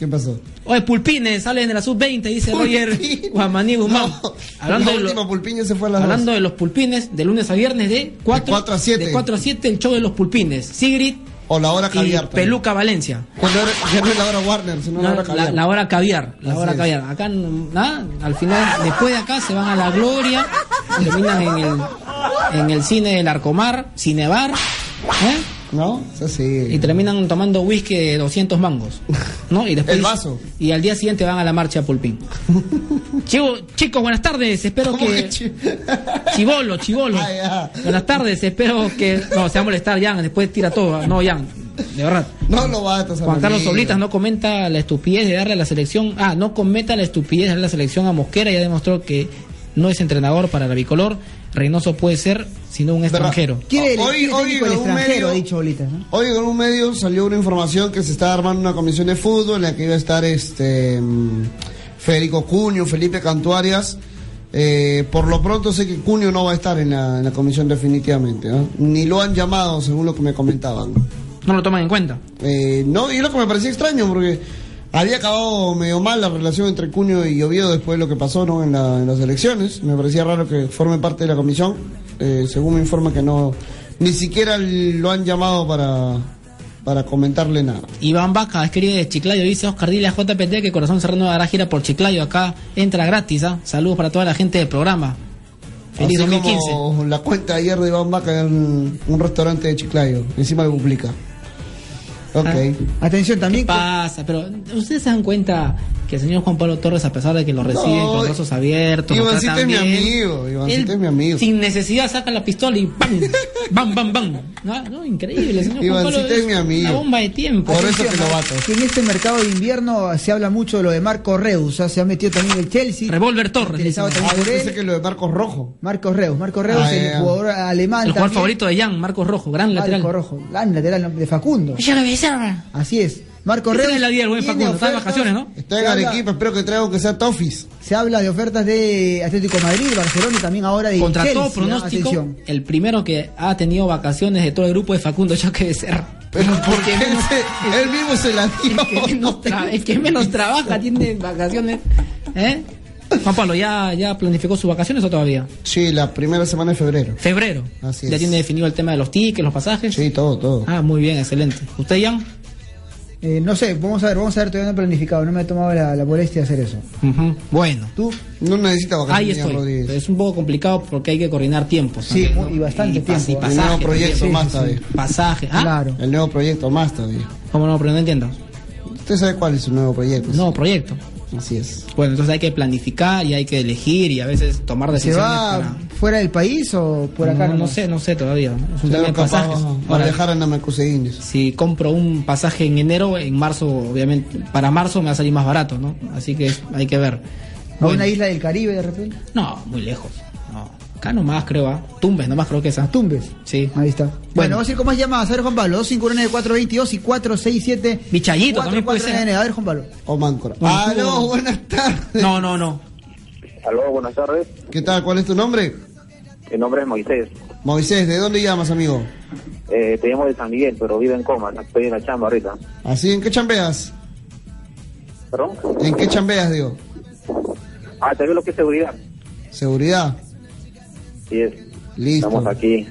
¿Qué pasó? Oye, Pulpines, salen de la sub-20, dice Roger Guamaní Guzmán. Hablando, la de, lo- última Pulpiño se fue a las hablando dos. de los Pulpines, de lunes a viernes de 4, De 4 a 7. De 4 a 7, el show de los Pulpines. Sigrid O la hora y caviar. también. Peluca Valencia. Ya no, era- ya no es la hora Warner, sino la No, hora la, caviar. la hora caviar, la Así hora es. caviar. Acá, nada, al final, después de acá se van a la gloria, terminan en el, en el cine del Arcomar, Cinebar, ¿eh? ¿No? Eso sí. Y terminan tomando whisky de 200 mangos. ¿No? Y después, El vaso. Y al día siguiente van a la marcha Pulpín. Chivo, chicos, buenas tardes. Espero ¿Cómo que. que chi- Chivolo, chivolo. Ah. Buenas tardes. Espero que. No, se va a molestar Jan. Después tira todo. No, Jan. De verdad. No lo batas, Juan Carlos amigo. Oblitas no comenta la estupidez de darle a la selección. Ah, no cometa la estupidez de darle a la selección a Mosquera. Ya demostró que no es entrenador para la bicolor. Reynoso puede ser, sino un extranjero. Quiere el, Hoy- el en un extranjero, medio- ha dicho Bolitas, ¿no? Hoy en un medio salió una información que se está armando una comisión de fútbol en la que iba a estar este mm, Federico Cuño, Felipe Cantuarias. Eh, por lo pronto sé que Cuño no va a estar en la, en la comisión definitivamente, ¿no? Ni lo han llamado, según lo que me comentaban. No lo toman en cuenta. Eh, no, y lo que me parecía extraño, porque había acabado medio mal la relación entre Cuño y Oviedo después de lo que pasó ¿no? en, la- en las elecciones. Me parecía raro que forme parte de la comisión. Eh, según me informa que no, ni siquiera lo han llamado para, para comentarle nada. Iván Vaca, es querido de Chiclayo, dice Oscar Dile a JPT que Corazón Serrano hará gira por Chiclayo. Acá entra gratis, ¿ah? Saludos para toda la gente del programa. Feliz Así 2015. como la cuenta ayer de Iván Vaca en un restaurante de Chiclayo. Encima lo publica. Ok. Atención también. ¿Qué pasa? Pero ustedes se dan cuenta que el señor Juan Pablo Torres, a pesar de que lo reciben No, con brazos abiertos, lo Ivancito es mi amigo, Ivancito es mi amigo. Sin necesidad saca la pistola y ¡bam! ¡bam, bam, bam! No, no, increíble, señor Juan Ivancito Pablo. es mi amigo. Una bomba de tiempo. Atención, Que en este mercado de invierno se habla mucho de lo de Marco Reus, sea, se ha metido también el Chelsea. Revolver Torres. Ah, yo por pensé que lo de Marcos Rojo. Marcos Reus, Marcos Reus, Ah, el ya. jugador alemán. El jugador favorito de Jan, Marcos Rojo, gran lateral. Marco Rojo, gran lateral de Facundo. Así es. Marco Esa Reus. es la vida del buen Facundo, está de vacaciones, ¿no? Está en Arequipa, espero que traiga aunque sea Toffees. Se habla de ofertas de Atlético de Madrid, Barcelona y también ahora de Contra Chelsea, todo pronóstico, Atención. el primero que ha tenido vacaciones de todo el grupo es Facundo Choque Becerra. Pero ¿por El que qué menos- se- él mismo se la dio? el que menos, tra- el que menos trabaja tiene vacaciones. ¿Eh? Juan Pablo, ¿ya, ¿ya planificó sus vacaciones o todavía? Sí, la primera semana de febrero. Febrero. Así ¿Ya es. tiene definido el tema de los tickets, los pasajes? Sí, todo, todo. Ah, muy bien, excelente. ¿Usted, Jan? Eh, no sé, vamos a ver, vamos a ver, todavía no he planificado, no me he tomado la, la molestia de hacer eso. Bueno. ¿Tú? No necesita Ahí vacaciones, estoy. Rodríguez. Pero es un poco complicado porque hay que coordinar tiempos. Sí, también, y bastante pas- tiempo. El nuevo pasaje, proyecto también. más Sí, sí, todavía. sí. Pasaje. ¿Ah? Claro. El nuevo proyecto más todavía. ¿Cómo no? Pero no entiendo. Usted sabe cuál es su nuevo proyecto. Nuevo proyecto. Así es. Bueno, entonces hay que planificar y hay que elegir y a veces tomar ¿Se decisiones va para... fuera del país o por acá? no, sé, no sé todavía. Es un tema de pasajes. va- va a Ahora, viajar a Namacuseguines. si compro un pasaje en enero, en marzo, obviamente, para marzo me va a salir más barato, ¿no? Así que hay que ver. ¿A Bueno, una isla del Caribe de repente? no, muy lejos. Acá nomás creo, ¿ah? Tumbes, nomás creo que esa. Tumbes. Sí. Ahí está. Bueno, Bueno. vamos a ir con más llamadas. A ver, Juan Pablo, 259-422 y 467. Bichayito también puede ser. A ver, Juan Pablo. O Máncora. Aló, buenas tardes. No, no, no. Aló, buenas tardes. ¿Qué tal? ¿Cuál es tu nombre? Mi nombre es Moisés. Moisés, ¿de dónde llamas, amigo? Eh, te llamo de San Miguel, pero vivo en coma. Estoy en la chamba ahorita. ¿Así? ¿En qué chambeas? ¿Perdón? ¿En qué chambeas, digo? Ah, te veo lo que es seguridad. ¿Seguridad? Sí, es. Listo. Estamos aquí.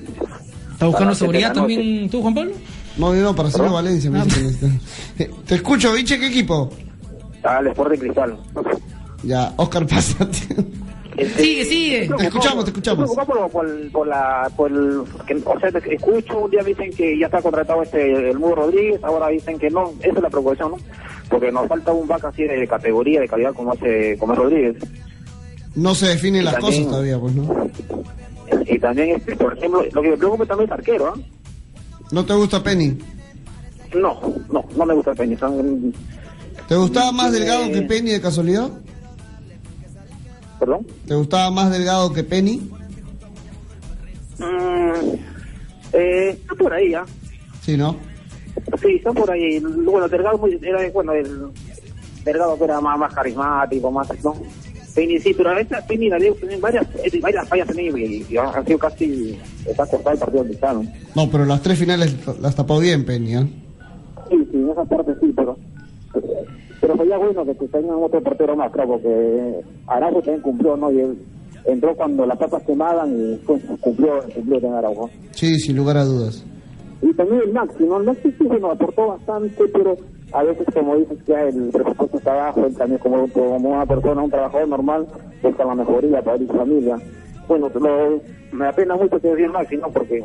¿Estás buscando seguridad también tú, Juan Pablo? No, no, para hacerlo Valencia. me Ah. dice que necesita. Te escucho, biche, ¿qué equipo? Ah, el Sport de Cristal. Ya, Oscar, pásate. Sigue, sigue. Te escuchamos, te escuchamos. Estoy por, por, por la, por el, que, o sea, te escucho, un día dicen que ya está contratado este, el Mudo Rodríguez, ahora dicen que no, esa es la preocupación, ¿no? Porque nos falta un vaca así de categoría, de calidad como ese, como es Rodríguez. No se definen Y las también- cosas todavía, pues, ¿no? Y también, este, por ejemplo, lo que me preocupa también es arquero, ¿ah? ¿No te gusta Penny? No, no, no me gusta son- ¿Te gustaba más Eh, Delgado que Penny de casualidad? ¿Perdón? ¿Te gustaba más Delgado que Penny? Mm, eh, está por ahí, ¿ah? Sí, ¿no? Sí, está por ahí. Bueno, Delgado muy- era, bueno, el Delgado que era más, más carismático, más, ¿no? Sí, pero a veces Penny la dio tiene varias, eh, varias fallas también y, y han sido casi, está cortado el partido cristiano. No, pero las tres finales las tapó bien Penny, ¿ah? Sí, sí, en esa parte sí, pero pero sería bueno que tengan otro portero más, claro, porque Araujo también cumplió, ¿no? Y él entró cuando las papas quemaban y pues, cumplió, cumplió con Araujo. Sí, sin lugar a dudas. Y también el Maxi, ¿no? El Maxi sí, bueno, aportó bastante, pero a veces, como dices, que el presupuesto está bajo, él también como, como una persona, un trabajador normal, busca la mejoría para su familia. Bueno, lo, me apena mucho que decir el Maxi, ¿no? Porque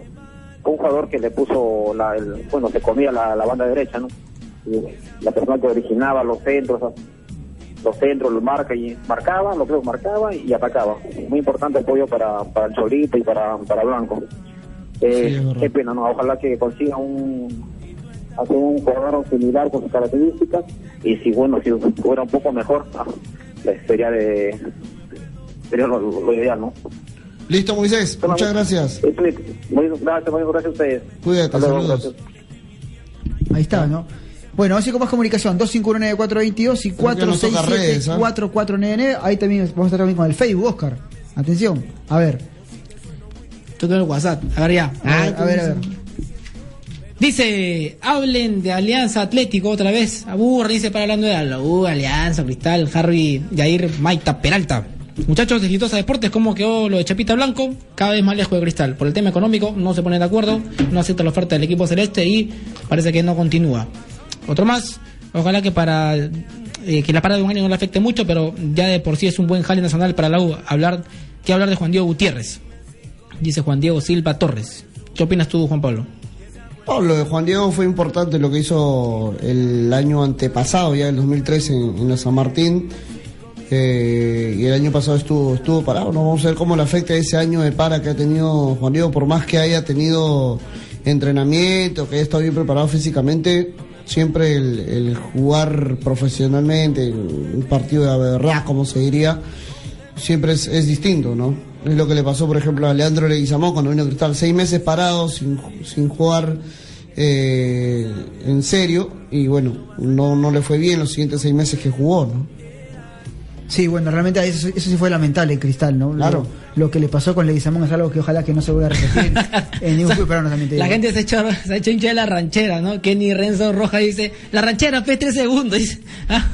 fue un jugador que le puso, la, el, bueno, se comía la, la banda derecha, ¿no? Y la persona que originaba los centros, los centros, los marca y marcaba, lo creo que marcaba y atacaba. Muy importante apoyo para, para el Cholito y para, para Blanco. Eh, qué pena, ¿no? Ojalá que consiga un hacer un jugador similar con sus características y si bueno, si fuera un poco mejor, ah, pues sería de sería lo, lo ideal, ¿no? Listo, Moisés. Muchas gracias. Muy gracias, muy gracias a ustedes. Cuídate, Hasta saludos. gracias. Ahí está, ¿no? Bueno, así como más comunicación, 2519422 y Creo que nos toca redes, ¿ah? 467-4499. Ahí también vamos a estar también con el Facebook, Oscar. Atención, a ver. Yo tengo el WhatsApp. A ver ya. A ver, a ver, a ver. Dice, hablen de Alianza Atlético otra vez. Aburre, dice para hablando de la U, Alianza, Cristal, Harry, Jair, Maita, Peralta. Muchachos de Exitosa Deportes, ¿cómo quedó lo de Chapita Blanco? Cada vez más lejos de Cristal. Por el tema económico, no se ponen de acuerdo, no acepta la oferta del equipo celeste y parece que no continúa. Otro más, ojalá que para eh, que la parada de un año no le afecte mucho, pero ya de por sí es un buen jale nacional para la U. Hablar, que hablar de Juan Diego Gutiérrez. Dice Juan Diego Silva Torres. ¿Qué opinas tú, Juan Pablo? No, lo de Juan Diego fue importante lo que hizo el año antepasado, ya el 2013 en, la San Martín. Eh, y el año pasado estuvo estuvo parado. No vamos a ver cómo le afecta ese año de para que ha tenido Juan Diego, por más que haya tenido entrenamiento, que haya estado bien preparado físicamente. Siempre el, jugar profesionalmente, un partido de verdad, como se diría, siempre es distinto, ¿no? Es lo que le pasó, por ejemplo, a Leandro Leguizamón cuando vino a Cristal, seis meses parado, sin, sin jugar eh, en serio, y bueno, no, no le fue bien los siguientes seis meses que jugó, ¿no? Sí, bueno, realmente eso, eso sí fue lamentable, Cristal, ¿no? Claro. Lo, lo que le pasó con Leguizamón es algo que ojalá que no se vuelva a repetir en ningún club peruano, también te La gente se ha hecho, se ha hecho hincha de la ranchera, ¿no? Kenny Renzo Roja dice, la ranchera, pues, tres segundos. Dice, ah,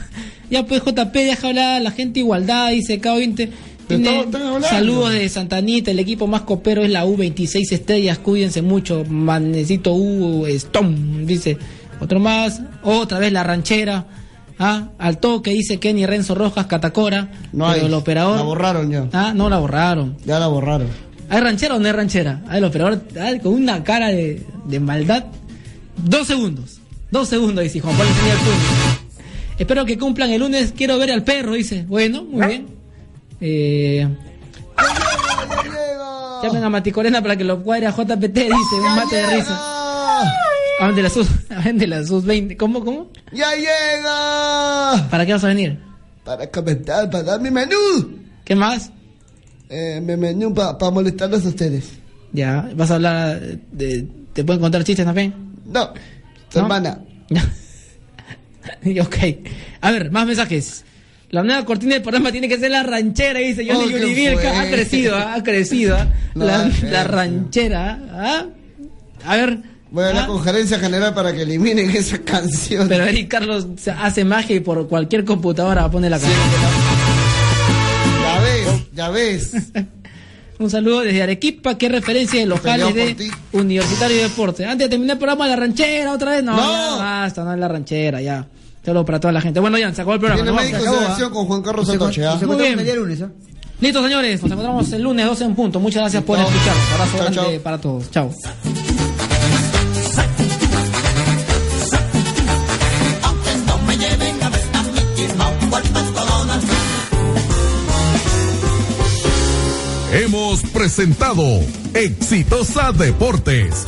ya pues, JP, deja hablar a la gente igualdad, dice K20. Tiene saludos de Santanita, el equipo más copero es la U26 estrellas, cuídense mucho, manecito U, Stone, dice. Otro más, otra vez la ranchera, ah, al toque, dice Kenny Renzo Rojas, Catacora, No pero hay, el operador... la borraron ya. Ah, no la borraron. Ya la borraron. ¿Hay ranchera o no hay ranchera? Ah, el operador ah, con una cara de, de maldad. Dos segundos. Dos segundos, dice Juan Pablo. Espero que cumplan el lunes. Quiero ver al perro, dice. Bueno, muy bien. Eh, llamen a Maticorena para que lo cuadre a JPT, dice. Un mate de risa. Hablen de la sus, de la sus 20. ¿Cómo, cómo? ¡Ya llega! ¿Para qué vas a venir? Para comentar, para dar mi menú. ¿Qué más? Eh, mi menú para molestarlos a ustedes. Ya, ¿vas a hablar de... ¿Te pueden contar chistes también? No, tu hermana. ok. A ver, más mensajes. La nueva cortina del programa tiene que ser la ranchera, dice Johnny Oh, ¿qué Yuribielka. fue? Ha crecido, ha crecido. ¿ah? La, la eh, ranchera. ¿ah? A ver. Voy a hablar ¿ah? con gerencia general para que eliminen esa canción. Pero Eric Carlos hace magia y por cualquier computadora pone la canción. Ya ves, ya ves. Un saludo desde Arequipa, qué referencia de locales de Universitario de Deportes. Antes de terminar el programa, la ranchera otra vez. No, No. ya basta, no es la ranchera, ya. Saludos para toda la gente. Bueno, ya, se acabó el programa. Tiene médico de ¿ah? con Juan Carlos Santoche. se Muy encontramos bien. el día lunes, ¿ah? Listo, señores. Nos encontramos el lunes 12 en punto. Muchas gracias por escucharnos. Abrazo Chao, grande chao. para todos. Chao. Hemos presentado Exitosa Deportes.